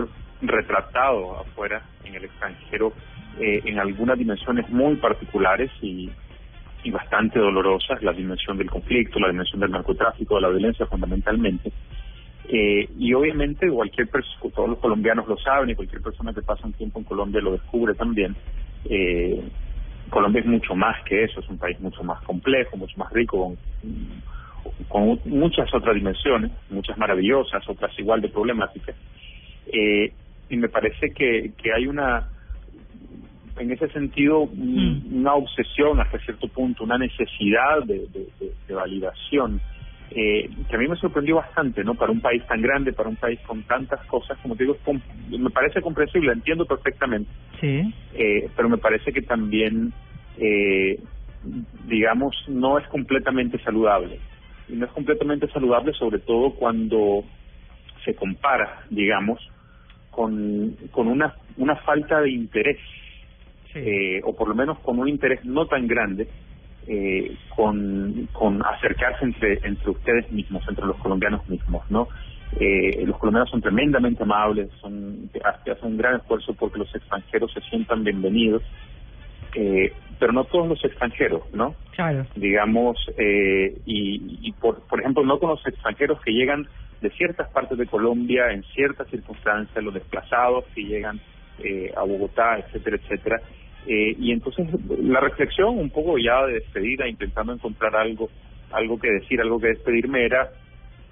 S54: retratado afuera en el extranjero eh, en algunas dimensiones muy particulares y, y bastante dolorosas, la dimensión del conflicto, la dimensión del narcotráfico, de la violencia fundamentalmente. Eh, y obviamente cualquier persona, todos los colombianos lo saben y cualquier persona que pasa un tiempo en Colombia lo descubre también. Eh, Colombia es mucho más que eso, es un país mucho más complejo, mucho más rico, con, con muchas otras dimensiones, muchas maravillosas, otras igual de problemáticas. Eh, y me parece que, que hay una, en ese sentido, un- una obsesión hasta cierto punto, una necesidad de, de- de- de validación, eh, que a mí me sorprendió bastante, ¿no? Para un país tan grande, para un país con tantas cosas, como te digo, me parece comprensible, entiendo perfectamente
S20: Sí.
S54: eh, pero me parece que también, eh, digamos, no es completamente saludable. Y no es completamente saludable sobre todo cuando se compara, digamos, con, con una, una falta de interés, eh, o por lo menos con un interés no tan grande, eh, con, con acercarse entre, entre ustedes mismos, entre los colombianos mismos, ¿no? Eh, los colombianos son tremendamente amables, son hacen un gran esfuerzo porque los extranjeros se sientan bienvenidos, eh, pero no todos los extranjeros, ¿no?
S20: Claro.
S54: Digamos, eh, y, y por, por ejemplo, no con los extranjeros que llegan de ciertas partes de Colombia en ciertas circunstancias, los desplazados que llegan eh, a Bogotá, etcétera, etcétera. Eh, y entonces la reflexión un poco ya de despedida, intentando encontrar algo, algo que decir, algo que despedirme era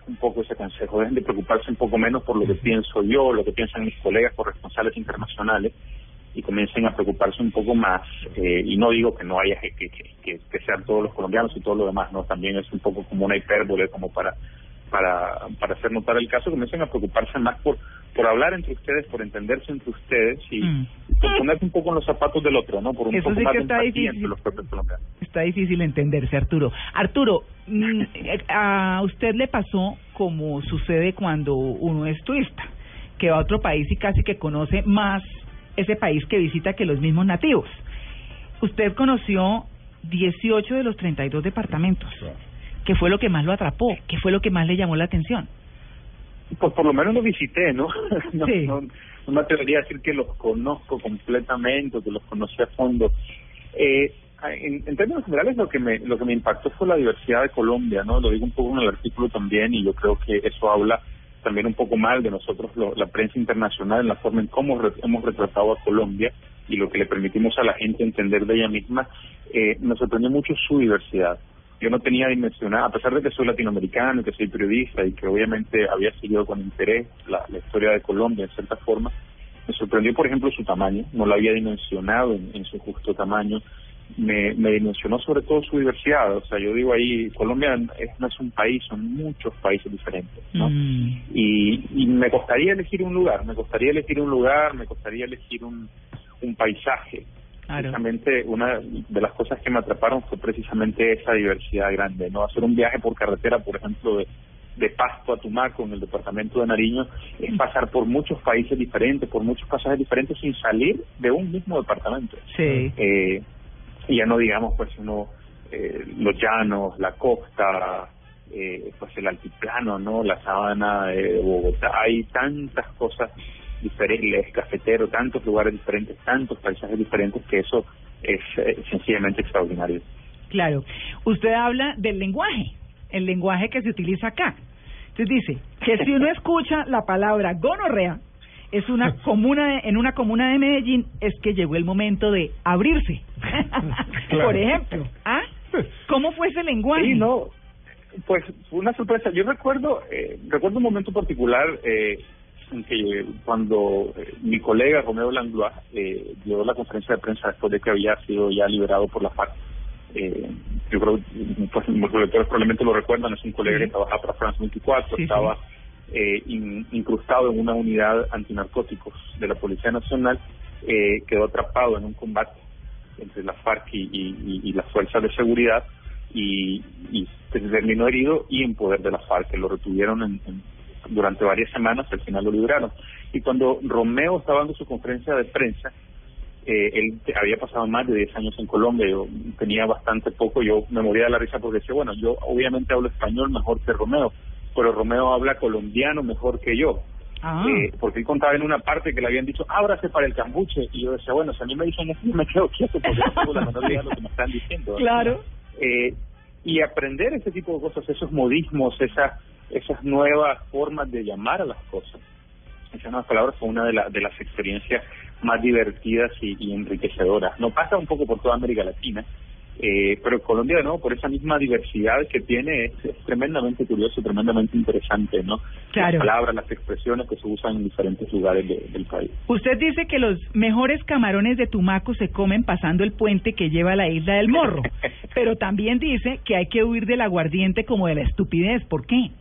S54: un poco ese consejo, dejen de preocuparse un poco menos por lo que pienso yo, lo que piensan mis colegas corresponsales internacionales y comiencen a preocuparse un poco más. Eh, y no digo que no haya que, que, que, que sean todos los colombianos y todo lo demás, no, también es un poco como una hipérbole como para para, para hacer notar el caso, comiencen a preocuparse más por, por hablar entre ustedes, por entenderse entre ustedes y,
S20: Mm.
S54: por ponerse un poco en los zapatos del otro, ¿no? Por un
S20: Eso
S54: poco
S20: sí
S54: más
S20: que está difícil.
S54: entre los.
S20: Está difícil entenderse, Arturo. Arturo, mm, eh, a usted le pasó como sucede cuando uno es turista, que va a otro país y casi que conoce más ese país que visita que los mismos nativos. Usted conoció 18 de los 32 departamentos. ¿Qué fue lo que más lo atrapó? ¿Qué fue lo que más le llamó la atención?
S54: Pues por lo menos lo visité, ¿no? no,
S20: Sí.
S54: no, no me atrevería a decir que los conozco completamente, o que los conocí a fondo. Eh, en, en términos generales, lo que me lo que me impactó fue la diversidad de Colombia, ¿no? Lo digo un poco en el artículo también, y yo creo que eso habla también un poco mal de nosotros, lo- la prensa internacional, en la forma en cómo re- hemos retratado a Colombia y lo que le permitimos a la gente entender de ella misma. Eh, me sorprendió mucho su diversidad yo no tenía dimensionada, a pesar de que soy latinoamericano, que soy periodista y que obviamente había seguido con interés la, la historia de Colombia en cierta forma, me sorprendió, por ejemplo, su tamaño, no lo había dimensionado en, en su justo tamaño, me, me dimensionó sobre todo su diversidad, o sea, yo digo ahí, Colombia es- no es un país, son muchos países diferentes, ¿no? y, y me costaría elegir un lugar, me costaría elegir un lugar, me costaría elegir un, un paisaje. Precisamente una de las cosas que me atraparon fue precisamente esa diversidad grande, ¿no? Hacer un viaje por carretera, por ejemplo, de, de Pasto a Tumaco, en el departamento de Nariño, es pasar por muchos países diferentes, por muchos pasajes diferentes sin salir de un mismo departamento.
S20: Sí.
S54: Eh, y ya no digamos, pues, uno, eh, los llanos, la costa, eh, pues el altiplano, ¿no? La sabana de Bogotá, hay tantas cosas diferentes, cafetero, tantos lugares diferentes, tantos paisajes diferentes que eso es eh, sencillamente extraordinario.
S20: Claro. Usted habla del lenguaje, el lenguaje que se utiliza acá. Entonces dice que si uno escucha la palabra gonorrea es una comuna de- en una comuna de Medellín es que llegó el momento de abrirse. Por ejemplo, ¿ah? ¿Cómo fue ese lenguaje?
S54: Sí, no, pues una sorpresa. Yo recuerdo, eh, recuerdo un momento particular eh, en que cuando eh, mi colega Romeo Langlois eh, dio la conferencia de prensa después de que había sido ya liberado por la FARC. Eh, yo creo pues, los lectores probablemente lo recuerdan, es un colega que trabajaba para France 24,
S55: Sí,
S54: estaba eh, in- incrustado en una unidad antinarcóticos de la Policía Nacional, eh, quedó atrapado en un combate entre la FARC y, y- y- y las fuerzas de seguridad y, y terminó herido y en poder de la FARC, que lo retuvieron en- en- durante varias semanas, al final lo liberaron. Y cuando Romeo estaba dando su conferencia de prensa, eh, él había pasado más de 10 años en Colombia, yo tenía bastante poco, yo me moría de la risa porque decía, bueno, yo obviamente hablo español mejor que Romeo, pero Romeo habla colombiano mejor que yo.
S20: Ah.
S54: Eh, porque él contaba en una parte que le habían dicho, ábrase para el cambuche, y yo decía, bueno, si a mí me dicen eso, yo me quedo quieto porque no tengo la menor idea de lo que me están diciendo.
S20: Claro.
S54: Eh, y aprender ese tipo de cosas, esos modismos, esas esas nuevas formas de llamar a las cosas. Esas nuevas palabras fue una de, la- de las experiencias más divertidas y, y enriquecedoras. No pasa un poco por toda América Latina, eh, pero Colombia, de nuevo, por esa misma diversidad que tiene, es, es tremendamente curioso, tremendamente interesante, ¿no?
S20: Claro.
S54: Las palabras, las expresiones que se usan en diferentes lugares de- del país.
S20: Usted dice que los mejores camarones de Tumaco se comen pasando el puente que lleva a la isla del Morro, pero también dice que hay que huir del aguardiente como de la estupidez. ¿Por qué?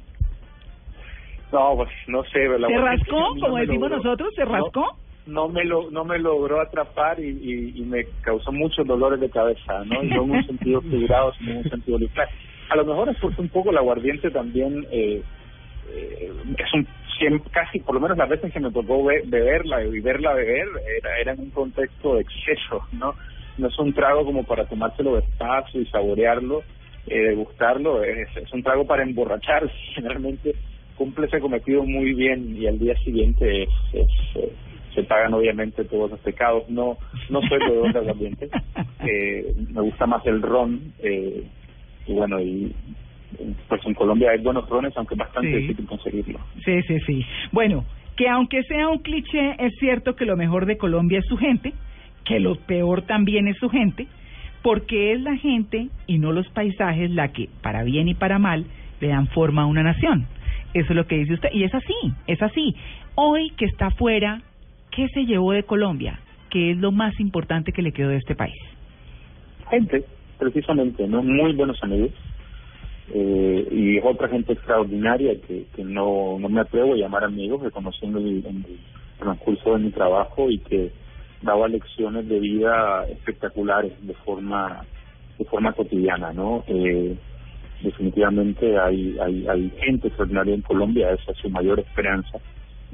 S54: No, pues no sé. la
S20: ¿Se rascó,
S54: no
S20: como
S54: me
S20: decimos
S54: logró.
S20: nosotros? ¿Se
S54: No,
S20: rascó?
S54: No, me lo, no me logró atrapar y, y, y me causó muchos dolores de cabeza, ¿no? No en un sentido figurado, sino en un sentido literal. A lo mejor es porque un poco el aguardiente también eh, eh, es un siempre, casi, por lo menos las veces que me tocó beberla y verla beber, era, era en un contexto de exceso, ¿no? No es un trago como para tomárselo despacio y saborearlo, eh, degustarlo, es, es un trago para emborracharse, generalmente cumple ese cometido muy bien y al día siguiente es, es, eh, se pagan obviamente todos los pecados. No no soy bebedor de aguardiente, eh, me gusta más el ron eh, y bueno y pues en Colombia hay buenos rones aunque es bastante
S20: Sí.
S54: difícil conseguirlo.
S20: Sí, sí, sí. Bueno, que aunque sea un cliché, es cierto que lo mejor de Colombia es su gente, que lo peor también es su gente, porque es la gente y no los paisajes la que, para bien y para mal, le dan forma a una nación. Eso es lo que dice usted. Y es así, es así. Hoy que está afuera, ¿qué se llevó de Colombia? ¿Qué es lo más importante que le quedó de este país?
S54: gente, precisamente, ¿no? Muy buenos amigos. Eh, y otra gente extraordinaria que, no, no me atrevo a llamar amigos, que conocí en el, en el transcurso de mi trabajo y que daba lecciones de vida espectaculares de forma de forma cotidiana, ¿no? Eh, definitivamente hay, hay gente extraordinaria en Colombia, esa es su mayor esperanza.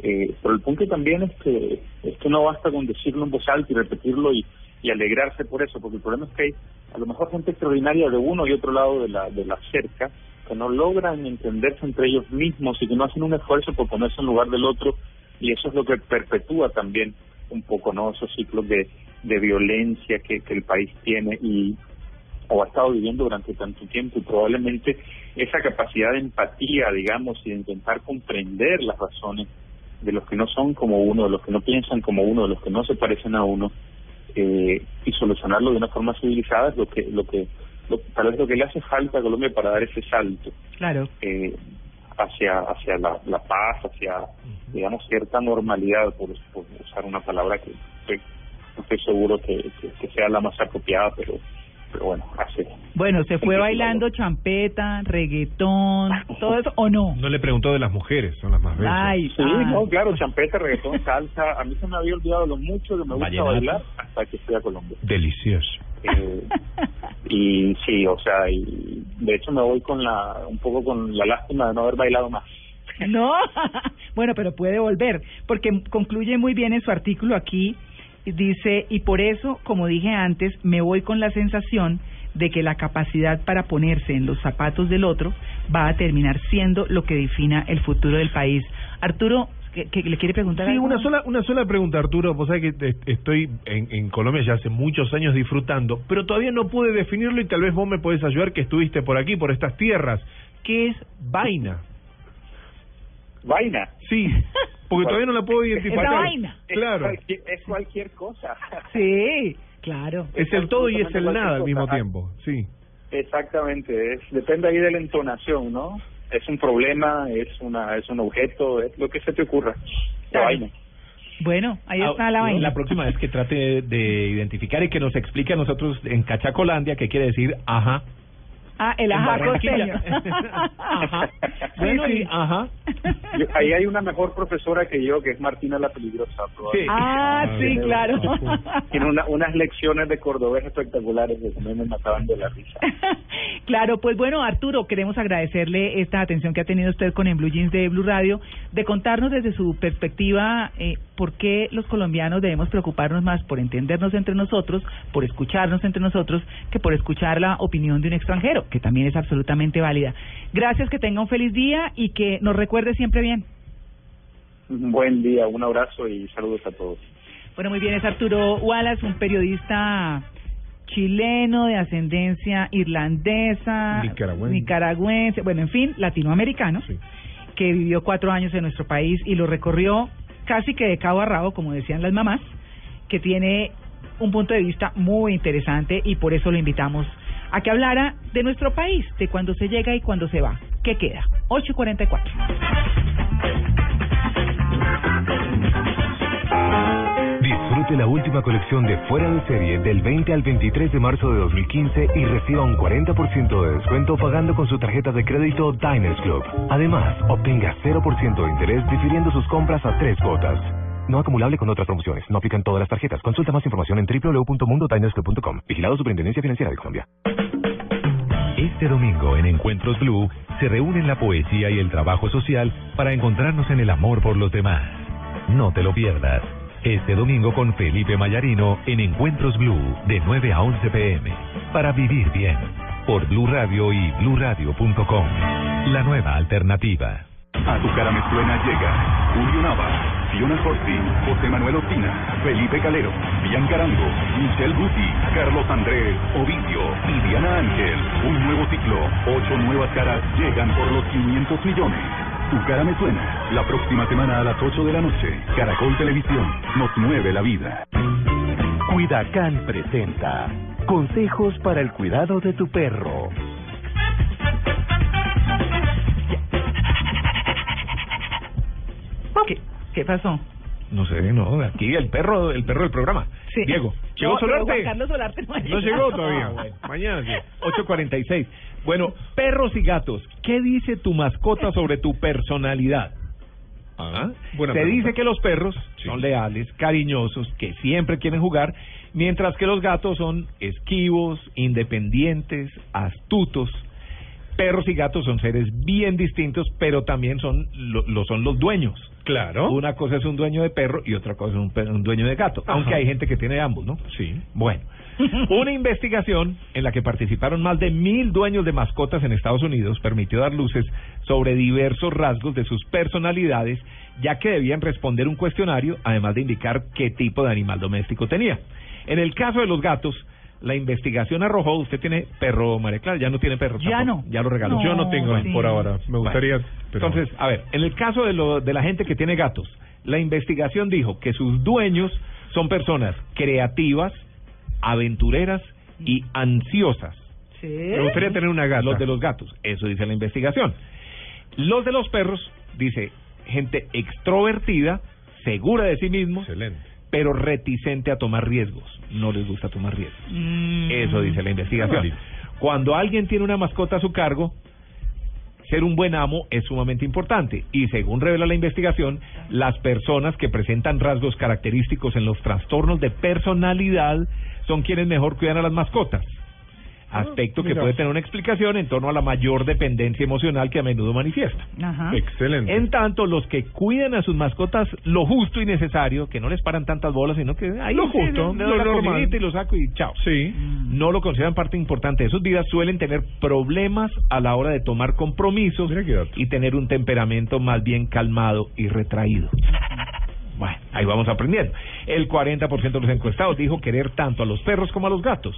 S54: Eh, pero el punto también es que es que no basta con decirlo en voz alta y repetirlo y, y alegrarse por eso, porque el problema es que hay a lo mejor gente extraordinaria de uno y otro lado de la de la cerca que no logran entenderse entre ellos mismos y que no hacen un esfuerzo por ponerse en lugar del otro y eso es lo que perpetúa también un poco no esos ciclos de, de violencia que, que el país tiene y o ha estado viviendo durante tanto tiempo y probablemente esa capacidad de empatía digamos y de intentar comprender las razones de los que no son como uno de los que no piensan como uno de los que no se parecen a uno eh, y solucionarlo de una forma civilizada es lo que lo que lo, tal vez lo que le hace falta a Colombia para dar ese salto
S20: Claro.
S54: eh, hacia hacia la, la paz, hacia digamos cierta normalidad, por, por usar una palabra que no estoy seguro que, que, que sea la más apropiada, pero pero bueno, hace
S20: Bueno, ¿se fue bailando champeta, reggaetón, todo eso o no?
S21: No le preguntó de las mujeres, son las más bellas.
S20: Ay,
S54: Sí,
S20: ah.
S54: no, claro, champeta, reggaetón, salsa. A mí se me había olvidado lo mucho que me gusta
S21: Vallenato.
S54: bailar hasta que fui a Colombia.
S21: Delicioso.
S54: Eh, y sí, o sea, y de hecho me voy con la un poco con la lástima de no haber bailado más.
S20: No, bueno, pero puede volver, porque concluye muy bien en su artículo aquí, dice, y por eso, como dije antes, me voy con la sensación de que la capacidad para ponerse en los zapatos del otro va a terminar siendo lo que defina el futuro del país. Arturo, ¿qué, qué le quiere preguntar?
S21: Sí,
S20: algo?
S21: una sola, una sola pregunta, Arturo. Vos sabés que estoy en, en Colombia ya hace muchos años disfrutando, pero todavía no pude definirlo y tal vez vos me podés ayudar que estuviste por aquí, por estas tierras. ¿Qué es vaina?
S54: Vaina.
S21: Sí, porque todavía no la puedo identificar.
S20: Esa vaina.
S21: Claro.
S54: Es cualquier, es cualquier cosa.
S20: Sí, claro.
S21: Es el todo y es el nada al mismo tiempo. Sí.
S54: Exactamente, es, depende ahí de la entonación, ¿no? Es un problema, es una es un objeto, es lo que se te ocurra. La
S20: Claro.
S54: vaina.
S20: Bueno, ahí
S22: Ah,
S20: está la vaina.
S22: La próxima vez que trate de identificar y que nos explique a nosotros en Cachacolandia qué quiere decir ajá.
S20: Ah, el
S22: En
S20: ajá costeño.
S22: Ajá.
S54: Sí,
S22: Bueno,
S54: sí.
S22: y ajá.
S54: Yo- ahí hay una mejor profesora que yo, que es Martina la Peligrosa. probablemente.
S20: Ah, sí,
S54: Tiene-
S20: claro.
S54: Tiene una- unas lecciones de cordobés espectaculares que también me mataban de la risa.
S20: Claro, pues bueno, Arturo, queremos agradecerle esta atención que ha tenido usted con el Blue Jeans de Blue Radio, de contarnos desde su perspectiva eh, por qué los colombianos debemos preocuparnos más por entendernos entre nosotros, por escucharnos entre nosotros, que por escuchar la opinión de un extranjero, que también es absolutamente válida. Gracias, que tenga un feliz día y que nos recuerde siempre bien.
S54: Un buen día, un abrazo y saludos a todos.
S20: Bueno, muy bien, es Arturo Wallace, un periodista chileno de ascendencia irlandesa,
S21: Nicaragüense.
S20: nicaragüense, bueno, en fin, latinoamericano, que vivió cuatro años en nuestro país y lo recorrió casi que de cabo a rabo, como decían las mamás, que tiene un punto de vista muy interesante y por eso lo invitamos a que hablara de nuestro país, de cuando se llega y cuando se va. ¿Qué queda? 8.44.
S11: Disfrute la última colección de Fuera de Serie del 20 al 23 de marzo de 2015 y reciba un 40% de descuento pagando con su tarjeta de crédito Diners Club. Además, obtenga 0% de interés difiriendo sus compras a tres cuotas. No acumulable con otras promociones. No aplican todas las tarjetas. Consulta más información en www.mundodinersclub.com. Vigilado Superintendencia Financiera de Colombia.
S1: Este domingo en Encuentros Blue se reúnen la poesía y el trabajo social para encontrarnos en el amor por los demás. No te lo pierdas. Este domingo con Felipe Mayarino en Encuentros Blue de 9 a 11 pm. Para vivir bien. Por Blue Radio y bluradio.com. La nueva alternativa.
S56: A tu cara me suena llega Julio Nava, Fiona Corti, José Manuel Ospina, Felipe Calero, Bianca Arango, Michelle Guti, Carlos Andrés, Ovidio y Diana Ángel. Un nuevo ciclo, ocho nuevas caras llegan por los 500 millones. Tu cara me suena. La próxima semana a las 8 de la noche. Caracol Televisión nos mueve la vida.
S11: Cuidacan presenta Consejos para el cuidado de tu perro.
S20: ¿Qué, qué pasó?
S22: No sé, no, aquí el perro, el perro del programa.
S20: Sí.
S22: Diego, ¿llegó
S20: No,
S22: Solarte?
S20: Juan Carlos Solarte no
S22: llegó todavía.
S20: Ah, bueno.
S22: Mañana sí. 8.46. Bueno, perros y gatos, ¿qué dice tu mascota sobre tu personalidad? ¿Ah?
S21: buena
S22: Se
S21: pregunta.
S22: dice que los perros son leales, cariñosos, que siempre quieren jugar, mientras que los gatos son esquivos, independientes, astutos. Perros y gatos son seres bien distintos, pero también son lo, lo son los dueños.
S21: Claro.
S22: Una cosa es un dueño de perro y otra cosa es un, un dueño de gato. Aunque hay gente que tiene ambos, ¿no?
S21: Sí.
S22: Bueno, una investigación en la que participaron más de mil dueños de mascotas en Estados Unidos permitió dar luces sobre diversos rasgos de sus personalidades, ya que debían responder un cuestionario, además de indicar qué tipo de animal doméstico tenía. En el caso de los gatos, la investigación arrojó, usted tiene perro, María Clara, ya no tiene perro.
S20: Ya
S22: tampoco.
S20: no.
S22: Ya lo regaló.
S20: No,
S21: Yo no tengo
S20: sí.
S21: por ahora. Me gustaría. pero-
S22: Entonces, a ver, en el caso de, lo, de la gente que tiene gatos, la investigación dijo que sus dueños son personas creativas, aventureras y ansiosas.
S20: Sí.
S22: Me gustaría tener una gata. Los de los gatos, eso dice la investigación. Los de los perros, dice, gente extrovertida, segura de sí mismos,
S21: Excelente.
S22: Pero reticente a tomar riesgos. No les gusta tomar riesgos.
S20: Mm.
S22: Eso dice la investigación. Cuando alguien tiene una mascota a su cargo, ser un buen amo es sumamente importante y según revela la investigación, las personas que presentan rasgos característicos en los trastornos de personalidad son quienes mejor cuidan a las mascotas. Aspecto que
S21: mira.
S22: puede tener una explicación en torno a la mayor dependencia emocional que a menudo manifiesta.
S20: Ajá.
S21: Excelente.
S22: En tanto, los que cuidan a sus mascotas lo justo y necesario, que no les paran tantas bolas, sino que ahí
S21: Lo justo,
S22: le doy
S21: lo
S22: la
S21: normal.
S22: comidita y lo saco y chao.
S21: Sí.
S22: No lo consideran parte importante de sus vidas, suelen tener problemas a la hora de tomar compromisos y tener un temperamento más bien calmado y retraído. Bueno, ahí vamos aprendiendo. El 40% de los encuestados dijo querer tanto a los perros como a los gatos.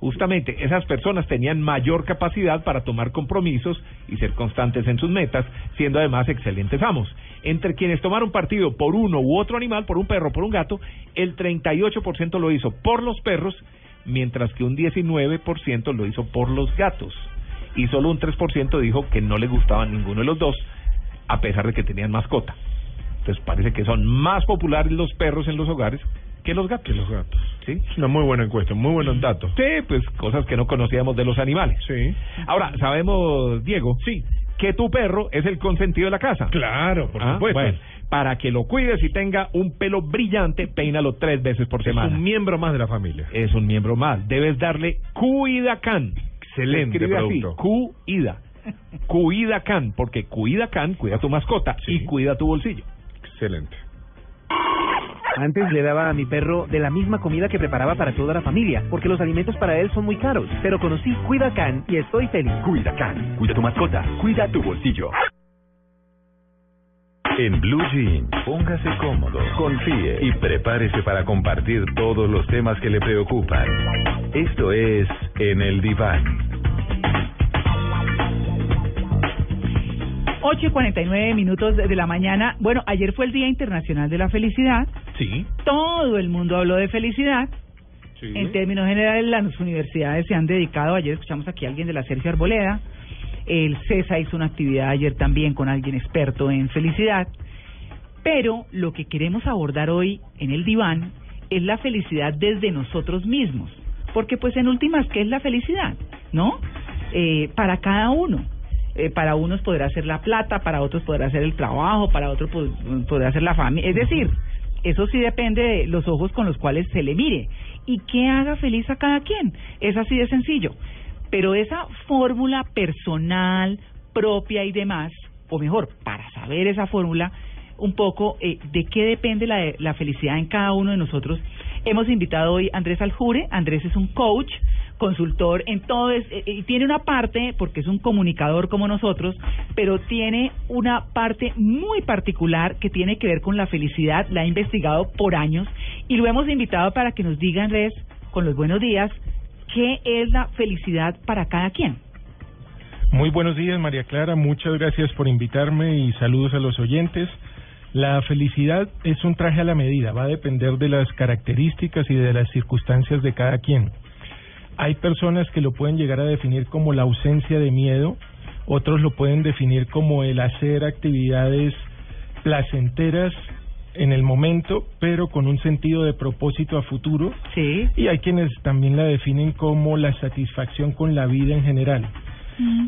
S22: Justamente esas personas tenían mayor capacidad para tomar compromisos y ser constantes en sus metas, siendo además excelentes amos. Entre quienes tomaron partido por uno u otro animal, por un perro, por un gato, el 38% lo hizo por los perros, mientras que un 19% lo hizo por los gatos. Y solo un 3% dijo que no le gustaban ninguno de los dos, a pesar de que tenían mascota. Entonces parece que son más populares los perros en los hogares que los gatos.
S21: Que los gatos.
S22: ¿Sí?
S21: Es una muy buena encuesta, muy buenos datos.
S22: Sí, pues cosas que no conocíamos de los animales.
S21: Sí.
S22: Ahora, sabemos, Diego, sí, que tu perro es el consentido de la casa.
S21: Claro, por
S22: Ah,
S21: supuesto.
S22: bueno, para que lo cuides y tenga un pelo brillante, peínalo tres veces por
S21: es
S22: semana.
S21: un miembro más de la familia.
S22: Es un miembro más. Debes darle Cuidacan.
S21: Excelente
S22: escribe así,
S21: producto.
S22: Cuida. Cuidacan, porque Cuidacan cuida tu mascota y cuida tu bolsillo.
S21: Excelente.
S57: Antes le daba a mi perro de la misma comida que preparaba para toda la familia, porque los alimentos para él son muy caros. Pero conocí Cuida Can y estoy feliz.
S11: Cuida Can, cuida tu mascota, cuida tu bolsillo.
S1: En Blue Jean, póngase cómodo, confíe y prepárese para compartir todos los temas que le preocupan. Esto es En el Diván.
S20: 8 y 49 minutos de la mañana. Bueno, ayer fue el Día Internacional de la Felicidad.
S21: Sí.
S20: Todo el mundo habló de felicidad.
S21: sí.
S20: En términos generales, las universidades se han dedicado. Ayer escuchamos aquí a alguien de la Sergio Arboleda. El CESA hizo una actividad ayer también con alguien experto en felicidad. Pero lo que queremos abordar hoy en el diván es la felicidad desde nosotros mismos. Porque pues en últimas, ¿qué es la felicidad? ¿No? Eh, para cada uno. Eh, para unos podrá ser la plata, para otros podrá ser el trabajo, para otros pod- podrá ser la familia. Es decir, eso sí depende de los ojos con los cuales se le mire y qué haga feliz a cada quien. Es así de sencillo. Pero esa fórmula personal, propia y demás, o mejor, para saber esa fórmula, un poco eh, de qué depende la, la felicidad en cada uno de nosotros, hemos invitado hoy a Andrés Aljure. Andrés es un coach consultor en todo, eh, y tiene una parte, porque es un comunicador como nosotros, pero tiene una parte muy particular que tiene que ver con la felicidad, la ha investigado por años, y lo hemos invitado para que nos diga, Andrés, con los buenos días, qué es la felicidad para cada quien.
S51: Muy buenos días, María Clara. Muchas gracias por invitarme y saludos a los oyentes. La felicidad es un traje a la medida, va a depender de las características y de las circunstancias de cada quien. Hay personas que lo pueden llegar a definir como la ausencia de miedo, otros lo pueden definir como el hacer actividades placenteras en el momento, pero con un sentido de propósito a futuro.
S20: Sí.
S51: Y hay quienes también la definen como la satisfacción con la vida en general.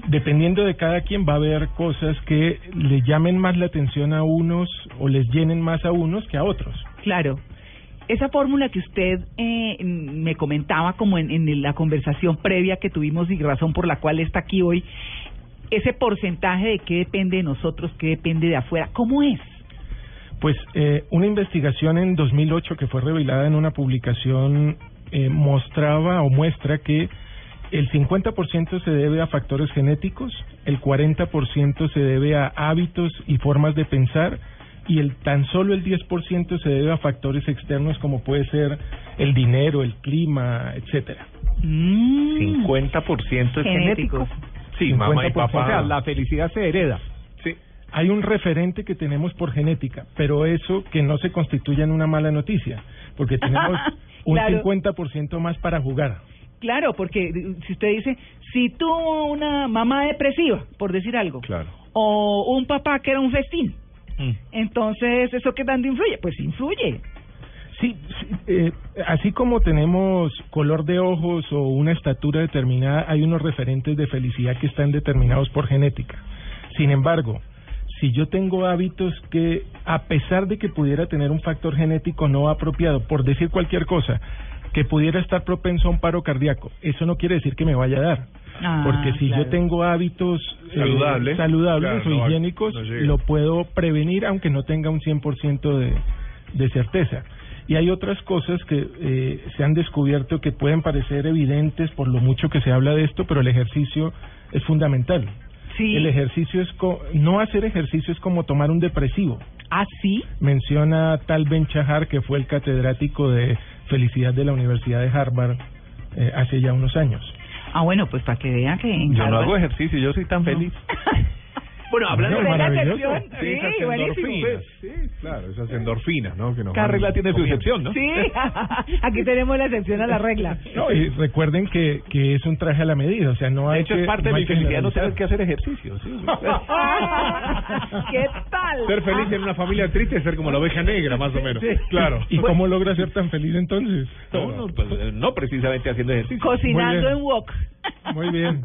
S51: Dependiendo de cada quien va a haber cosas que le llamen más la atención a unos o les llenen más a unos que a otros.
S20: Claro. Esa fórmula que usted eh, me comentaba como en, la conversación previa que tuvimos y razón por la cual está aquí hoy, ese porcentaje de qué depende de nosotros, qué depende de afuera, ¿cómo es?
S51: Pues eh, una investigación en 2008 que fue revelada en una publicación eh, mostraba o muestra que el 50% se debe a factores genéticos, el 40% se debe a hábitos y formas de pensar y el tan solo el 10% se debe a factores externos como puede ser el dinero, el clima, etcétera.
S20: Mm.
S22: 50% es genético.
S51: Sí, mamá y papá.
S22: O sea, la felicidad se hereda.
S51: Sí. Hay un referente que tenemos por genética, pero eso que no se constituya en una mala noticia, porque tenemos un
S20: Claro.
S51: 50% más para jugar.
S20: Claro, porque si usted dice, si tuvo una mamá depresiva, por decir algo,
S51: Claro.
S20: o un papá que era un festín, entonces, ¿eso qué tanto influye? Pues influye.
S51: Sí, sí, eh, así como tenemos color de ojos o una estatura determinada, hay unos referentes de felicidad que están determinados por genética. Sin embargo, si yo tengo hábitos que, a pesar de que pudiera tener un factor genético no apropiado, por decir cualquier cosa, que pudiera estar propenso a un paro cardíaco, eso no quiere decir que me vaya a dar.
S21: Ah,
S51: Porque si
S21: claro.
S51: yo tengo hábitos eh,
S21: Saludables. Claro,
S51: o
S21: no
S51: higiénicos,
S21: no
S51: lo puedo prevenir aunque no tenga un 100% de, de certeza. Y hay otras cosas que eh, se han descubierto que pueden parecer evidentes por lo mucho que se habla de esto, pero el ejercicio es fundamental.
S20: Sí.
S51: El ejercicio es co- no hacer ejercicio es como tomar un depresivo.
S20: ¿Ah, sí?
S51: Menciona Tal Ben Shahar, que fue el catedrático de felicidad de la Universidad de Harvard eh, hace ya unos años.
S20: Ah, bueno, pues para que vean que... en
S22: Yo no
S20: Harvard-
S22: hago ejercicio, yo soy tan feliz.
S21: Bueno, hablando de
S20: la sección,
S21: Sí,
S20: sí, buenísimo.
S21: endorfinas. Sí, claro, esas endorfinas, ¿no? Que nos
S22: Cada regla tiene su excepción, ¿no?
S20: Sí, aquí tenemos la excepción a la regla.
S51: No, y recuerden que, que es un traje a la medida, o sea, no
S22: De
S51: hay
S22: hecho,
S51: que,
S22: es parte
S51: no
S22: de mi felicidad no tener que hacer ejercicio. ¿sí?
S20: ¿Qué tal?
S21: Ser feliz en una familia triste es ser como la oveja negra, más o menos. Claro.
S51: ¿Y cómo logra ser tan feliz entonces?
S22: No, no, pues, eh, no precisamente haciendo ejercicio.
S20: Cocinando en wok.
S51: Muy bien.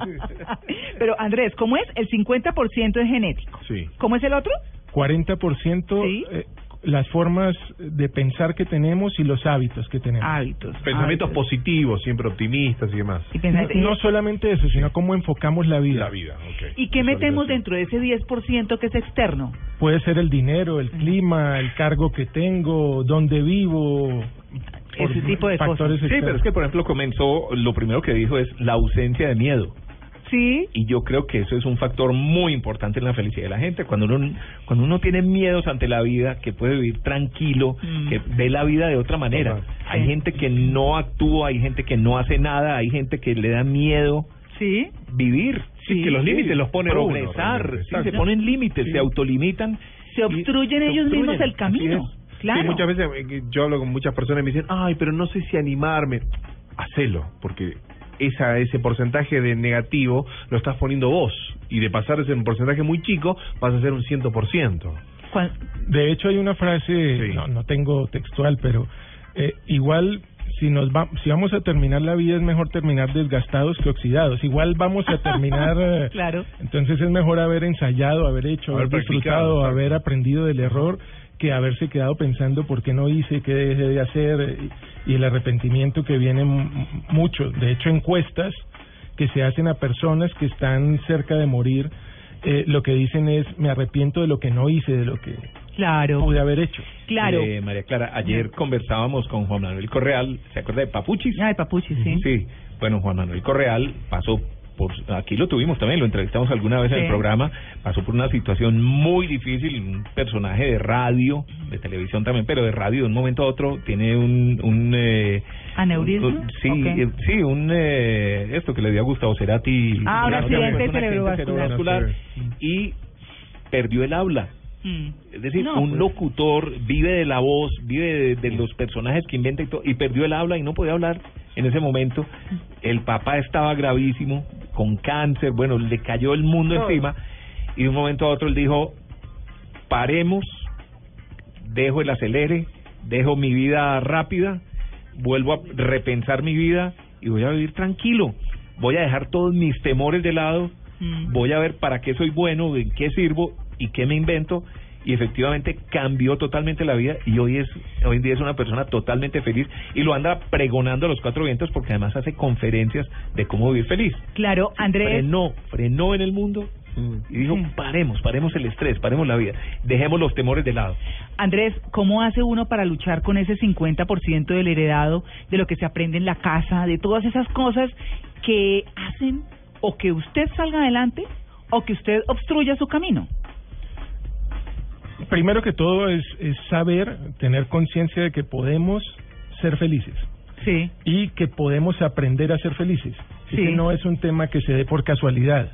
S20: Pero Andrés, ¿cómo es? El 50% es genético.
S21: Sí.
S20: ¿Cómo es el otro?
S51: 40%
S20: Sí.
S51: eh, las formas de pensar que tenemos y los hábitos que tenemos.
S20: Hábitos.
S21: Pensamientos
S20: hábitos.
S21: positivos, siempre optimistas y demás.
S20: Y,
S51: No, solamente eso, sino cómo enfocamos la vida.
S21: La vida, ok.
S20: ¿Y qué metemos dentro de ese 10% que es externo?
S51: Puede ser el dinero, el clima, el cargo que tengo, dónde vivo. Por
S20: Ese tipo de
S51: factores
S22: Sí, pero es que, por ejemplo, comenzó, lo primero que dijo es la ausencia de miedo.
S20: Sí.
S22: Y yo creo que eso es un factor muy importante en la felicidad de la gente. Cuando uno, cuando uno tiene miedos ante la vida, que puede vivir tranquilo,
S20: Mm.
S22: que ve la vida de otra manera. Hay gente que no actúa, hay gente que no hace nada, hay gente que le da miedo
S20: Sí.
S22: vivir.
S21: Sí, que los límites los pone uno,
S22: progresar.
S21: realmente,
S22: sí, se ponen límites, se autolimitan.
S20: Se obstruyen
S22: se
S20: ellos mismos
S22: obstruyen,
S20: el camino. Claro.
S21: Sí, muchas veces eh, yo hablo con muchas personas y me dicen, ay, pero no sé si animarme. Hacelo, porque esa ese porcentaje de negativo lo estás poniendo vos. Y de pasar de ser un porcentaje muy chico, vas a ser un 100%.
S20: Cuan-
S51: De hecho, hay una frase,
S21: Sí.
S51: no, no tengo textual, pero eh, igual si nos va, si vamos a terminar la vida es mejor terminar desgastados que oxidados. Igual vamos a terminar, eh,
S20: Claro.
S51: entonces es mejor haber ensayado, haber hecho,
S21: Haber
S51: haber disfrutado, haber aprendido del error que haberse quedado pensando por qué no hice, qué dejé de hacer y, el arrepentimiento que viene mucho. De hecho, encuestas que se hacen a personas que están cerca de morir, eh, lo que dicen es me arrepiento de lo que no hice, de lo que
S20: Claro.
S51: pude haber hecho.
S20: Claro.
S22: Eh, María Clara, ayer conversábamos con Juan Manuel Correal, ¿se acuerda de Papuchis?
S20: Ah, de Papuchis, sí.
S22: Sí, bueno, Juan Manuel Correal pasó por, aquí lo tuvimos también, lo entrevistamos alguna vez en el programa, pasó por una situación muy difícil, un personaje de radio, de televisión también, pero de radio de un momento a otro tiene un... un eh,
S20: ¿Aneurisma?
S22: un- sí, eh, sí, un... Eh, esto que le dio a Gustavo Cerati.
S20: Ah, un accidente cerebrovascular.
S22: y perdió el habla.
S20: Mm.
S22: Es decir,
S20: No,
S22: un
S20: pues.
S22: locutor vive de la voz, vive de, de los personajes que inventa y todo, y perdió el habla y no podía hablar en ese momento. El papá estaba gravísimo, con cáncer, bueno, le cayó el mundo encima, y de un momento a otro él dijo, paremos, dejo el acelere, dejo mi vida rápida, vuelvo a repensar mi vida y voy a vivir tranquilo. Voy a dejar todos mis temores de lado,
S20: Mm.
S22: voy a ver para qué soy bueno, en qué sirvo y qué me invento. Y efectivamente cambió totalmente la vida y hoy es hoy en día es una persona totalmente feliz y lo anda pregonando a los cuatro vientos porque además hace conferencias de cómo vivir feliz.
S20: Claro, Andrés.
S22: Frenó, frenó en el mundo y dijo, paremos, paremos el estrés, paremos la vida, dejemos los temores de lado.
S20: Andrés, ¿cómo hace uno para luchar con ese 50% del heredado, de lo que se aprende en la casa, de todas esas cosas que hacen o que usted salga adelante o que usted obstruya su camino?
S51: Primero que todo es, es saber, tener conciencia de que podemos ser felices.
S20: Sí.
S51: Y que podemos aprender a ser felices.
S20: Sí.
S51: Ese no es un tema que se dé por casualidad.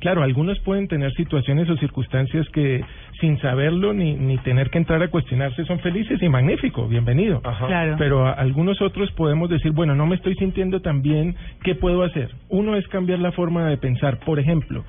S51: Claro, algunos pueden tener situaciones o circunstancias que sin saberlo ni, ni tener que entrar a cuestionarse son felices y magnífico, bienvenido.
S20: Claro.
S51: Pero a algunos otros podemos decir, bueno, no me estoy sintiendo tan bien, ¿qué puedo hacer? Uno es cambiar la forma de pensar. Por ejemplo,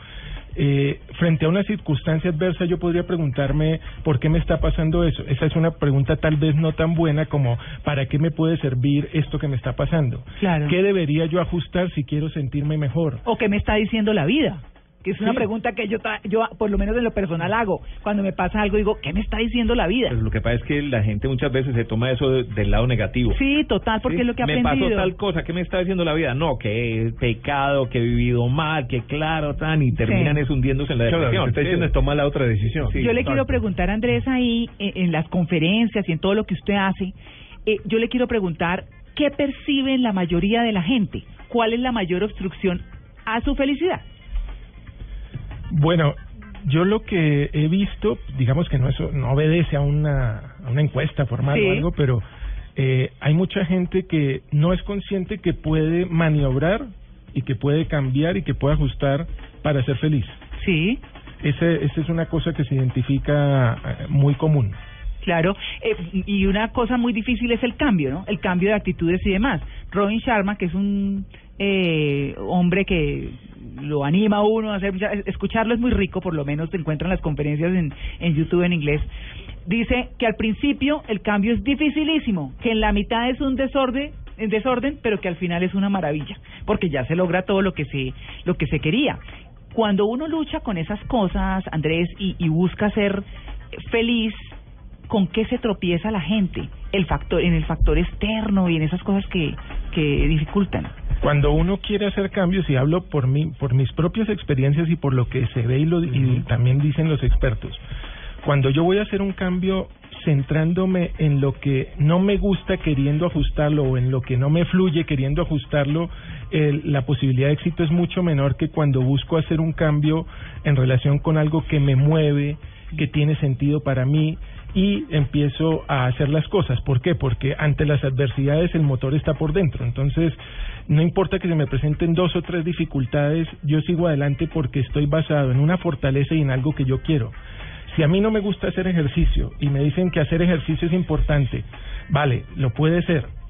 S51: eh, frente a una circunstancia adversa yo podría preguntarme por qué me está pasando eso. Esa es una pregunta tal vez no tan buena como ¿para qué me puede servir esto que me está pasando?
S20: Claro.
S51: ¿Qué debería yo ajustar si quiero sentirme mejor?
S20: ¿O qué me está diciendo la vida? Que es una
S51: Sí.
S20: pregunta que yo, yo, por lo menos en lo personal, hago. Cuando me pasa algo, digo, ¿qué me está diciendo la vida?
S22: Pero lo que pasa es que la gente muchas veces se toma eso de- del lado negativo.
S20: Sí, total, porque
S22: Sí,
S20: es lo que he
S22: me
S20: aprendido.
S22: pasó tal cosa, ¿qué me está diciendo la vida? No, que he pecado, que he vivido mal, que claro, tan, y terminan es hundiéndose en la
S21: Claro, lo que
S22: depresión.
S21: está diciendo es tomar la otra decisión.
S20: yo le quiero preguntar a Andrés ahí, eh, en las conferencias y en todo lo que usted hace, eh, yo le quiero preguntar, ¿qué perciben la mayoría de la gente? ¿Cuál es la mayor obstrucción a su felicidad?
S51: Bueno, yo lo que he visto, digamos que no eso no obedece a una, a una encuesta formal
S20: Sí.
S51: o algo, pero eh, hay mucha gente que no es consciente que puede maniobrar y que puede cambiar y que puede ajustar para ser feliz.
S20: Sí.
S51: Ese, esa es una cosa que se identifica eh, muy común.
S20: Claro, eh, y una cosa muy difícil es el cambio, ¿no? El cambio de actitudes y demás. Robin Sharma, que es un eh, hombre que lo anima a uno a hacer, escucharlo es muy rico, por lo menos te encuentran las conferencias en, en YouTube en inglés. Dice que al principio el cambio es dificilísimo, que en la mitad es un desorden, en desorden, pero que al final es una maravilla, porque ya se logra todo lo que se, lo que se quería. Cuando uno lucha con esas cosas, Andrés, y, y busca ser feliz, ¿con qué se tropieza la gente? El factor, en el factor externo y en esas cosas que, que dificultan.
S51: Cuando uno quiere hacer cambios, y hablo por mí, por mis propias experiencias y por lo que se ve y, lo, y también dicen los expertos, cuando yo voy a hacer un cambio centrándome en lo que no me gusta queriendo ajustarlo o en lo que no me fluye queriendo ajustarlo, el- la posibilidad de éxito es mucho menor que cuando busco hacer un cambio en relación con algo que me mueve, que tiene sentido para mí y empiezo a hacer las cosas. ¿Por qué? Porque ante las adversidades el motor está por dentro. Entonces, no importa que se me presenten dos o tres dificultades, yo sigo adelante porque estoy basado en una fortaleza y en algo que yo quiero. Si a mí no me gusta hacer ejercicio y me dicen que hacer ejercicio es importante, vale, lo puede ser.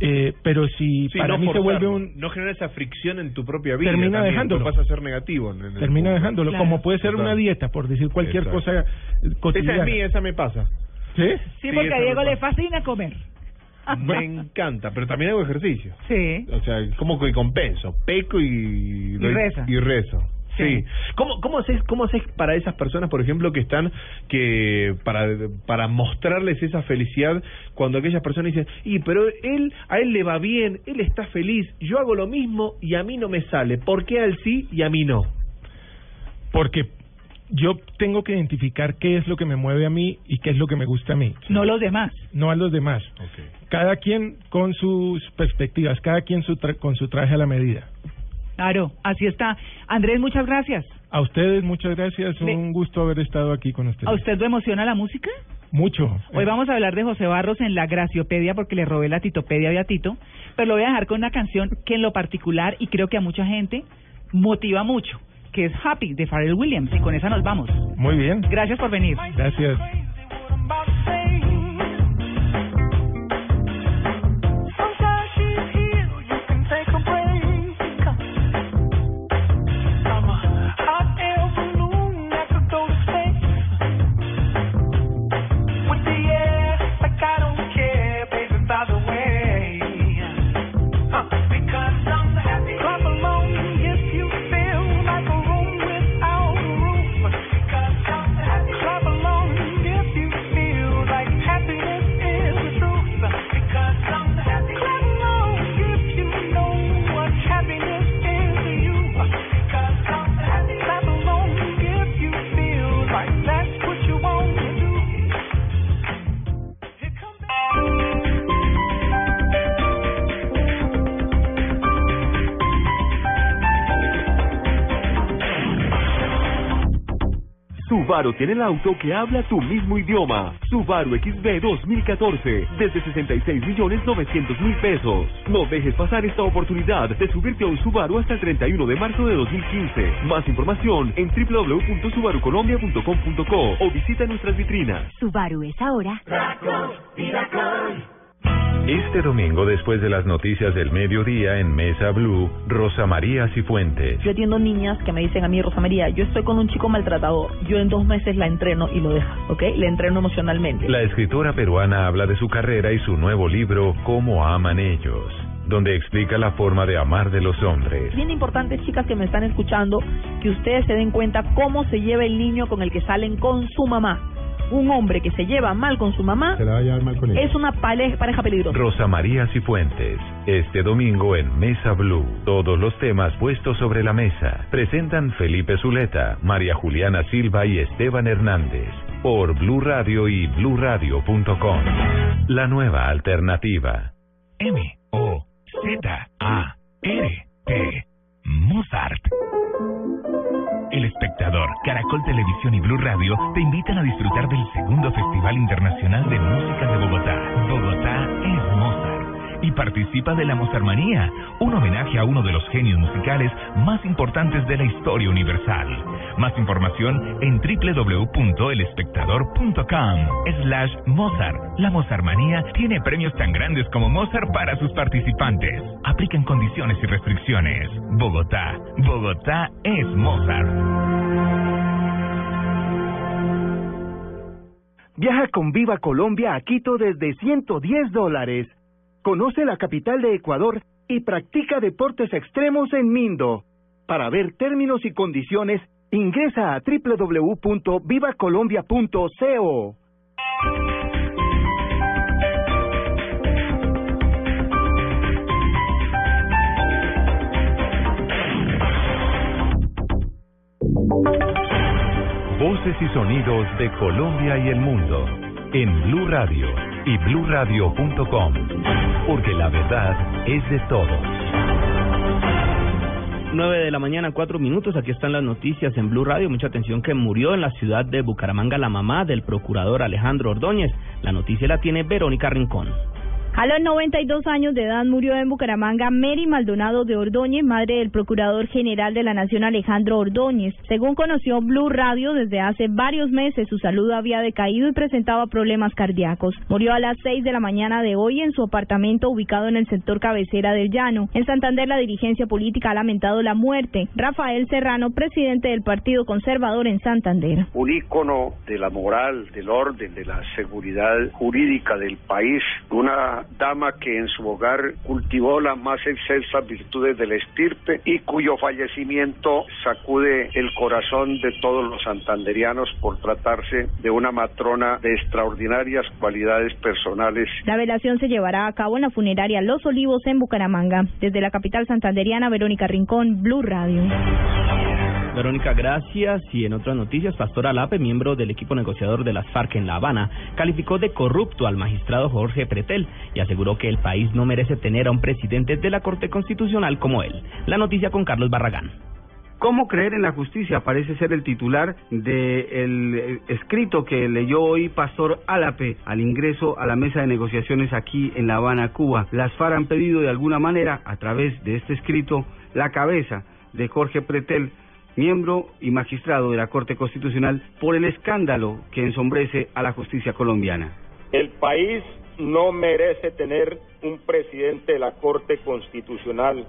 S51: Eh, pero si
S21: Sí,
S51: para
S21: no
S51: mí se vuelve un
S21: no genera esa fricción en tu propia vida.
S51: Termina
S21: también,
S51: dejándolo.
S21: Pasa a ser negativo. en- en el
S51: termina
S21: punto.
S51: dejándolo, como puede ser una dieta, por decir cualquier
S21: Exacto.
S51: cosa cotidiana.
S21: Esa es mía, esa me pasa.
S51: ¿Sí?
S20: Sí,
S21: Sí,
S20: porque a Diego le fascina comer.
S21: Me encanta, pero también hago ejercicio.
S20: Sí.
S21: O sea, como que compenso, peco y,
S20: Y reza.
S21: Y rezo.
S20: Sí.
S21: ¿Cómo, cómo haces cómo haces para esas personas, por ejemplo, que están que para para mostrarles esa felicidad cuando aquellas personas dicen, "Y pero él a él le va bien, él está feliz, yo hago lo mismo y a mí no me sale, ¿por qué a él sí y a mí no?"
S51: Porque yo tengo que identificar qué es lo que me mueve a mí y qué es lo que me gusta a mí.
S20: No los demás.
S51: No a los demás. Cada quien con sus perspectivas, cada quien su tra- con su traje a la medida.
S20: Claro, así está. Andrés, muchas gracias.
S51: A ustedes muchas gracias, un gusto haber estado aquí con ustedes.
S20: ¿A usted lo emociona la música?
S51: Mucho.
S20: Hoy vamos a hablar de José Barros en la Graciopedia porque le robé la titopedia a Tito, pero lo voy a dejar con una canción que en lo particular y creo que a mucha gente motiva mucho, que es Happy de Pharrell Williams y con esa nos vamos.
S51: Muy bien.
S20: Gracias por venir.
S51: Gracias.
S58: Subaru tiene el auto que habla tu mismo idioma. Subaru XB 2014, desde 66 millones 900 mil pesos. No dejes pasar esta oportunidad de subirte a un Subaru hasta el 31 de marzo de 2015. Más información en www.subarucolombia.com.co o visita nuestras vitrinas.
S13: Subaru es ahora.
S1: Este domingo, después de las noticias del mediodía en Mesa Blue, Rosa María Cifuentes.
S15: Yo atiendo niñas que me dicen a mí, Rosa María, yo estoy con un chico maltratador. Yo en dos meses la entreno y lo deja, ¿ok? Le entreno emocionalmente.
S1: La escritora peruana habla de su carrera y su nuevo libro, Cómo aman ellos, donde explica la forma de amar de los hombres.
S15: Bien importante, chicas que me están escuchando, que ustedes se den cuenta cómo se lleva el niño con el que salen con su mamá. Un hombre que se lleva mal con su mamá
S1: Se la va a llevar mal con
S15: es una pareja peligrosa.
S1: Rosa María Cifuentes, este domingo en Mesa Blue. Todos los temas puestos sobre la mesa. Presentan Felipe Zuleta, María Juliana Silva y Esteban Hernández. Por Blue Radio y bluradio.com. La nueva alternativa.
S27: M O Z A R T Mozart. El espectador, Caracol Televisión y Blue Radio te invitan a disfrutar del segundo Festival Internacional de Música de Bogotá. Y participa de la Mozartmanía, un homenaje a uno de los genios musicales más importantes de la historia universal. Más información en www.elespectador.com slash Mozart. La Mozartmanía tiene premios tan grandes como Mozart para sus participantes. Aplican condiciones y restricciones. Bogotá. Bogotá es Mozart.
S26: Viaja con Viva Colombia a Quito desde 110 dólares. Conoce la capital de Ecuador y practica deportes extremos en Mindo. Para ver términos y condiciones, ingresa a www.vivacolombia.co.
S1: Voces y sonidos de Colombia y el mundo en Blue Radio y bluradio.com, porque la verdad es de todos.
S2: 9 de la mañana, cuatro minutos. Aquí están las noticias en Blue Radio. Mucha atención que murió en la ciudad de Bucaramanga la mamá del procurador Alejandro Ordóñez. La noticia la tiene Verónica Rincón.
S7: A los 92 años de edad murió en Bucaramanga Mary Maldonado de Ordóñez, madre del Procurador General de la Nación Alejandro Ordóñez. Según conoció Blue Radio, desde hace varios meses su salud había decaído y presentaba problemas cardíacos. Murió a las 6 de la mañana de hoy en su apartamento ubicado en el sector cabecera del Llano. En Santander la dirigencia política ha lamentado la muerte. Rafael Serrano, presidente del Partido Conservador en Santander.
S59: un ícono de la moral, del orden, de la seguridad jurídica del país, una dama que en su hogar cultivó las más excelsas virtudes del estirpe y cuyo fallecimiento sacude el corazón de todos los santanderianos por tratarse de una matrona de extraordinarias cualidades personales.
S7: La velación se llevará a cabo en la funeraria Los Olivos en Bucaramanga. Desde la capital santanderiana, Verónica Rincón, Blue Radio.
S2: Verónica, gracias. Y en otras noticias, Pastor Alape, miembro del equipo negociador de las FARC en La Habana, calificó de corrupto al magistrado Jorge Pretel y aseguró que el país no merece tener a un presidente de la Corte Constitucional como él. La noticia con Carlos Barragán.
S3: ¿Cómo creer en la justicia? Parece ser el titular del escrito que leyó hoy Pastor Álape al ingreso a la mesa de negociaciones aquí en La Habana, Cuba. Las FARC han pedido de alguna manera, a través de este escrito, la cabeza de Jorge Pretel, miembro y magistrado de la Corte Constitucional, por el escándalo que ensombrece a la justicia colombiana.
S60: El país no merece tener un presidente de la Corte Constitucional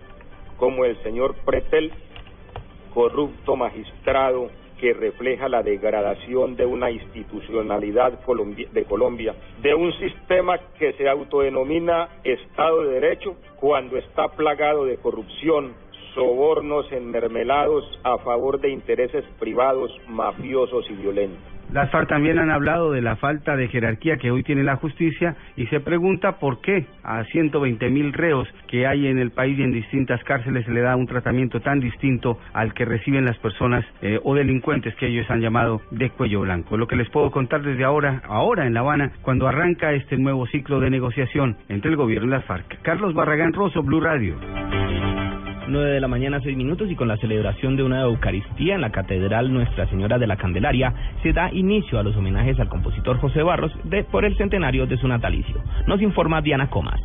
S60: como el señor Pretel, corrupto magistrado que refleja la degradación de una institucionalidad de Colombia, de un sistema que se autodenomina Estado de Derecho cuando está plagado de corrupción, sobornos enmermelados a favor de intereses privados, mafiosos y violentos.
S3: Las FARC también han hablado de la falta de jerarquía que hoy tiene la justicia y se pregunta por qué a 120 mil reos que hay en el país y en distintas cárceles se le da un tratamiento tan distinto al que reciben las personas eh, o delincuentes que ellos han llamado de cuello blanco. Lo que les puedo contar desde ahora, ahora en La Habana, cuando arranca este nuevo ciclo de negociación entre el gobierno y las FARC. Carlos Barragán Rosso, Blue Radio.
S2: 9 de la mañana, 6 minutos, y con la celebración de una Eucaristía en la Catedral Nuestra Señora de la Candelaria, se da inicio a los homenajes al compositor José Barros de, por el centenario de su natalicio. Nos informa Diana Comas.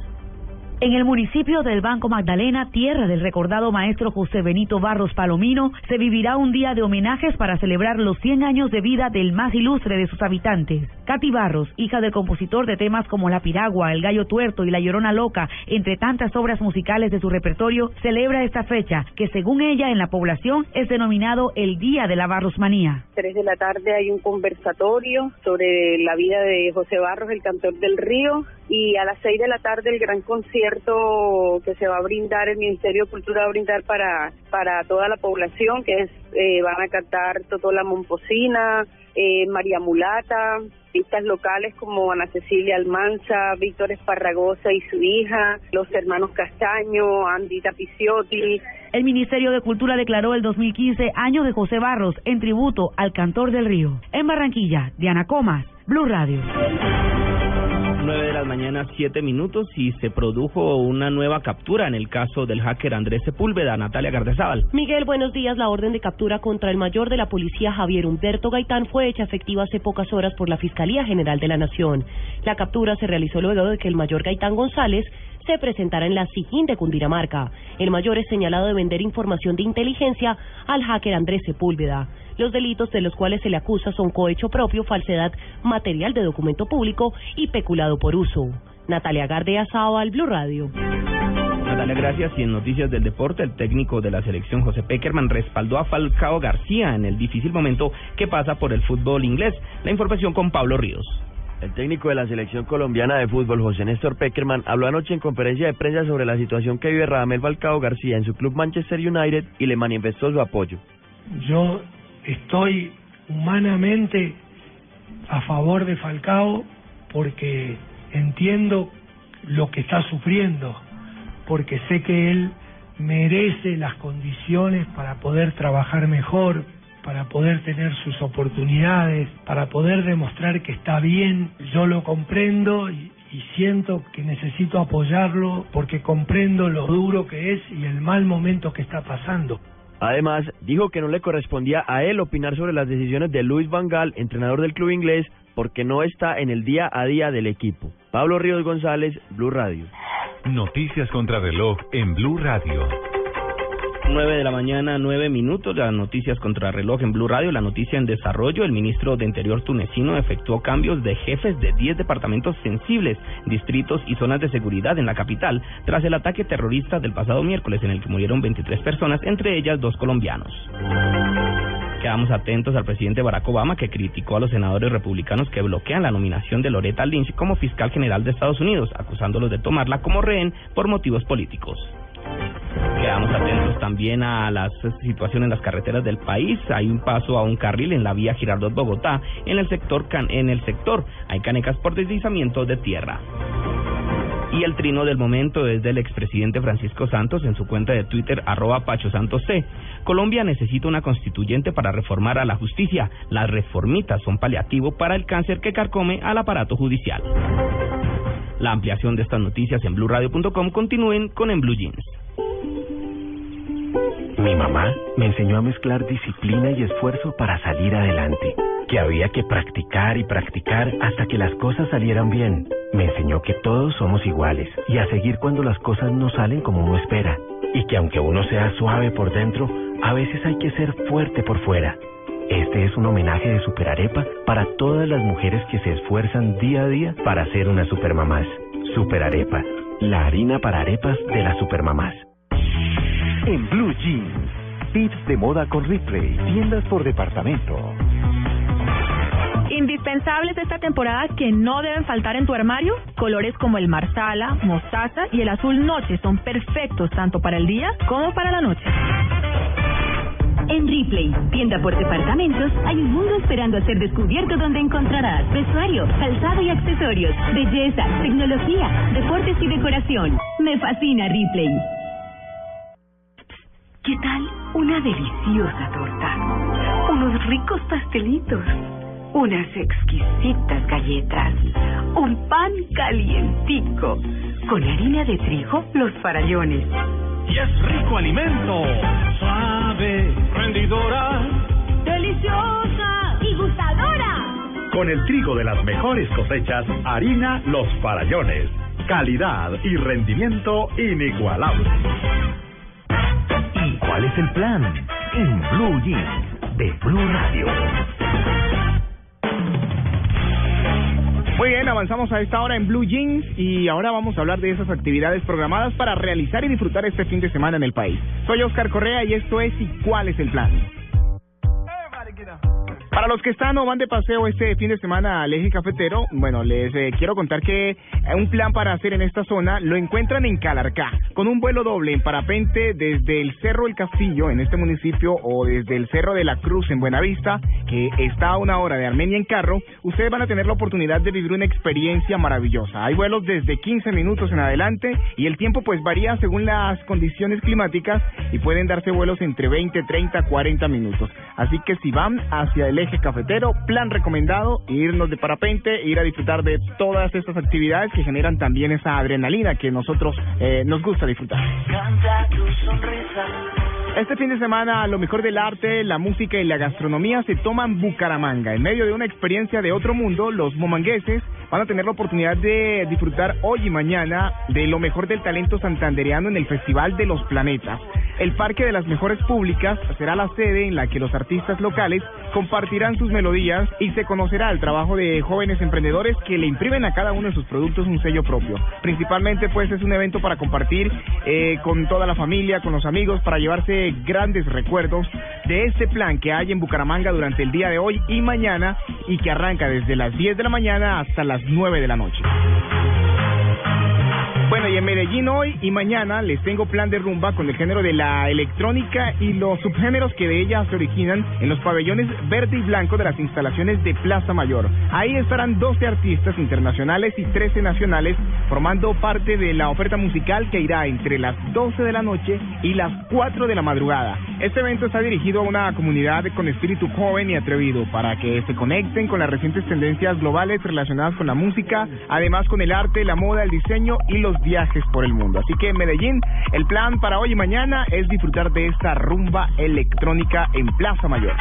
S39: En el municipio del Banco Magdalena, tierra del recordado maestro José Benito Barros Palomino, se vivirá un día de homenajes para celebrar los 100 años de vida del más ilustre de sus habitantes. Katy Barros, hija del compositor de temas como La Piragua, El Gallo Tuerto y La Llorona Loca, entre tantas obras musicales de su repertorio, celebra esta fecha, que según ella en la población es denominado el Día de la Barrosmanía.
S61: Tres de la tarde hay un conversatorio sobre la vida de José Barros, el cantor del río, y a las seis de la tarde el gran concierto que se va a brindar, el Ministerio de Cultura va a brindar para, para toda la población, que es, eh, van a cantar Totola Momposina, eh, María Mulata, artistas locales como Ana Cecilia Almanza, Víctor Esparragosa y su hija, los hermanos Castaño, Andita Picciotti,
S39: El Ministerio de Cultura declaró el 2015 año de José Barros en tributo al cantor del río. En Barranquilla, Diana Comas, Blue Radio.
S2: 9 de la mañana, 7 minutos, y se produjo una nueva captura en el caso del hacker Andrés Sepúlveda, Natalia Gardezábal.
S4: Miguel, buenos días. La orden de captura contra el mayor de la policía, Javier Humberto Gaitán, fue hecha efectiva hace pocas horas por la Fiscalía General de la Nación. La captura se realizó luego de que el mayor Gaitán González se presentara en la SIGIN de Cundinamarca. El mayor es señalado de vender información de inteligencia al hacker Andrés Sepúlveda. Los delitos de los cuales se le acusa son cohecho propio, falsedad material de documento público y peculado por uso. Natalia Gardea al Blue Radio.
S2: Natalia, gracias. Y en noticias del deporte, el técnico de la selección, José Peckerman, respaldó a Falcao García en el difícil momento que pasa por el fútbol inglés. La información con Pablo Ríos.
S62: El técnico de la selección colombiana de fútbol, José Néstor Peckerman, habló anoche en conferencia de prensa sobre la situación que vive Radamel Falcao García en su club Manchester United y le manifestó su apoyo.
S63: Yo estoy humanamente a favor de Falcao porque entiendo lo que está sufriendo, porque sé que él merece las condiciones para poder trabajar mejor, para poder tener sus oportunidades, para poder demostrar que está bien. Yo lo comprendo y, siento que necesito apoyarlo porque comprendo lo duro que es y el mal momento que está pasando.
S62: Además, dijo que no le correspondía a él opinar sobre las decisiones de Luis Van Gaal, entrenador del club inglés, porque no está en el día a día del equipo. Pablo Ríos González, Blue Radio.
S1: Noticias contra reloj en Blue Radio.
S2: 9 de la mañana, 9 minutos. Las noticias contra reloj en Blue Radio. La noticia en desarrollo. El ministro de Interior tunecino efectuó cambios de jefes de 10 departamentos sensibles, distritos y zonas de seguridad en la capital tras el ataque terrorista del pasado miércoles en el que murieron 23 personas, entre ellas dos colombianos. Quedamos atentos al presidente Barack Obama que criticó a los senadores republicanos que bloquean la nominación de Loretta Lynch como fiscal general de Estados Unidos, acusándolos de tomarla como rehén por motivos políticos. Quedamos atentos también a la situación en las carreteras del país. Hay un paso a un carril en la vía Girardot Bogotá. En el sector can- en el sector hay canecas por deslizamiento de tierra. Y el trino del momento es del expresidente Francisco Santos en su cuenta de Twitter, arroba Pacho Santos C. Colombia necesita una constituyente para reformar a la justicia. Las reformitas son paliativo para el cáncer que carcome al aparato judicial. La ampliación de estas noticias en blurradio.com continúen con En Blue Jeans.
S11: Mi mamá me enseñó a mezclar disciplina y esfuerzo para salir adelante, que había que practicar y practicar hasta que las cosas salieran bien. Me enseñó que todos somos iguales y a seguir cuando las cosas no salen como uno espera, y que aunque uno sea suave por dentro, a veces hay que ser fuerte por fuera. Este es un homenaje de Superarepa para todas las mujeres que se esfuerzan día a día para ser unas supermamás. Superarepa, la harina para arepas de las supermamás.
S26: En Blue Jeans, tips de moda con Ripley, tiendas por departamento.
S64: Indispensables de esta temporada que no deben faltar en tu armario, colores como el marsala, mostaza y el azul noche son perfectos tanto para el día como para la noche.
S13: En Ripley, tienda por departamentos, hay un mundo esperando a ser descubierto donde encontrarás vestuario, calzado y accesorios, belleza, tecnología, deportes y decoración. Me fascina Ripley.
S65: ¿Qué tal una deliciosa torta? Unos ricos pastelitos, unas exquisitas galletas, un pan calientico, con harina de trigo, los farallones.
S66: Y es rico alimento, suave, rendidora,
S13: deliciosa y gustadora.
S67: Con el trigo de las mejores cosechas, harina Los Farallones. Calidad y rendimiento inigualable.
S26: ¿Y cuál es el plan? En Blue Jeans, de Blue Radio.
S68: Muy bien, avanzamos a esta hora en Blue Jeans y ahora vamos a hablar de esas actividades programadas para realizar y disfrutar este fin de semana en el país. Soy Oscar Correa y esto es ¿Y cuál es el plan? Para los que están o van de paseo este fin de semana al eje cafetero, bueno, les eh, quiero contar que eh, un plan para hacer en esta zona lo encuentran en Calarcá, con un vuelo doble en parapente desde el Cerro El Castillo en este municipio o desde el Cerro de la Cruz en Buenavista, que está a una hora de Armenia en carro, ustedes van a tener la oportunidad de vivir una experiencia maravillosa. Hay vuelos desde 15 minutos en adelante y el tiempo pues varía según las condiciones climáticas y pueden darse vuelos entre 20, 30, 40 minutos. Así que si van hacia el eje cafetero, plan recomendado, irnos de parapente, ir a disfrutar de todas estas actividades que generan también esa adrenalina que nosotros eh, nos gusta disfrutar. Este fin de semana, lo mejor del arte, la música y la gastronomía se toman Bucaramanga. En medio de una experiencia de otro mundo, los momangueses van a tener la oportunidad de disfrutar hoy y mañana de lo mejor del talento santandereano en el Festival de los Planetas. El Parque de las Mejores Públicas será la sede en la que los artistas locales compartirán sus melodías y se conocerá el trabajo de jóvenes emprendedores que le imprimen a cada uno de sus productos un sello propio. Principalmente pues es un evento para compartir eh, con toda la familia, con los amigos, para llevarse grandes recuerdos de este plan que hay en Bucaramanga durante el día de hoy y mañana y que arranca desde las 10 de la mañana hasta las 9 de la noche. Bueno, y en Medellín hoy y mañana les tengo plan de rumba con el género de la electrónica y los subgéneros que de ella se originan en los pabellones verde y blanco de las instalaciones de Plaza Mayor. Ahí estarán 12 artistas internacionales y 13 nacionales formando parte de la oferta musical que irá entre las 12 de la noche y las 4 de la madrugada. Este evento está dirigido a una comunidad con espíritu joven y atrevido para que se conecten con las recientes tendencias globales relacionadas con la música, además con el arte, la moda, el diseño y los viajes por el mundo. Así que en Medellín, el plan para hoy y mañana es disfrutar de esta rumba electrónica en Plaza Mayor.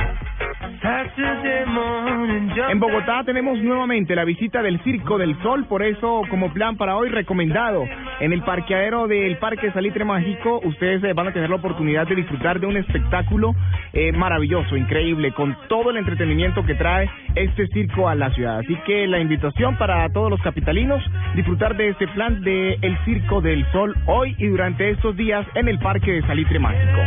S68: En Bogotá tenemos nuevamente la visita del Circo del Sol, por eso como plan para hoy recomendado. En el parqueadero del Parque Salitre Mágico, ustedes eh, van a tener la oportunidad de disfrutar de un espectáculo eh, maravilloso, increíble, con todo el entretenimiento que trae este circo a la ciudad. Así que la invitación para todos los capitalinos, disfrutar de este plan de el Circo del Sol hoy y durante estos días en el Parque de Salitre Mágico.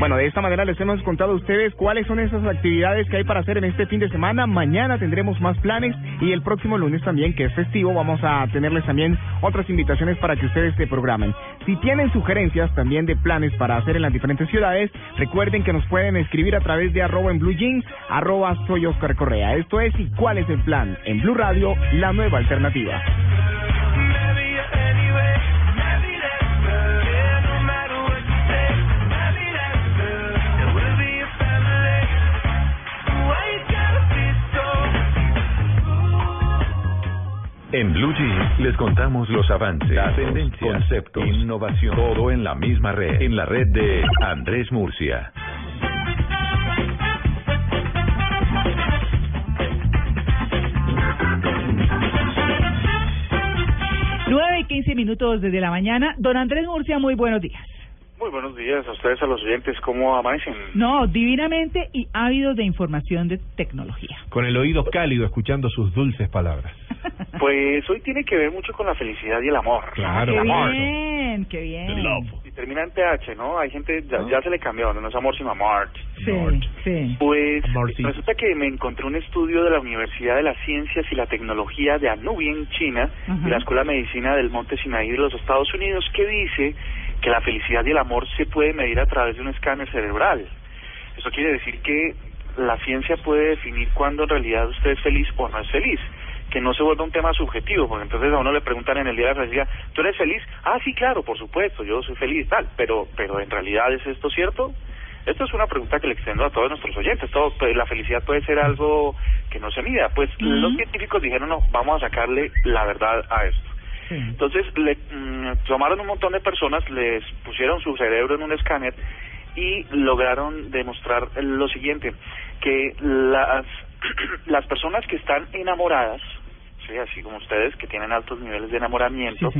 S68: Bueno, de esta manera les hemos contado a ustedes cuáles son esas actividades que hay para hacer en este fin de semana. Mañana tendremos más planes y el próximo lunes también, que es festivo, vamos a tenerles también otras invitaciones para que ustedes se programen. Si tienen sugerencias también de planes para hacer en las diferentes ciudades, recuerden que nos pueden escribir a través de arroba en Blue Jeans, arroba soy Oscar Correa. Esto es ¿Y cuál es el plan? En Blue Radio, la nueva alternativa.
S1: En Blue Jeans les contamos los avances, las tendencias, conceptos, innovación, todo en la misma red, en la red de Andrés Murcia.
S69: Nueve y quince minutos desde la mañana. Don Andrés Murcia, muy buenos días.
S70: Muy buenos días a ustedes, a los oyentes. ¿Cómo amanecen?
S69: No, divinamente y ávidos de información de tecnología.
S71: Con el oído cálido, escuchando sus dulces palabras.
S70: Pues hoy tiene que ver mucho con la felicidad y el amor.
S71: Claro,
S69: qué
S70: el amor.
S69: bien, qué bien.
S70: Y termina en TH, ¿no? Hay gente, ya, ya se le cambió, no es amor sino amor.
S69: Sí, sí.
S70: Pues
S71: Amorcito.
S70: resulta que me encontré un estudio de la Universidad de las Ciencias y la Tecnología de Anubia en China
S69: Ajá.
S70: y la Escuela de Medicina del Monte Sinaí de los Estados Unidos que dice que la felicidad y el amor se puede medir a través de un escáner cerebral. Eso quiere decir que la ciencia puede definir cuándo en realidad usted es feliz o no es feliz que no se vuelva un tema subjetivo, porque entonces a uno le preguntan en el día de la felicidad, ¿tú eres feliz? Ah, sí, claro, por supuesto, yo soy feliz, tal, pero, pero en realidad ¿es esto cierto? Esto es una pregunta que le extiendo a todos nuestros oyentes. Todo, pues, la felicidad puede ser algo que no se mida. Pues los científicos dijeron, no, vamos a sacarle la verdad a esto. Entonces le mm, tomaron un montón de personas, les pusieron su cerebro en un escáner y lograron demostrar lo siguiente, que las, las personas que están enamoradas, ¿sí? así como ustedes que tienen altos niveles de enamoramiento,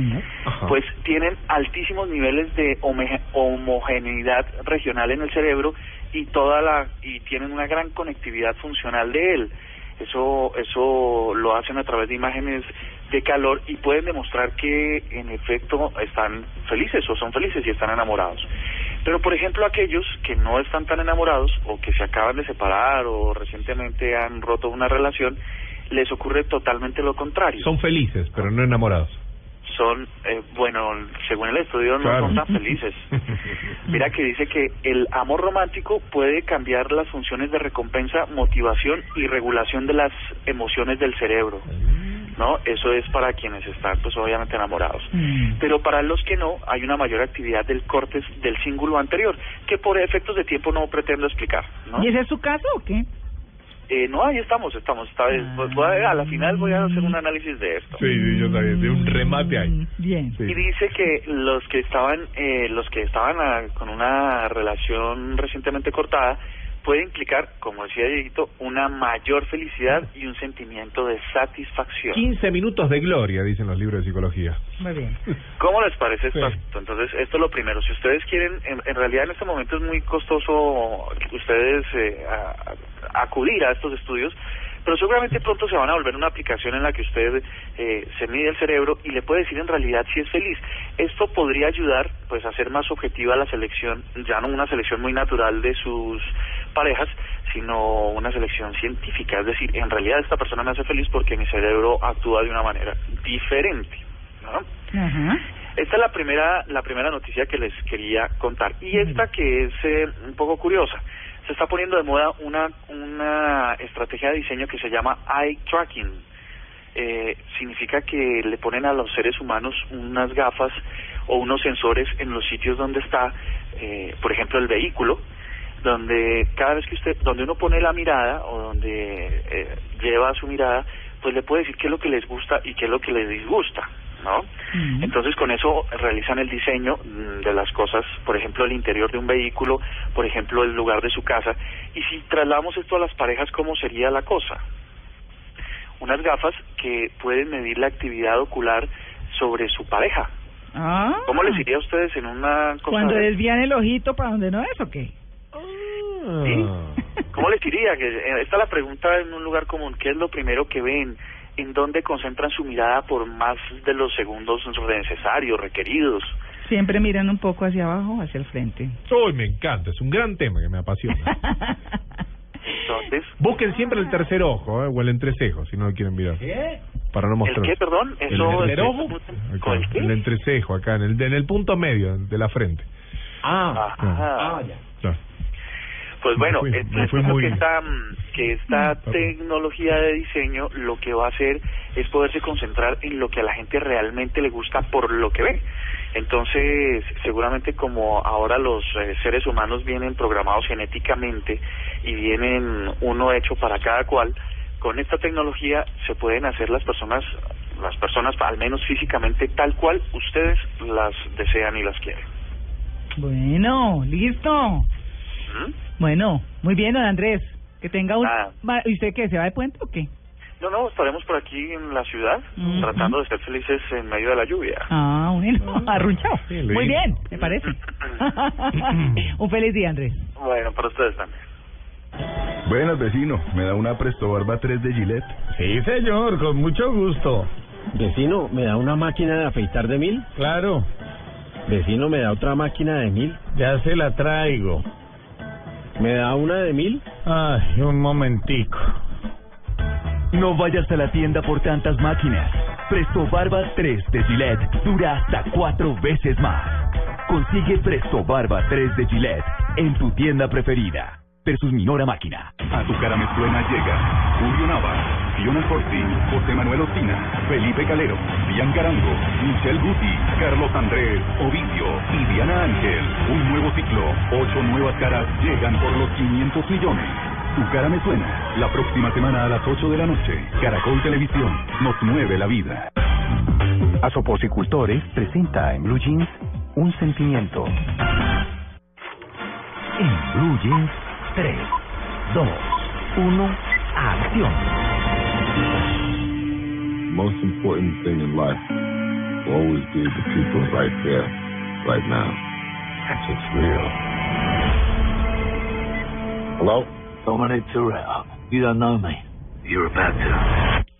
S70: pues tienen altísimos niveles de homogeneidad regional en el cerebro y toda la y tienen una gran conectividad funcional de él. Eso eso lo hacen a través de imágenes de calor y pueden demostrar que en efecto están felices o son felices y están enamorados. Pero por ejemplo aquellos que no están tan enamorados o que se acaban de separar o recientemente han roto una relación, les ocurre totalmente lo contrario.
S71: Son felices, pero no enamorados.
S70: Son, eh, bueno, según el estudio no son tan felices. Mira que dice que el amor romántico puede cambiar las funciones de recompensa, motivación y regulación de las emociones del cerebro. ¿No? Eso es para quienes están, pues obviamente enamorados. Pero para los que no, hay una mayor actividad del córtex del cíngulo anterior, que por efectos de tiempo no pretendo explicar. ¿no?
S69: ¿Y ese es su caso o qué?
S70: Eh, no, ahí estamos, estamos. Esta vez, pues, voy a, a la final voy a hacer un análisis de esto.
S71: Sí, sí, yo también, de un remate ahí.
S69: Bien.
S70: Y dice que los que estaban, eh, los que estaban ah, con una relación recientemente cortada puede implicar, como decía Dieguito, una mayor felicidad y un sentimiento de satisfacción.
S71: 15 minutos de gloria, dicen los libros de psicología.
S69: Muy bien.
S70: ¿Cómo les parece esto? Entonces, esto es lo primero. Si ustedes quieren, en, en realidad en este momento es muy costoso ustedes eh, a- a- acudir a estos estudios, pero seguramente pronto se van a volver una aplicación en la que usted eh, se mide el cerebro y le puede decir en realidad si es feliz. Esto podría ayudar pues a hacer más objetiva la selección, ya no una selección muy natural de sus parejas, sino una selección científica. Es decir, en realidad esta persona me hace feliz porque mi cerebro actúa de una manera diferente. ¿no? Esta es la primera, la primera noticia que les quería contar. Y esta que es eh, un poco curiosa. Se está poniendo de moda una, una estrategia de diseño que se llama eye tracking. Eh, significa que le ponen a los seres humanos unas gafas o unos sensores en los sitios donde está, eh, por ejemplo, el vehículo, donde cada vez que usted, donde uno pone la mirada o donde eh, lleva su mirada, pues le puede decir qué es lo que les gusta y qué es lo que les disgusta, ¿no? Entonces con eso realizan el diseño mm, de las cosas, por ejemplo el interior de un vehículo, por ejemplo el lugar de su casa. Y si trasladamos esto a las parejas, ¿cómo sería la cosa? Unas gafas que pueden medir la actividad ocular sobre su pareja.
S69: Ah.
S70: ¿Cómo les iría a ustedes en una cosa
S69: Cuando
S70: de-
S69: desvían el ojito para donde no es o qué?
S70: ¿Sí? ¿Cómo les diría? Que eh, esta es la pregunta en un lugar común. ¿Qué es lo primero que ven? ¿En dónde concentran su mirada por más de los segundos necesarios, requeridos?
S20: Siempre miran un poco hacia abajo, hacia el frente.
S21: Uy, me encanta, es un gran tema que me apasiona.
S70: Entonces,
S21: Busquen siempre el tercer ojo, ¿eh? o el entrecejo, si no lo quieren mirar. Para no
S70: ¿el
S21: mostrar.
S70: qué, perdón?
S21: El
S70: Eso
S21: entrecejo. Acá,
S70: ¿El qué?
S21: el entrecejo, acá, en el, en el punto medio de la frente.
S70: Ah,
S21: Ah, Claro.
S70: Pues bueno,
S21: fui- muy-
S70: que esta, mm, que esta tecnología de diseño lo que va a hacer es poderse concentrar en lo que a la gente realmente le gusta por lo que ve. Entonces, seguramente como ahora los eh, seres humanos vienen programados genéticamente y vienen uno hecho para cada cual, con esta tecnología se pueden hacer las personas, las personas al menos físicamente tal cual ustedes las desean y las quieren.
S20: Bueno, listo. Bueno, muy bien, don Andrés. Que tenga un...
S70: Ah.
S20: ¿Y usted qué? ¿Se va de puente o qué?
S70: No, no, estaremos por aquí en la ciudad tratando de ser felices en medio de la lluvia.
S20: Ah, bueno, arrunchado.
S70: leí.
S20: Muy bien, me parece. un feliz día, Andrés.
S70: Bueno, para ustedes también.
S72: Buenas, vecino. ¿Me da una Presto Barba 3 de Gillette?
S28: Sí, señor, con mucho gusto. Vecino, ¿me da una máquina de afeitar de mil? Claro. Vecino, ¿me da otra máquina de mil? Ya se la traigo. ¿Me da una de mil? Ay, un momentico.
S26: No vayas a la tienda por tantas máquinas. Presto Barba 3 de Gillette dura hasta cuatro veces más. Consigue Presto Barba 3 de Gillette en tu tienda preferida. Versus Minora Máquina.
S16: A tu cara me suena llega Julio Nava, Fiona Corti, José Manuel Ospina, Felipe Calero, Dian Carango, Michelle Guti, Carlos Andrés, Ovidio y Diana Ángel. Un nuevo ciclo, ocho nuevas caras llegan por los 500 millones. Tu cara me suena. La próxima semana a las 8 de la noche. Caracol Televisión nos mueve la vida.
S11: Asoposicultores presenta en Blue Jeans un sentimiento.
S73: En Blue Jeans, 3, 2, 1, acción.
S74: most important thing in life will always be the people right there, right now. That's It's real.
S47: Hello? Dominic Toretto. You don't know me. You're about to.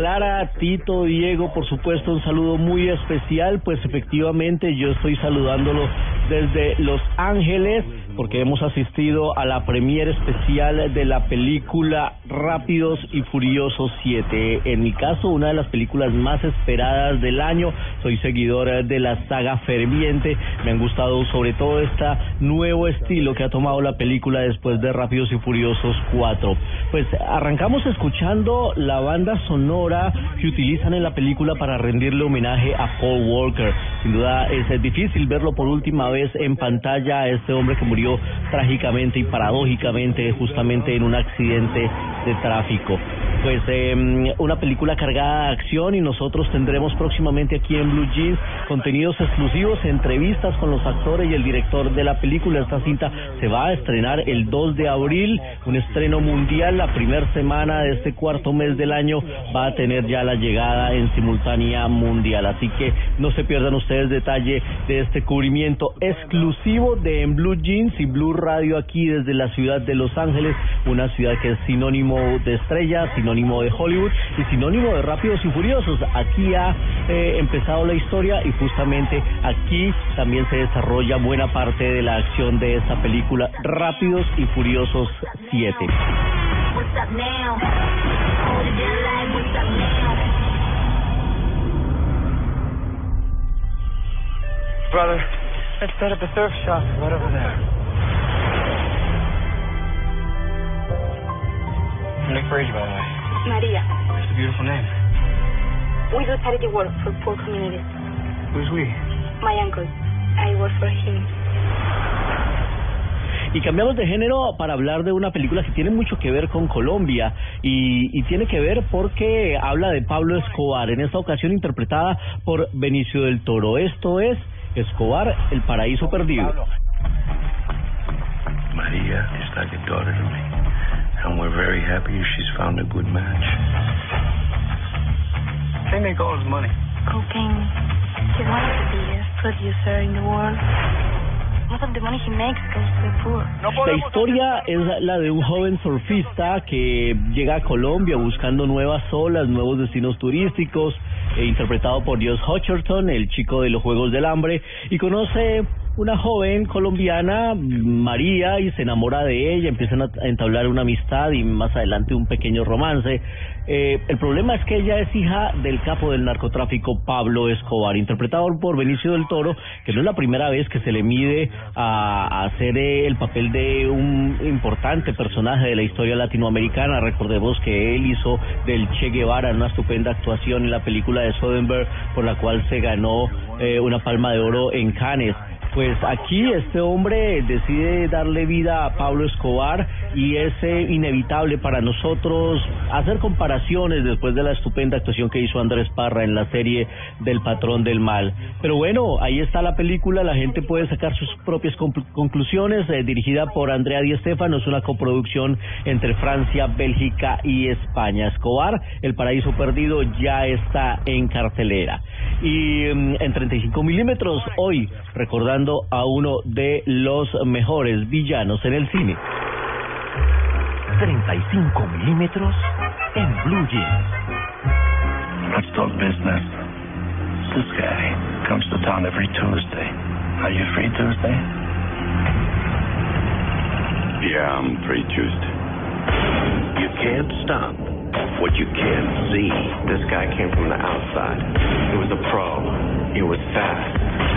S75: Clara, Tito, Diego, por supuesto, un saludo muy especial, pues efectivamente yo estoy saludándolo desde Los Ángeles porque hemos asistido a la premiere especial de la película Rápidos y Furiosos 7. En mi caso, una de las películas más esperadas del año. Soy seguidor de la saga ferviente. Me han gustado sobre todo este nuevo estilo que ha tomado la película después de Rápidos y Furiosos 4. Pues arrancamos escuchando la banda sonora que utilizan en la película para rendirle homenaje a Paul Walker. Sin duda es difícil verlo por última vez en pantalla a este hombre que murió trágicamente y paradójicamente justamente en un accidente de tráfico. Pues eh, una película cargada de acción y nosotros tendremos próximamente aquí en Blue Jeans contenidos exclusivos, entrevistas con los actores y el director de la película. Esta cinta se va a estrenar el 2 de abril, un estreno mundial. La primera semana de este cuarto mes del año va a tener ya la llegada en simultánea mundial. Así que no se pierdan ustedes detalle de este cubrimiento exclusivo de En Blue Jeans y Blue Radio aquí desde la ciudad de Los Ángeles, una ciudad que es sinónimo de estrellas, sinónimo de Hollywood y sinónimo de Rápidos y Furiosos. Aquí ha eh, empezado la historia y justamente aquí también se desarrolla buena parte de la acción de esta película Rápidos y Furiosos 7.
S76: What's up now? Hold it down like what's up now?
S77: Brother, let's set up a surf shop right over there. Nick Brady, by the way.
S78: Maria,
S77: It's a beautiful name.
S78: we do charity work for poor communities.
S77: Who's we?
S78: My uncle, I work for him.
S75: Y cambiamos de género para hablar de una película que tiene mucho que ver con Colombia y, y tiene que ver porque habla de Pablo Escobar, en esta ocasión interpretada por Benicio del Toro. Esto es Escobar, el paraíso perdido.
S74: Maria is like a daughter to me, and we're very happy she's found a good match.
S79: They make all his money.
S78: Cocaine. He's one of the biggest producer in the world. Most of the money he makes goes to the poor.
S75: La historia es la de un joven surfista que llega a Colombia buscando nuevas olas, nuevos destinos turísticos, interpretado por Josh Hutcherson, el chico de los Juegos del Hambre, y conoce una joven colombiana, María, y se enamora de ella, empiezan a entablar una amistad y más adelante un pequeño romance. Eh, el problema es que ella es hija del capo del narcotráfico Pablo Escobar, interpretado por Benicio del Toro, que no es la primera vez que se le mide a, hacer eh, el papel de un importante personaje de la historia latinoamericana. Recordemos que él hizo del Che Guevara una estupenda actuación en la película de Soderbergh, por la cual se ganó eh, una palma de oro en Cannes. Pues aquí este hombre decide darle vida a Pablo Escobar y es eh, inevitable para nosotros hacer comparaciones después de la estupenda actuación que hizo Andrés Parra en la serie del patrón del mal. Pero bueno, ahí está la película, la gente puede sacar sus propias conclu- conclusiones, eh, dirigida por Andrea Di Stefano, es una coproducción entre Francia, Bélgica y España. Escobar, El Paraíso Perdido, ya está en cartelera. Y mm, en 35 milímetros, hoy recordando a uno de los mejores villanos en el cine.
S11: 35 milímetros en Blue Jeans.
S74: Let's talk business. This guy comes to town every Tuesday. Are you free Tuesday?
S80: Yeah, I'm free Tuesday.
S81: You can't stop what you can't see. This guy came from the outside. He was a pro. He was fast.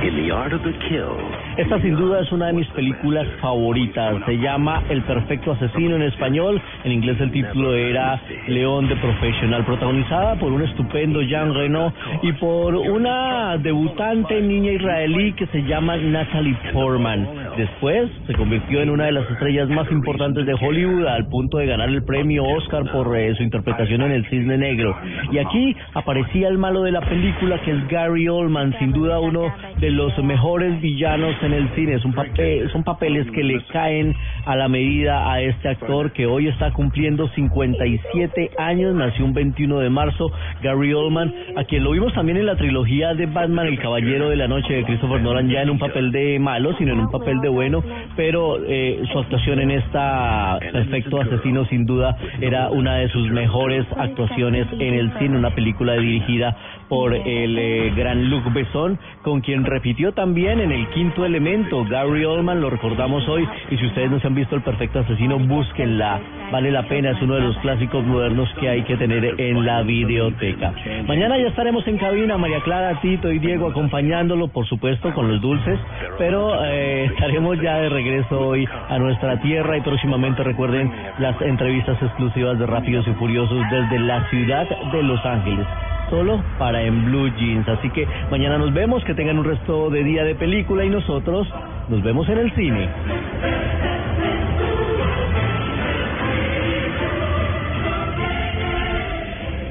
S81: In the art of the kill,
S75: Esta sin duda es una de mis películas favoritas. Se llama El Perfecto Asesino en español. En inglés el título era León de Profesional, protagonizada por un estupendo Jean Reno y por una debutante niña israelí que se llama Natalie Portman. Después se convirtió en una de las estrellas más importantes de Hollywood al punto de ganar el premio Oscar por eh, su interpretación en El Cisne Negro. Y aquí aparecía el malo de la película que es Gary Oldman, sin duda uno de los mejores villanos en el cine. Son, papel, son papeles que le caen a la medida a este actor que hoy está cumpliendo 57 años, nació un 21 de marzo, Gary Oldman, a quien lo vimos también en la trilogía de Batman, El Caballero de la Noche de Christopher Nolan, ya en un papel de malo, sino en un papel de bueno, pero eh, su actuación en esta Perfecto Asesino sin duda era una de sus mejores actuaciones en el cine, una película dirigida por el eh, gran Luc Besson, con quien repitió también en el quinto elemento. Gary Oldman, lo recordamos hoy, y si ustedes no se han visto El Perfecto Asesino, búsquenla. Vale la pena, es uno de los clásicos modernos que hay que tener en la videoteca. Mañana ya estaremos en cabina, María Clara, Tito y Diego acompañándolo, por supuesto, con los dulces, pero eh, estaremos ya de regreso hoy a nuestra tierra y próximamente recuerden las entrevistas exclusivas de Rápidos y Furiosos desde la ciudad de Los Ángeles solo para en Blue Jeans. Así que mañana nos vemos, que tengan un resto de día de película y nosotros nos vemos en el cine.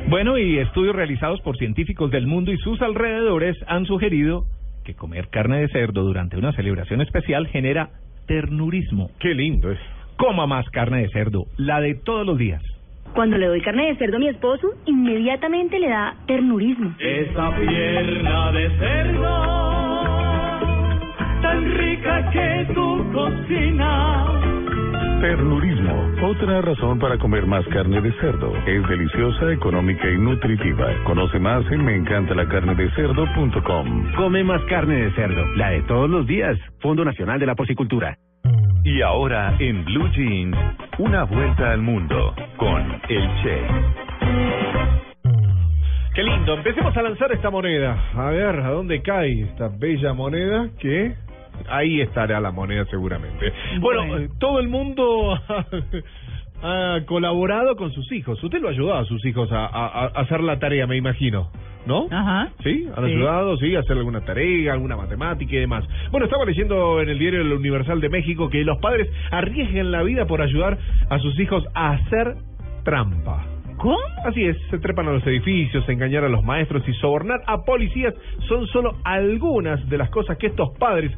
S22: Bueno, y estudios realizados por científicos del mundo y sus alrededores han sugerido que comer carne de cerdo durante una celebración especial genera ternurismo.
S21: Qué lindo es.
S22: Coma más carne de cerdo, la de todos los días.
S78: Cuando le doy carne de cerdo a mi esposo, inmediatamente le da ternurismo.
S15: Esa pierna de cerdo, tan rica que tú cocinas.
S16: Ternurismo, otra razón para comer más carne de cerdo. Es deliciosa, económica y nutritiva. Conoce más en meencantalacarnedecerdo.com.
S82: Come más carne de cerdo, la de todos los días. Fondo Nacional de la Porcicultura.
S1: Y ahora en Blue Jeans, una vuelta al mundo con el Che.
S21: Qué lindo. Empecemos a lanzar esta moneda. A ver, ¿a dónde cae esta bella moneda? Que ahí estará la moneda seguramente. Bueno,
S20: Bueno.
S21: eh, todo el mundo ha, colaborado con sus hijos. Usted lo ha ayudado a sus hijos a, a- a hacer la tarea, me imagino. ¿no?
S20: Ajá.
S21: Sí, han
S20: Sí.
S21: ayudado, sí, a hacer alguna tarea, alguna matemática y demás. Bueno, estaba leyendo en el diario El Universal de México que los padres arriesgan la vida por ayudar a sus hijos a hacer trampa.
S20: ¿Cómo?
S21: Así es, se trepan a los edificios, engañar a los maestros y sobornar a policías son solo algunas de las cosas que estos padres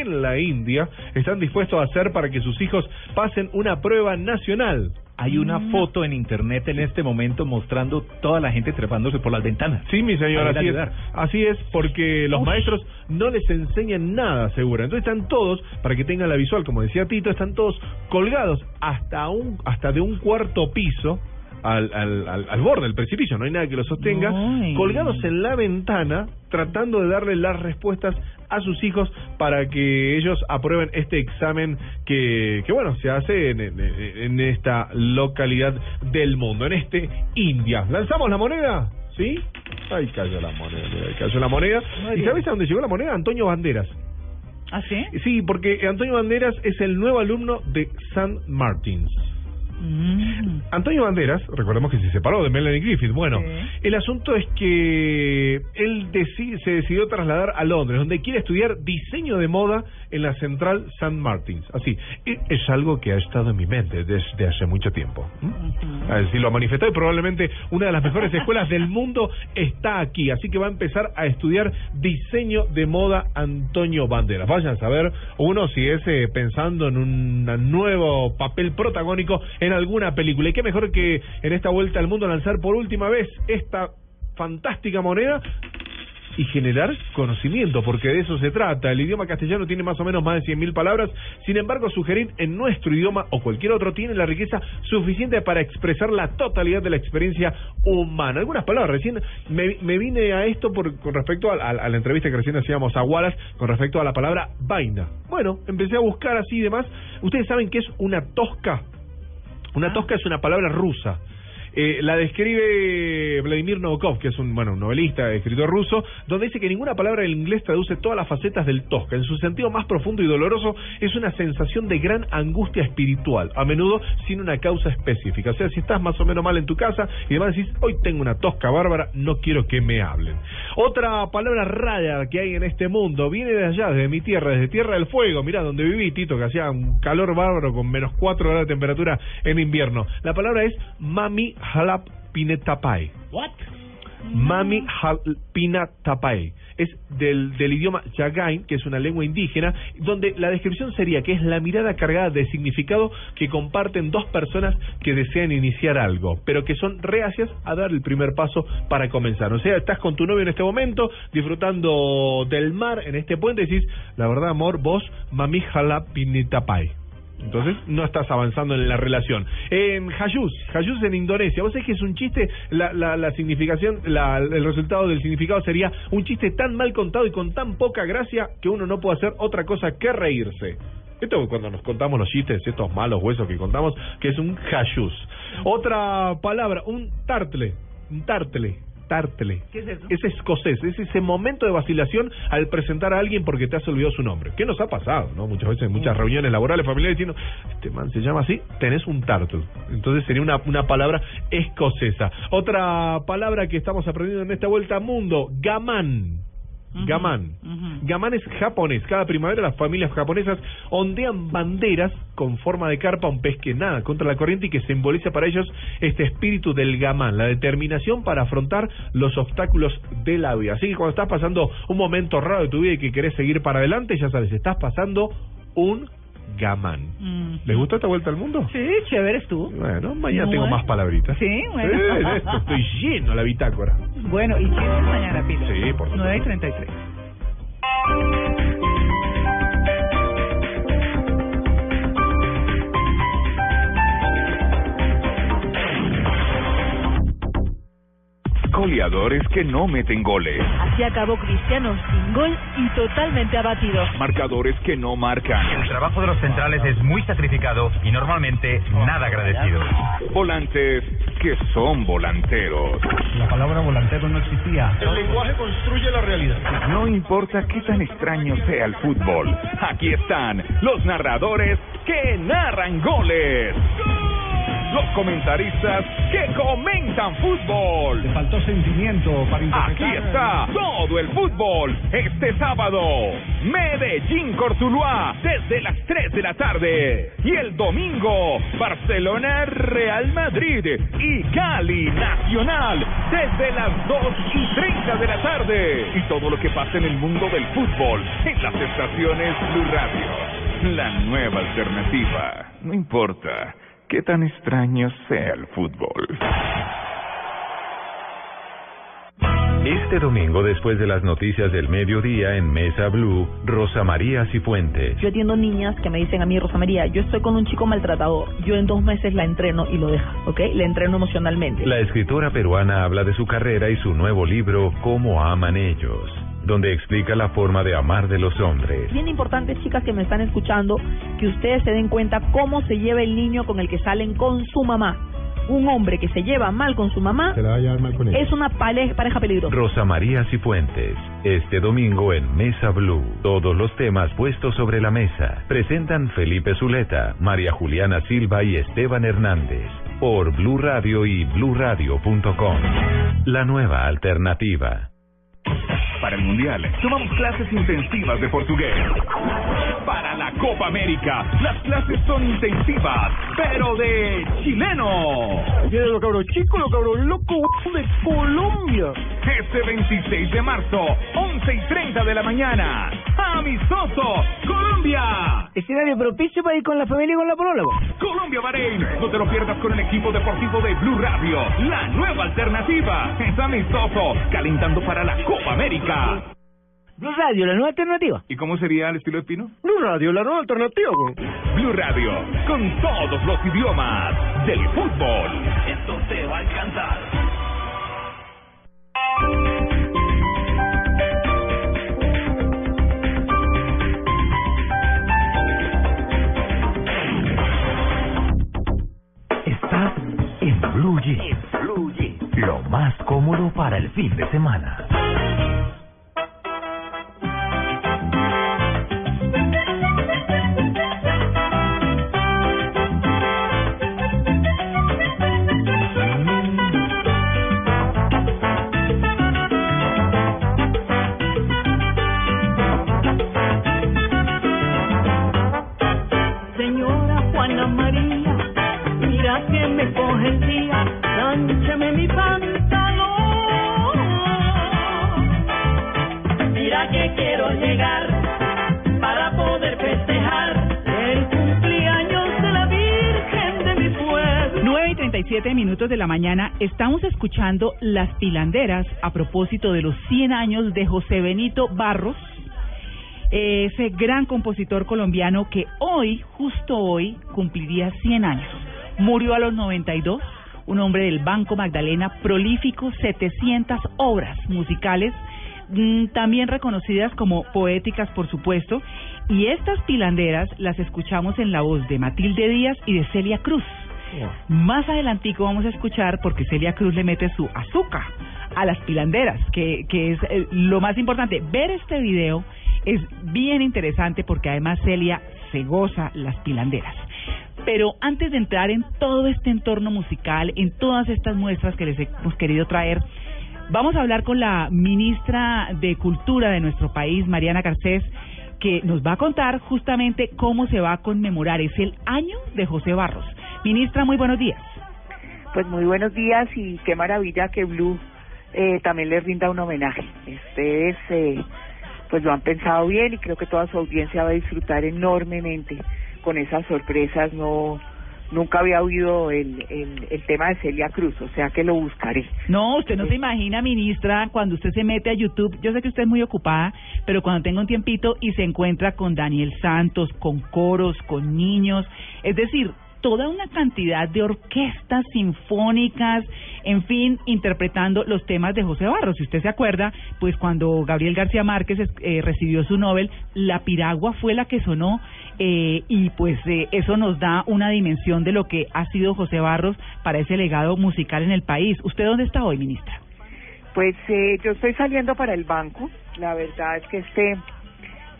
S21: en la India están dispuestos a hacer para que sus hijos pasen una prueba nacional.
S22: Hay una foto en internet en este momento mostrando toda la gente trepándose por las ventanas.
S21: Sí, mi señor,
S22: Para
S21: así es. Así es, porque los maestros no les enseñan nada, seguro. Entonces están todos, para que tengan la visual, como decía Tito, están todos colgados hasta un hasta de un cuarto piso al, al, al, al borde del precipicio, no hay nada que lo sostenga, colgados en la ventana, tratando de darle las respuestas a sus hijos para que ellos aprueben este examen que, que bueno, se hace en, en, en esta localidad del mundo, en este India. ¿Lanzamos la moneda? ¿Sí? Ahí cayó la moneda, ahí cayó la moneda. ¿Y sabes a dónde llegó la moneda? Antonio Banderas.
S20: ¿Ah, sí?
S21: Sí, porque Antonio Banderas es el nuevo alumno de San Martins.
S20: Mm.
S21: Antonio Banderas, recordemos que se separó de Melanie Griffith. Bueno, el asunto es que él deci- se decidió trasladar a Londres, donde quiere estudiar diseño de moda en la central St. Martins. Así, e- es algo que ha estado en mi mente desde hace mucho tiempo. ¿Mm? Así lo manifestó y probablemente una de las mejores escuelas del mundo está aquí. Así que va a empezar a estudiar diseño de moda Antonio Banderas. Vayan a saber uno si es eh, pensando en un nuevo papel protagónico en alguna película. Y qué mejor que en esta vuelta al mundo lanzar por última vez esta fantástica moneda y generar conocimiento, porque de eso se trata. El idioma castellano tiene más o menos más de 100.000 palabras, sin embargo, sugerir en nuestro idioma o cualquier otro tiene la riqueza suficiente para expresar la totalidad de la experiencia humana. Algunas palabras, recién me, me vine a esto por, con respecto a- a la entrevista que recién hacíamos a Wallace, con respecto a la palabra vaina. Bueno, empecé a buscar así y demás. Ustedes saben que es una tosca. Una tosca es una palabra rusa. Eh, la describe Vladimir Nabokov, que es un, bueno, un novelista, escritor ruso, donde dice que ninguna palabra del inglés traduce todas las facetas del tosca. En su sentido más profundo y doloroso, es una sensación de gran angustia espiritual, a menudo sin una causa específica. O sea, si estás más o menos mal en tu casa y demás decís, hoy tengo una tosca bárbara, no quiero que me hablen. Otra palabra rara que hay en este mundo viene de allá, desde mi tierra, desde Tierra del Fuego, mirá, donde viví, Tito, que hacía un calor bárbaro con menos 4 grados de temperatura en invierno. La palabra es mami halap pinetapai.
S20: What?
S21: Mami Halpinatapai. Es del, del idioma Yagain, que es una lengua indígena, donde la descripción sería que es la mirada cargada de significado que comparten dos personas que desean iniciar algo, pero que son reacias a dar el primer paso para comenzar. O sea, estás con tu novio en este momento, disfrutando del mar en este puente, y decís, la verdad, amor, vos, Mami Halpinatapai. Entonces no estás avanzando en la relación. En Hayus, Hayus en Indonesia, vos sabés que es un chiste, la, la, la significación, la, el resultado del significado sería un chiste tan mal contado y con tan poca gracia que uno no puede hacer otra cosa que reírse. Esto es cuando nos contamos los chistes, estos malos huesos que contamos, que es un Hayus. Otra palabra, un tartle, un tartle. Tartle.
S20: ¿Qué es eso?
S21: Es escocés, es ese momento de vacilación al presentar a alguien porque te has olvidado su nombre. ¿Qué nos ha pasado, no? Muchas veces en muchas reuniones laborales, familiares, diciendo, este man se llama así, tenés un tartle. Entonces sería una, una palabra escocesa. Otra palabra que estamos aprendiendo en esta vuelta al mundo, gamán. Gamán. Gamán es japonés. Cada primavera las familias japonesas ondean banderas con forma de carpa, un pez que nada contra la corriente y que simboliza para ellos este espíritu del gamán, la determinación para afrontar los obstáculos de la vida. Así que cuando estás pasando un momento raro de tu vida y que querés seguir para adelante, ya sabes, estás pasando un gamán.
S20: Mm.
S21: ¿Les gustó esta vuelta al mundo?
S20: Sí, chévere estuvo.
S21: Bueno, mañana tengo más palabritas.
S20: Sí, bueno.
S21: Sí, de esto estoy lleno la bitácora.
S20: Bueno, y chistes mañana, Pito.
S21: Sí, por supuesto.
S20: 9
S27: Goleadores que no meten goles.
S15: Así acabó Cristiano sin gol y totalmente abatido.
S27: Marcadores que no marcan.
S83: El trabajo de los centrales es muy sacrificado y normalmente nada agradecido.
S27: Volantes que son volanteros.
S83: La palabra volantero no existía.
S21: El lenguaje construye la realidad.
S27: No importa qué tan extraño sea el fútbol, aquí están los narradores que narran goles. Los comentaristas que comentan fútbol.
S16: Le faltó sentimiento para interpretar.
S27: Aquí está todo el fútbol este sábado. Medellín Cortuluá desde las 3 de la tarde. Y el domingo, Barcelona Real Madrid y Cali Nacional desde las 2 y 30 de la tarde. Y todo lo que pasa en el mundo del fútbol en las estaciones Blue Radio. La nueva alternativa. No importa qué tan extraño sea el fútbol.
S1: Este domingo, después de las noticias del mediodía en Mesa Blue, Rosa María Cifuentes.
S78: Yo atiendo niñas que me dicen a mí, Rosa María, yo estoy con un chico maltratador. Yo en dos meses la entreno y lo deja, ¿ok? La entreno emocionalmente.
S1: La escritora peruana habla de su carrera y su nuevo libro, Cómo aman ellos, donde explica la forma de amar de los hombres.
S78: Bien importante, chicas que me están escuchando, que ustedes se den cuenta cómo se lleva el niño con el que salen con su mamá. Un hombre que se lleva mal con su mamá
S16: Se la va a llevar mal con ella.
S78: es una pareja peligrosa.
S1: Rosa María Cifuentes, este domingo en Mesa Blue. Todos los temas puestos sobre la mesa. Presentan Felipe Zuleta, María Juliana Silva y Esteban Hernández. Por Blue Radio y bluradio.com. La nueva alternativa.
S27: Para el Mundial, tomamos clases intensivas de portugués. Para la Copa América, las clases son intensivas, pero de chileno.
S84: Vienen los cabros chicos, los cabros locos de Colombia.
S27: Este 26 de marzo, 11 y 30 de la mañana. Amistoso, Colombia.
S84: Escenario propicio para ir con la familia y con la polola.
S27: Colombia Bahrein. No te lo pierdas con el equipo deportivo de Blue Radio. La nueva alternativa. Es amistoso, calentando para la Copa América.
S84: Blue Radio, la nueva alternativa.
S27: ¿Y cómo sería el estilo de Pino?
S84: Blue Radio, la nueva alternativa.
S27: Blue Radio, con todos los idiomas del fútbol.
S85: Esto te va a encantar.
S15: Estás en Blue Jeans. Lo más cómodo para el fin de semana.
S20: 9 y 37 minutos de la mañana estamos escuchando Las Pilanderas a propósito de los 100 años de José Benito Barros, ese gran compositor colombiano que hoy, justo hoy, cumpliría 100 años. Murió a los 92, un hombre del Banco Magdalena, prolífico, 700 obras musicales, mm, también reconocidas como poéticas, por supuesto, y estas pilanderas las escuchamos en la voz de Matilde Díaz y de Celia Cruz. Más adelantico vamos a escuchar porque Celia Cruz le mete su azúcar a las pilanderas, que, que es eh, lo más importante. Ver este video es bien interesante porque además Celia se goza las pilanderas. Pero antes de entrar en todo este entorno musical, en todas estas muestras que les hemos querido traer, vamos a hablar con la ministra de Cultura de nuestro país, Mariana Garcés, que nos va a contar justamente cómo se va a conmemorar. Es el año de José Barros. Ministra, muy buenos días.
S86: Pues muy buenos días y qué maravilla que Blue eh, también le rinda un homenaje. Ustedes eh, pues lo han pensado bien y creo que toda su audiencia va a disfrutar enormemente con esas sorpresas. No nunca había oído el, el, el tema de Celia Cruz, o sea que lo buscaré.
S20: No, usted no se imagina, ministra, cuando usted se mete a YouTube, yo sé que usted es muy ocupada, pero cuando tenga un tiempito y se encuentra con Daniel Santos, con coros, con niños, es decir, toda una cantidad de orquestas sinfónicas, en fin, interpretando los temas de José Barros. Si usted se acuerda, pues cuando Gabriel García Márquez eh, recibió su Nobel, La Piragua fue la que sonó eh, y pues eh, eso nos da una dimensión de lo que ha sido José Barros para ese legado musical en el país. ¿Usted dónde está hoy, ministra?
S86: Pues eh, yo estoy saliendo para el banco. La verdad es que este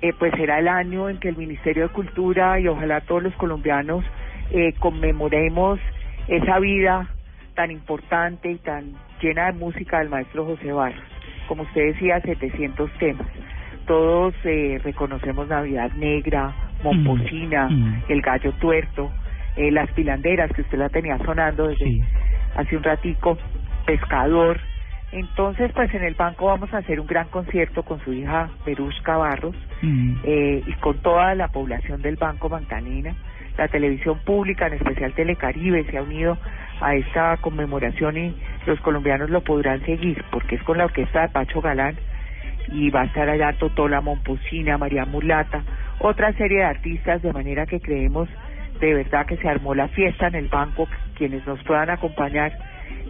S86: eh, pues será el año en que el Ministerio de Cultura y ojalá todos los colombianos eh, conmemoremos esa vida tan importante y tan llena de música del maestro José Barros. Como usted decía, 700 temas. Todos eh, reconocemos Navidad Negra, Momposina, El Gallo Tuerto, eh, Las Pilanderas, que usted la tenía sonando desde hace un ratico, Pescador. Entonces, pues en el banco vamos a hacer un gran concierto con su hija Perushka Barros eh, y con toda la población del Banco Magdalena. La televisión pública, en especial Telecaribe, se ha unido a esta conmemoración y los colombianos lo podrán seguir porque es con la orquesta de Pacho Galán y va a estar allá Totola Momposina, María Mulata, otra serie de artistas, de manera que creemos de verdad que se armó la fiesta en el banco, quienes nos puedan acompañar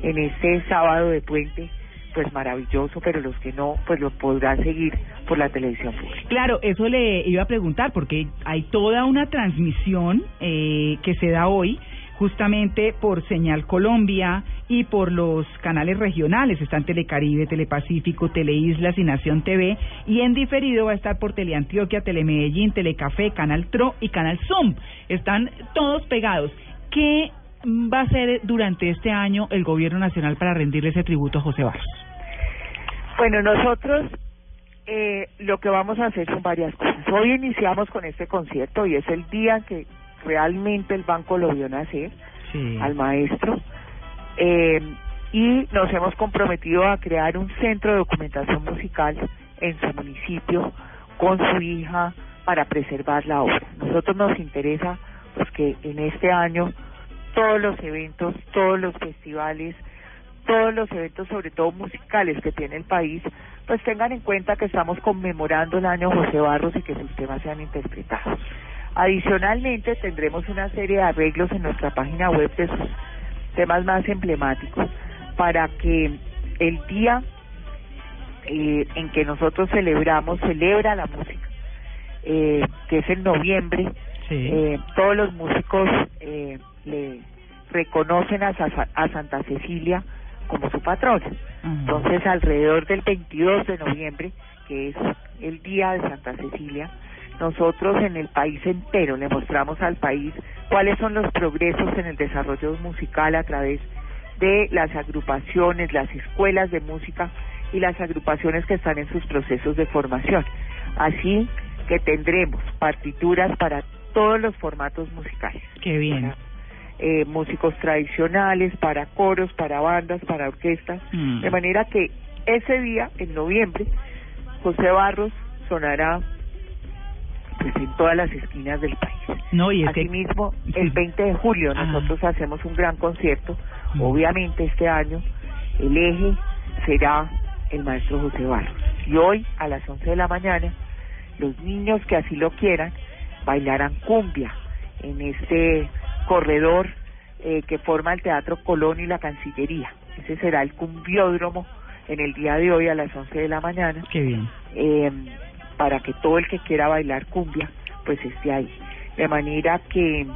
S86: en este sábado de puente pues maravilloso, pero los que no, pues lo podrán seguir por la televisión pública.
S20: Claro, eso le iba a preguntar, porque hay toda una transmisión eh, que se da hoy justamente por Señal Colombia y por los canales regionales, están Telecaribe, Telepacífico, Teleislas y Nación TV, y en diferido va a estar por Teleantioquia, Telemedellín, Telecafé, Canal Tro y Canal Zoom. Están todos pegados. ¿Qué va a hacer durante este año el gobierno nacional para rendirle ese tributo a José Barros?
S86: Bueno, nosotros eh, lo que vamos a hacer son varias cosas. Hoy iniciamos con este concierto y es el día que realmente el banco lo vio nacer al maestro. Eh, y nos hemos comprometido a crear un centro de documentación musical en su municipio con su hija para preservar la obra. Nosotros nos interesa pues que en este año todos los eventos, todos los festivales, todos los eventos, sobre todo musicales que tiene el país, pues tengan en cuenta que estamos conmemorando el año José Barros y que sus temas sean interpretados. Adicionalmente, tendremos una serie de arreglos en nuestra página web de sus temas más emblemáticos para que el día eh, en que nosotros celebramos, celebra la música, eh, que es en noviembre, eh, todos los músicos eh, le reconocen a, a Santa Cecilia como su patrona. Entonces, alrededor del 22 de noviembre, que es el día de Santa Cecilia, nosotros en el país entero le mostramos al país cuáles son los progresos en el desarrollo musical a través de las agrupaciones, las escuelas de música y las agrupaciones que están en sus procesos de formación. Así que tendremos partituras para todos los formatos musicales.
S20: Qué bien.
S86: Eh, músicos tradicionales, para coros, para bandas, para orquestas,
S20: Mm.
S86: de manera que ese día, en noviembre, José Barros sonará pues en todas las esquinas del país.
S20: No, y que-
S86: Asimismo, el 20 de julio nosotros hacemos un gran concierto. Obviamente este año el eje será el maestro José Barros. Y hoy a las 11 de la mañana los niños que así lo quieran bailarán cumbia en este corredor eh, que forma el Teatro Colón y la Cancillería. Ese será el cumbiódromo en el día de hoy a las 11 de la mañana
S20: Qué bien.
S86: eh, para que todo el que quiera bailar cumbia pues esté ahí. De manera que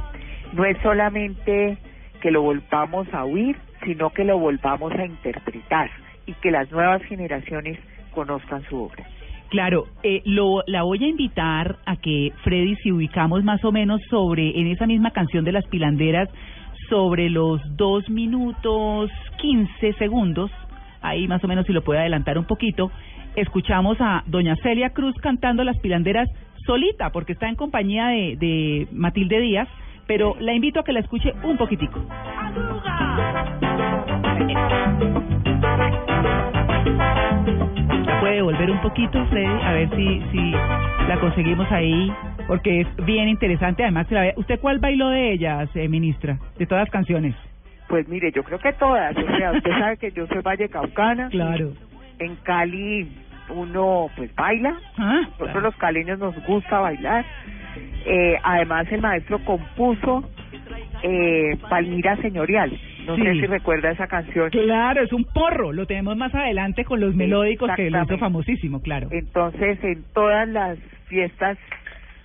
S86: no es solamente que lo volvamos a oír, sino que lo volvamos a interpretar y que las nuevas generaciones conozcan su obra.
S20: Claro, eh, lo, la voy a invitar a que Freddy, si ubicamos más o menos sobre, en esa misma canción de las pilanderas, sobre los dos minutos quince segundos, ahí más o menos si lo puede adelantar un poquito, escuchamos a doña Celia Cruz cantando las pilanderas solita, porque está en compañía de, de Matilde Díaz, pero la invito a que la escuche un poquitico. ¿La puede devolver un poquito, Freddy? A ver si, si la conseguimos ahí, porque es bien interesante. Además, ¿usted cuál bailó de ellas, eh, ministra? De todas las canciones.
S86: Pues mire, yo creo que todas, o sea, usted sabe que yo soy Valle Caucana.
S20: Claro.
S86: En Cali uno pues baila, nosotros los caleños nos gusta bailar. Eh, además el maestro compuso eh, Palmira Señorial. No sé
S20: Sí.
S86: si recuerda esa canción.
S20: Claro, es un porro. Lo tenemos más adelante con los melódicos que lo hizo famosísimo, claro.
S86: Entonces, en todas las fiestas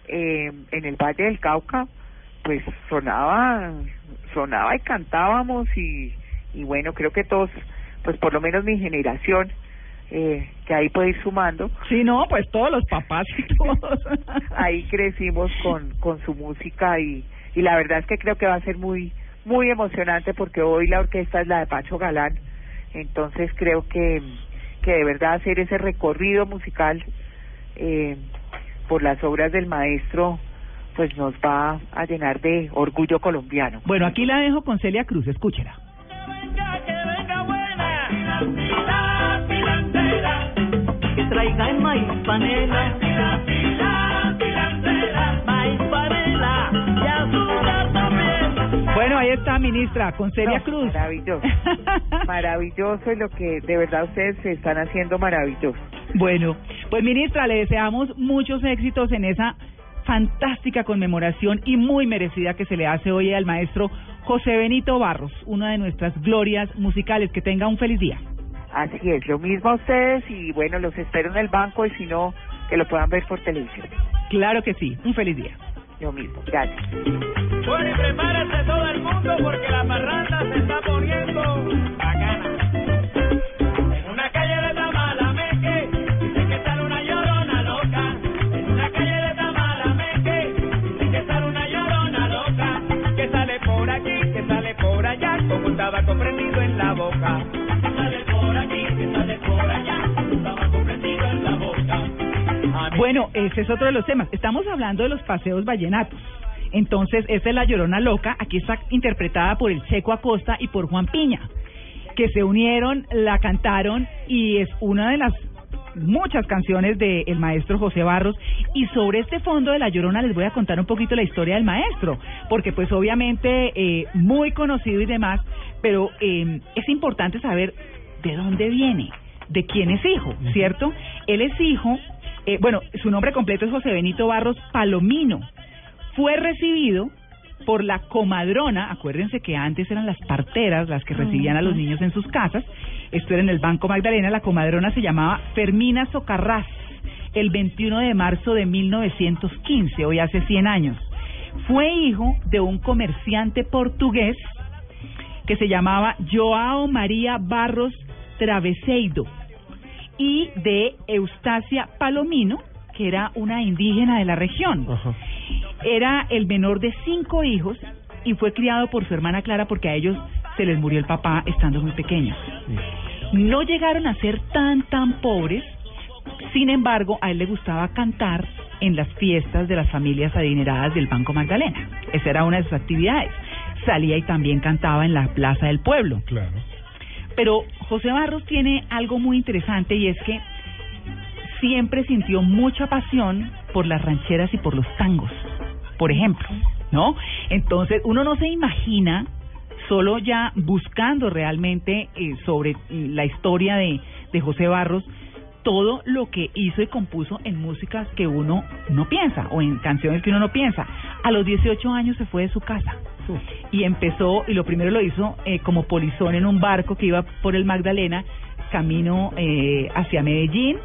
S86: eh, en el Valle del Cauca, pues sonaba, sonaba y cantábamos y, y bueno, creo que todos, pues por lo menos mi generación, eh, que ahí puede ir sumando.
S20: Sí, no, pues todos los papás y todos.
S86: ahí crecimos con, con su música y, y la verdad es que creo que va a ser muy muy emocionante porque hoy la orquesta es la de Pacho Galán, entonces creo que, que de verdad hacer ese recorrido musical eh, por las obras del maestro pues nos va a llenar de orgullo colombiano.
S20: Bueno, aquí la dejo con Celia Cruz, escúchela.
S15: que traiga el maíz panela.
S20: Bueno, ahí está, ministra, con Celia
S86: No,
S20: Cruz.
S86: Maravilloso, maravilloso y lo que de verdad ustedes se están haciendo maravilloso.
S20: Bueno, pues ministra, le deseamos muchos éxitos en esa fantástica conmemoración y muy merecida que se le hace hoy al maestro José Benito Barros, una de nuestras glorias musicales. Que tenga un feliz día.
S86: Así es, lo mismo a ustedes y bueno, los espero en el banco y si no, que lo puedan ver por televisión.
S20: Claro que sí, un feliz día.
S86: Lo mismo, gracias.
S15: Bueno, y prepárese todo el mundo porque la parranda se está poniendo
S20: Bueno, ese es otro de los temas. Estamos hablando de los paseos vallenatos. Entonces, esta es La Llorona Loca. Aquí está interpretada por el Checo Acosta y por Juan Piña, que se unieron, la cantaron y es una de las muchas canciones del maestro José Barros. Y sobre este fondo de La Llorona les voy a contar un poquito la historia del maestro, porque pues obviamente eh, muy conocido y demás, pero eh, es importante saber de dónde viene, de quién es hijo, ¿cierto? Él es hijo, eh, bueno, su nombre completo es José Benito Barros Palomino. Fue recibido por la comadrona, acuérdense que antes eran las parteras las que recibían a los niños en sus casas, esto era en el Banco Magdalena, la comadrona se llamaba Fermina Socarrás, el 21 de marzo de 1915, hoy hace 100 años. Fue hijo de un comerciante portugués que se llamaba Joao María Barros Traveseido y de Eustacia Palomino, que era una indígena de la región. Era el menor de cinco hijos y fue criado por su hermana Clara porque a ellos se les murió el papá estando muy pequeños. No llegaron a ser tan, tan pobres, sin embargo, a él le gustaba cantar en las fiestas de las familias adineradas del Banco Magdalena. Esa era una de sus actividades. Salía y también cantaba en la plaza del pueblo.
S21: Claro.
S20: Pero José Barros tiene algo muy interesante y es que siempre sintió mucha pasión por las rancheras y por los tangos, por ejemplo, ¿no? Entonces uno no se imagina, solo ya buscando realmente eh, sobre la historia de, de José Barros, todo lo que hizo y compuso en músicas que uno no piensa o en canciones que uno no piensa. A los 18 años se fue de su casa y empezó, y lo primero lo hizo eh, como polizón en un barco que iba por el Magdalena, camino eh, hacia Medellín,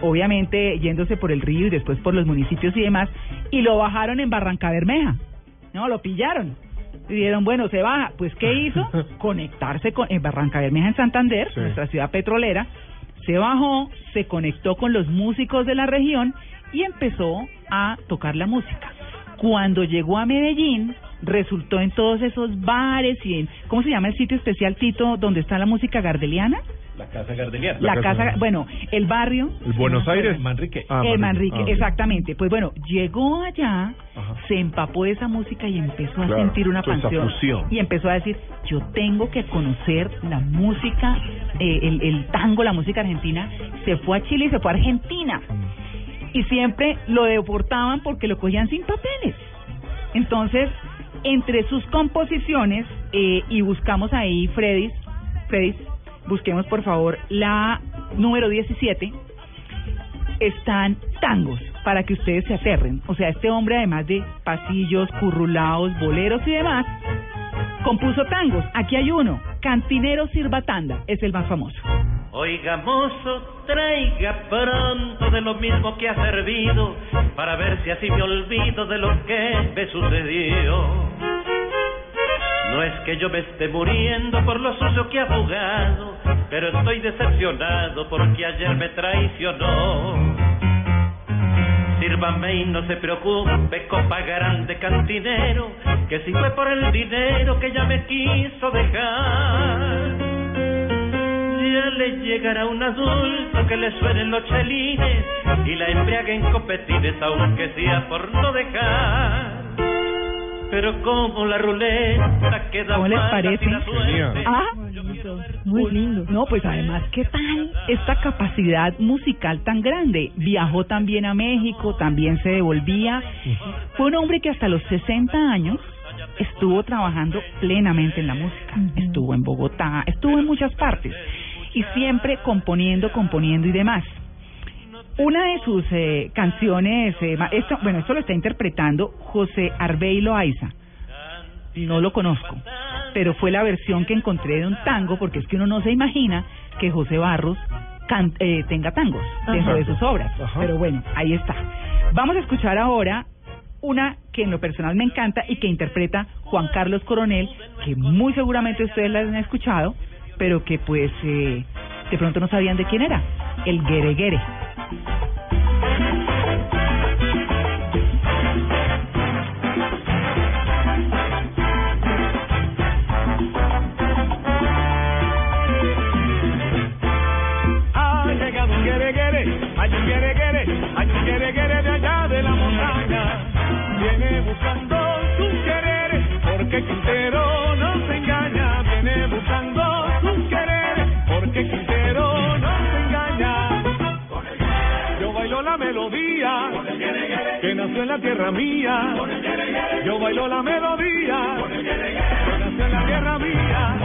S20: obviamente yéndose por el río y después por los municipios y demás, y lo bajaron en Barranca Bermeja, ¿no? Lo pillaron. Y dijeron, bueno, se baja. Pues, ¿qué hizo? Conectarse con, en Barranca Bermeja, en Santander,
S15: Sí.
S20: nuestra ciudad petrolera. Se bajó, se conectó con los músicos de la región y empezó a tocar la música. Cuando llegó a Medellín, resultó en todos esos bares y en, ¿cómo se llama el sitio especial, Tito, donde está la música gardeliana?
S22: La Casa Gardeliana.
S20: La, casa, bueno, el barrio.
S21: ¿El Buenos Aires?
S22: Manrique.
S21: Ah,
S20: el
S21: Manrique.
S20: Manrique,
S21: Ah,
S20: exactamente. Pues bueno, llegó allá, se empapó de esa música y empezó a
S21: Claro,
S20: sentir una pasión. Y empezó a decir, yo tengo que conocer la música, eh, el, el tango, la música argentina. Se fue a Chile y se fue a Argentina. Y siempre lo deportaban porque lo cogían sin papeles. Entonces, entre sus composiciones, eh, y buscamos ahí, Freddy, Freddy, busquemos por favor la número 17, están tangos para que ustedes se aterren. O sea, este hombre, además de pasillos, currulaos, boleros y demás, compuso tangos. Aquí hay uno, Cantinero Sirvatanda, es el más famoso.
S15: Oiga, mozo, traiga pronto de lo mismo que ha servido, para ver si así me olvido de lo que me sucedió. No es que yo me esté muriendo por lo sucio que ha jugado, pero estoy decepcionado porque ayer me traicionó.
S87: Sírvame y no se preocupe, copa grande cantinero, que si fue por el dinero que ya me quiso dejar. Ya le llegará un adulto que le suenen los chelines y la embriague en copetines, aunque sea por no dejar. Pero como la ruleta queda
S20: ¿Cómo les parece?
S87: suerte.
S20: Ah, muy lindo. No, pues además, ¿qué tal esta capacidad musical tan grande? Viajó también a México, también se devolvía. Fue un hombre que hasta los 60 años estuvo trabajando plenamente en la música. Estuvo en Bogotá, estuvo en muchas partes. Y siempre componiendo, componiendo y demás. Una de sus eh, canciones, eh, esto, bueno, esto lo está interpretando José Arbeilo Aiza. No lo conozco, pero fue la versión que encontré de un tango, porque es que uno no se imagina que José Barros can- eh, tenga tangos dentro de sus obras. Pero bueno, ahí está. Vamos a escuchar ahora una que en lo personal me encanta y que interpreta Juan Carlos Coronel, que muy seguramente ustedes la han escuchado, pero que pues eh, de pronto no sabían de quién era, el Guere
S88: nació en la tierra mía. Yo bailo la melodía nació en la tierra mía.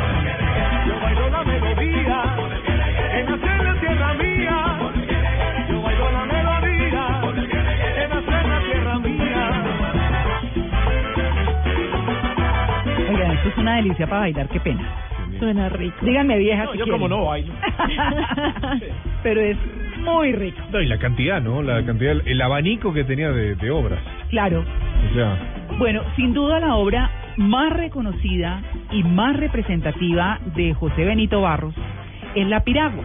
S88: Yo bailo la melodía que nació en la tierra mía. Yo bailo la melodía que nació en la tierra mía.
S20: Oigan, esto es una delicia para bailar, qué pena.
S89: Suena rico.
S20: Díganme vieja
S21: No,
S20: si
S21: yo
S20: quieren.
S21: como no bailo.
S20: Pero es muy rico.
S21: No, y la cantidad, ¿no? La cantidad, el abanico que tenía de, de obras.
S20: Claro.
S21: O sea,
S20: Bueno, sin duda la obra más reconocida y más representativa de José Benito Barros es La Piragua.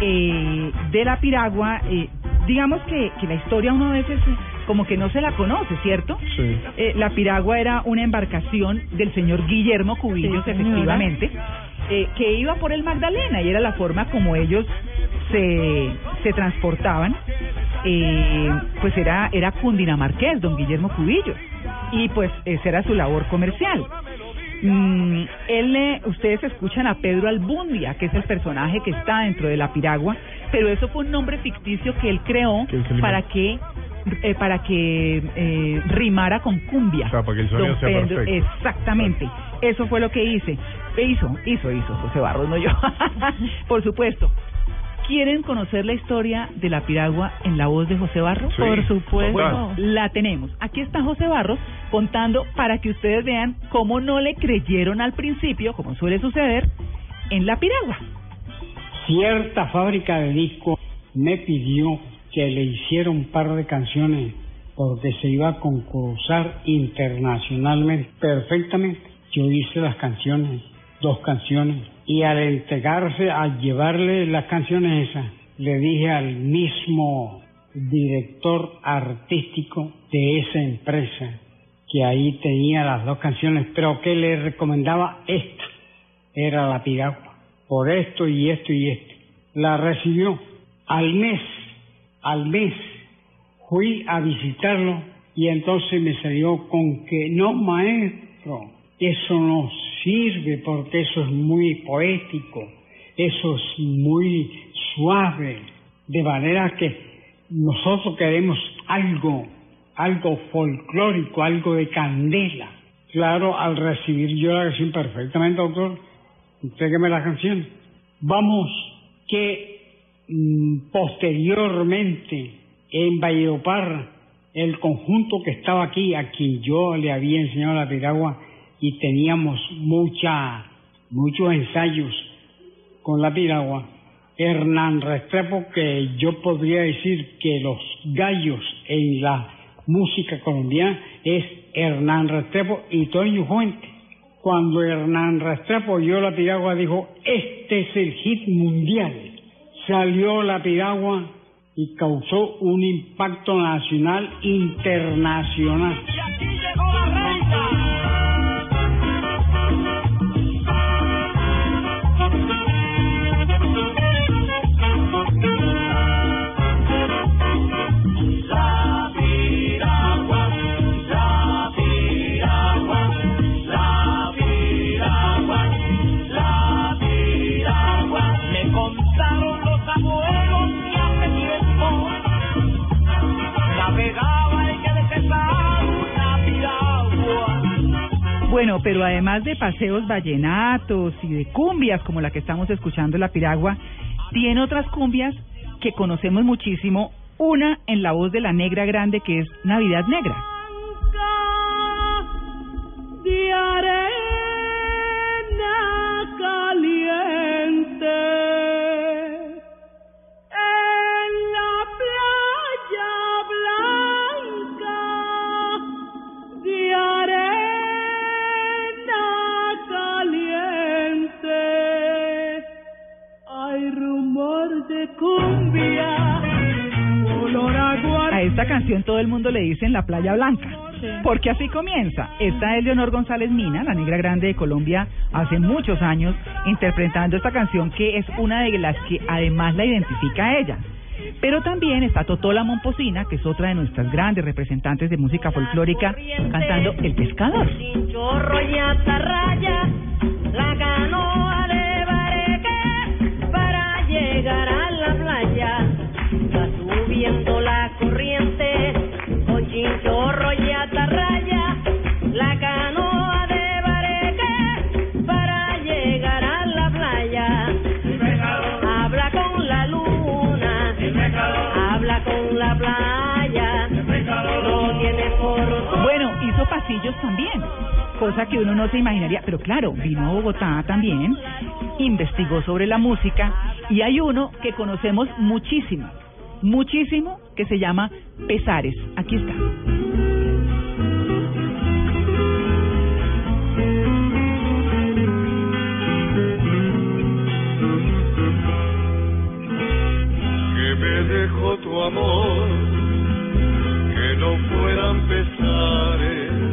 S20: Eh, de La Piragua, eh, digamos que, que la historia uno a veces eh, como que no se la conoce, ¿cierto?
S21: sí.
S20: Eh, la Piragua era una embarcación del señor Guillermo Cubillos,
S89: Sí, señora.
S20: Eh, que iba por el Magdalena y era la forma como ellos se, se transportaban. Eh, pues era, era cundinamarqués, don Guillermo Cubillos, y pues esa era su labor comercial. Mm, él, eh, ustedes escuchan a Pedro Albundia, que es el personaje que está dentro de la piragua, pero eso fue un nombre ficticio que él creó para que eh, para que eh, rimara con cumbia.
S21: O sea, para que el sonido
S20: Don
S21: sea
S20: Pedro,
S21: perfecto.
S20: Exactamente. Eso fue lo que hice. Hizo, hizo, hizo José Barros, no yo. Por supuesto. ¿Quieren conocer la historia de la piragua en la voz de José Barros?
S89: Sí, Por supuesto.
S20: Bueno, la tenemos. Aquí está José Barros contando para que ustedes vean cómo no le creyeron al principio, como suele suceder, en la piragua.
S90: Cierta fábrica de discos me pidió que le hiciera un par de canciones porque se iba a concursar internacionalmente perfectamente. Yo hice las canciones, dos canciones, y al entregarse, al llevarle las canciones esas, le dije al mismo director artístico de esa empresa que ahí tenía las dos canciones, pero que le recomendaba esta, era la piragua, por esto y esto y esto. La recibió al mes, al mes fui a visitarlo y entonces me salió con que no maestro, eso no sirve porque eso es muy poético, eso es muy suave, de manera que nosotros queremos algo, algo folclórico, algo de candela. Claro, al recibir yo la canción perfectamente, doctor, entrégueme la canción. Vamos, que mm, posteriormente en Valledupar, el conjunto que estaba aquí, a quien yo le había enseñado la piragua y teníamos mucha, muchos ensayos con la piragua, Hernán Restrepo, que yo podría decir que los gallos en la música colombiana es Hernán Restrepo y Toño Fuente. Cuando Hernán Restrepo oyó la piragua dijo, este es el hit mundial. Salió la piragua y causó un impacto nacional internacional.
S15: La
S20: Bueno, pero además de paseos vallenatos y de cumbias como la que estamos escuchando, la piragua, tiene otras cumbias que conocemos muchísimo. Una en la voz de la negra grande que es Navidad Negra.
S15: A
S20: esta canción todo el mundo le dice en la playa blanca. Porque así comienza. Esta es Leonor González Mina, la negra grande de Colombia, hace muchos años, interpretando esta canción que es una de las que además la identifica a ella. Pero también está Totola Momposina, que es otra de nuestras grandes representantes de música folclórica, cantando El Pescador. También, cosa que uno no se imaginaría, pero claro, vino a Bogotá también, investigó sobre la música y hay uno que conocemos muchísimo, muchísimo, que se llama Pesares. Aquí está.
S15: tu amor, que no fueran pesares.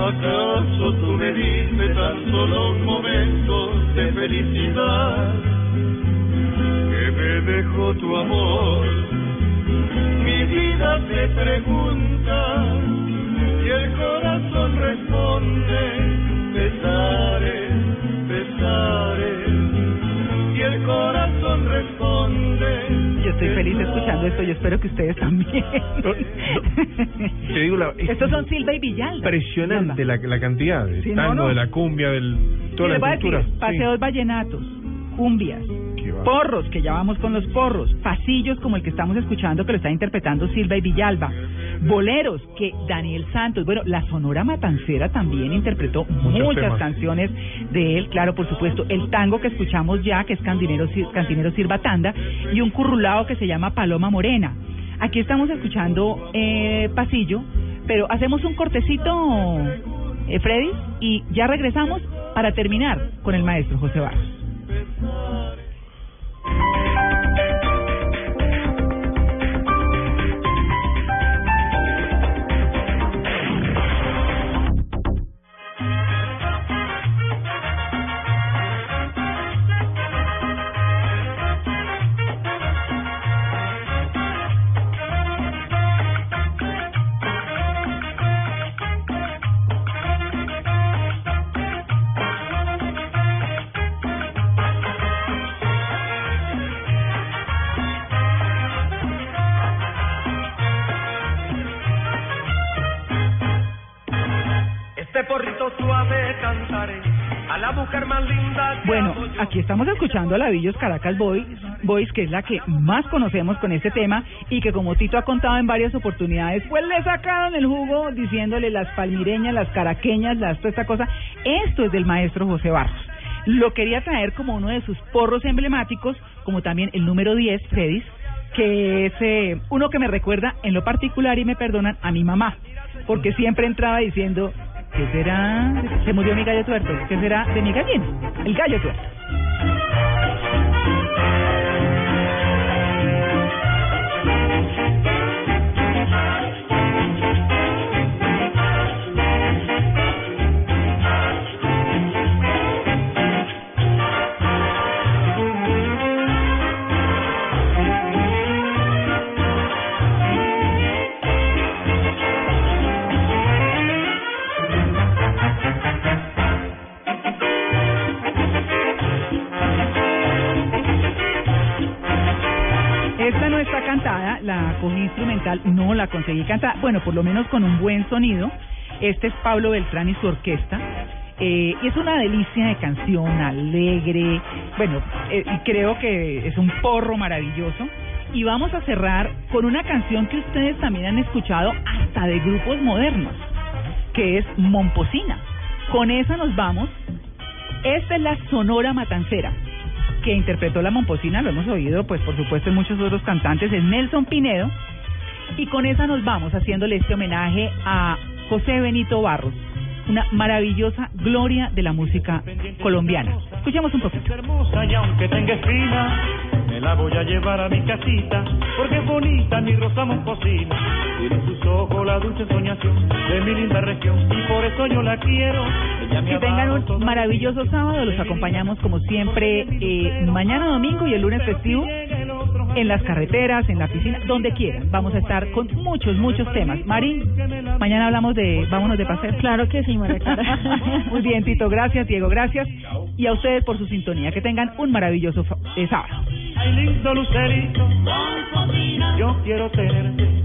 S15: ¿Acaso tú me diste tan solo momentos de felicidad? Que me dejó tu amor, mi vida se pregunta y el corazón responde, pesares, pesares y el corazón responde.
S20: Yo estoy feliz escuchando esto y espero que ustedes también.
S21: Te digo la, es
S20: Estos son Silva y Villalba.
S21: impresionante la, la cantidad de
S20: Sí,
S21: tango,
S20: no, no.
S21: de la cumbia, del toda
S20: Y
S21: la
S20: decir,
S21: cultura. Sí.
S20: paseos vallenatos, cumbias. Porros, que ya vamos con los porros, pasillos como el que estamos escuchando que lo está interpretando Silva y Villalba, boleros que Daniel Santos, bueno, la Sonora Matancera también interpretó muchas canciones de él, claro, por supuesto, el tango que escuchamos ya, que es Cantinero, Cantinero Sirva Tanda, y un currulao que se llama Paloma Morena. Aquí estamos escuchando eh, Pasillo, pero hacemos un cortecito, eh, Freddy, y ya regresamos para terminar con el maestro José Barros.
S15: Este porrito suave cantaré a la mujer más linda
S20: Bueno, aquí estamos escuchando a Lavillos Caracas Boys, Boys, que es la que más conocemos con este tema y que como Tito ha contado en varias oportunidades, pues le sacaron el jugo diciéndole las palmireñas, las caraqueñas, las toda esta cosa. Esto es del maestro José Barros. Lo quería traer como uno de sus porros emblemáticos, como también el número 10, Fredis, que es eh, uno que me recuerda en lo particular y me perdonan a mi mamá, porque siempre entraba diciendo, ¿qué será? Se murió mi gallo tuerto, ¿qué será de mi gallina? El gallo tuerto. Cantada, la cogí instrumental, no la conseguí cantada, bueno, por lo menos con un buen sonido. Este es Pablo Beltrán y su orquesta. Eh, y es una delicia de canción, alegre, bueno, eh, creo que es un porro maravilloso. Y vamos a cerrar con una canción que ustedes también han escuchado hasta de grupos modernos, que es Momposina. Con esa nos vamos. Esta es la Sonora Matancera, que interpretó la Momposina, lo hemos oído, pues por supuesto en muchos otros cantantes, es Nelson Pinedo. Y con esa nos vamos haciéndole este homenaje a José Benito Barros, una maravillosa gloria de la música colombiana. Escuchemos un poquito.
S88: hermosa y aunque tenga espina, me la voy a llevar a mi casita, porque es bonita mi rosa momposina. Tiene en sus ojos la dulce soñación de mi linda región, y por eso yo la quiero.
S20: Que tengan un maravilloso sábado, los acompañamos como siempre eh, mañana domingo y el lunes festivo en las carreteras, en la piscina, donde quieran. Vamos a estar con muchos, muchos temas. Mari, mañana hablamos de vámonos de paseo.
S7: Claro que sí, María Clara.
S20: Muy bien, Tito, gracias, Diego, gracias. Y a ustedes por su sintonía. Que tengan un maravilloso eh, sábado.
S88: Ay, lindo lucerito, yo quiero tenerte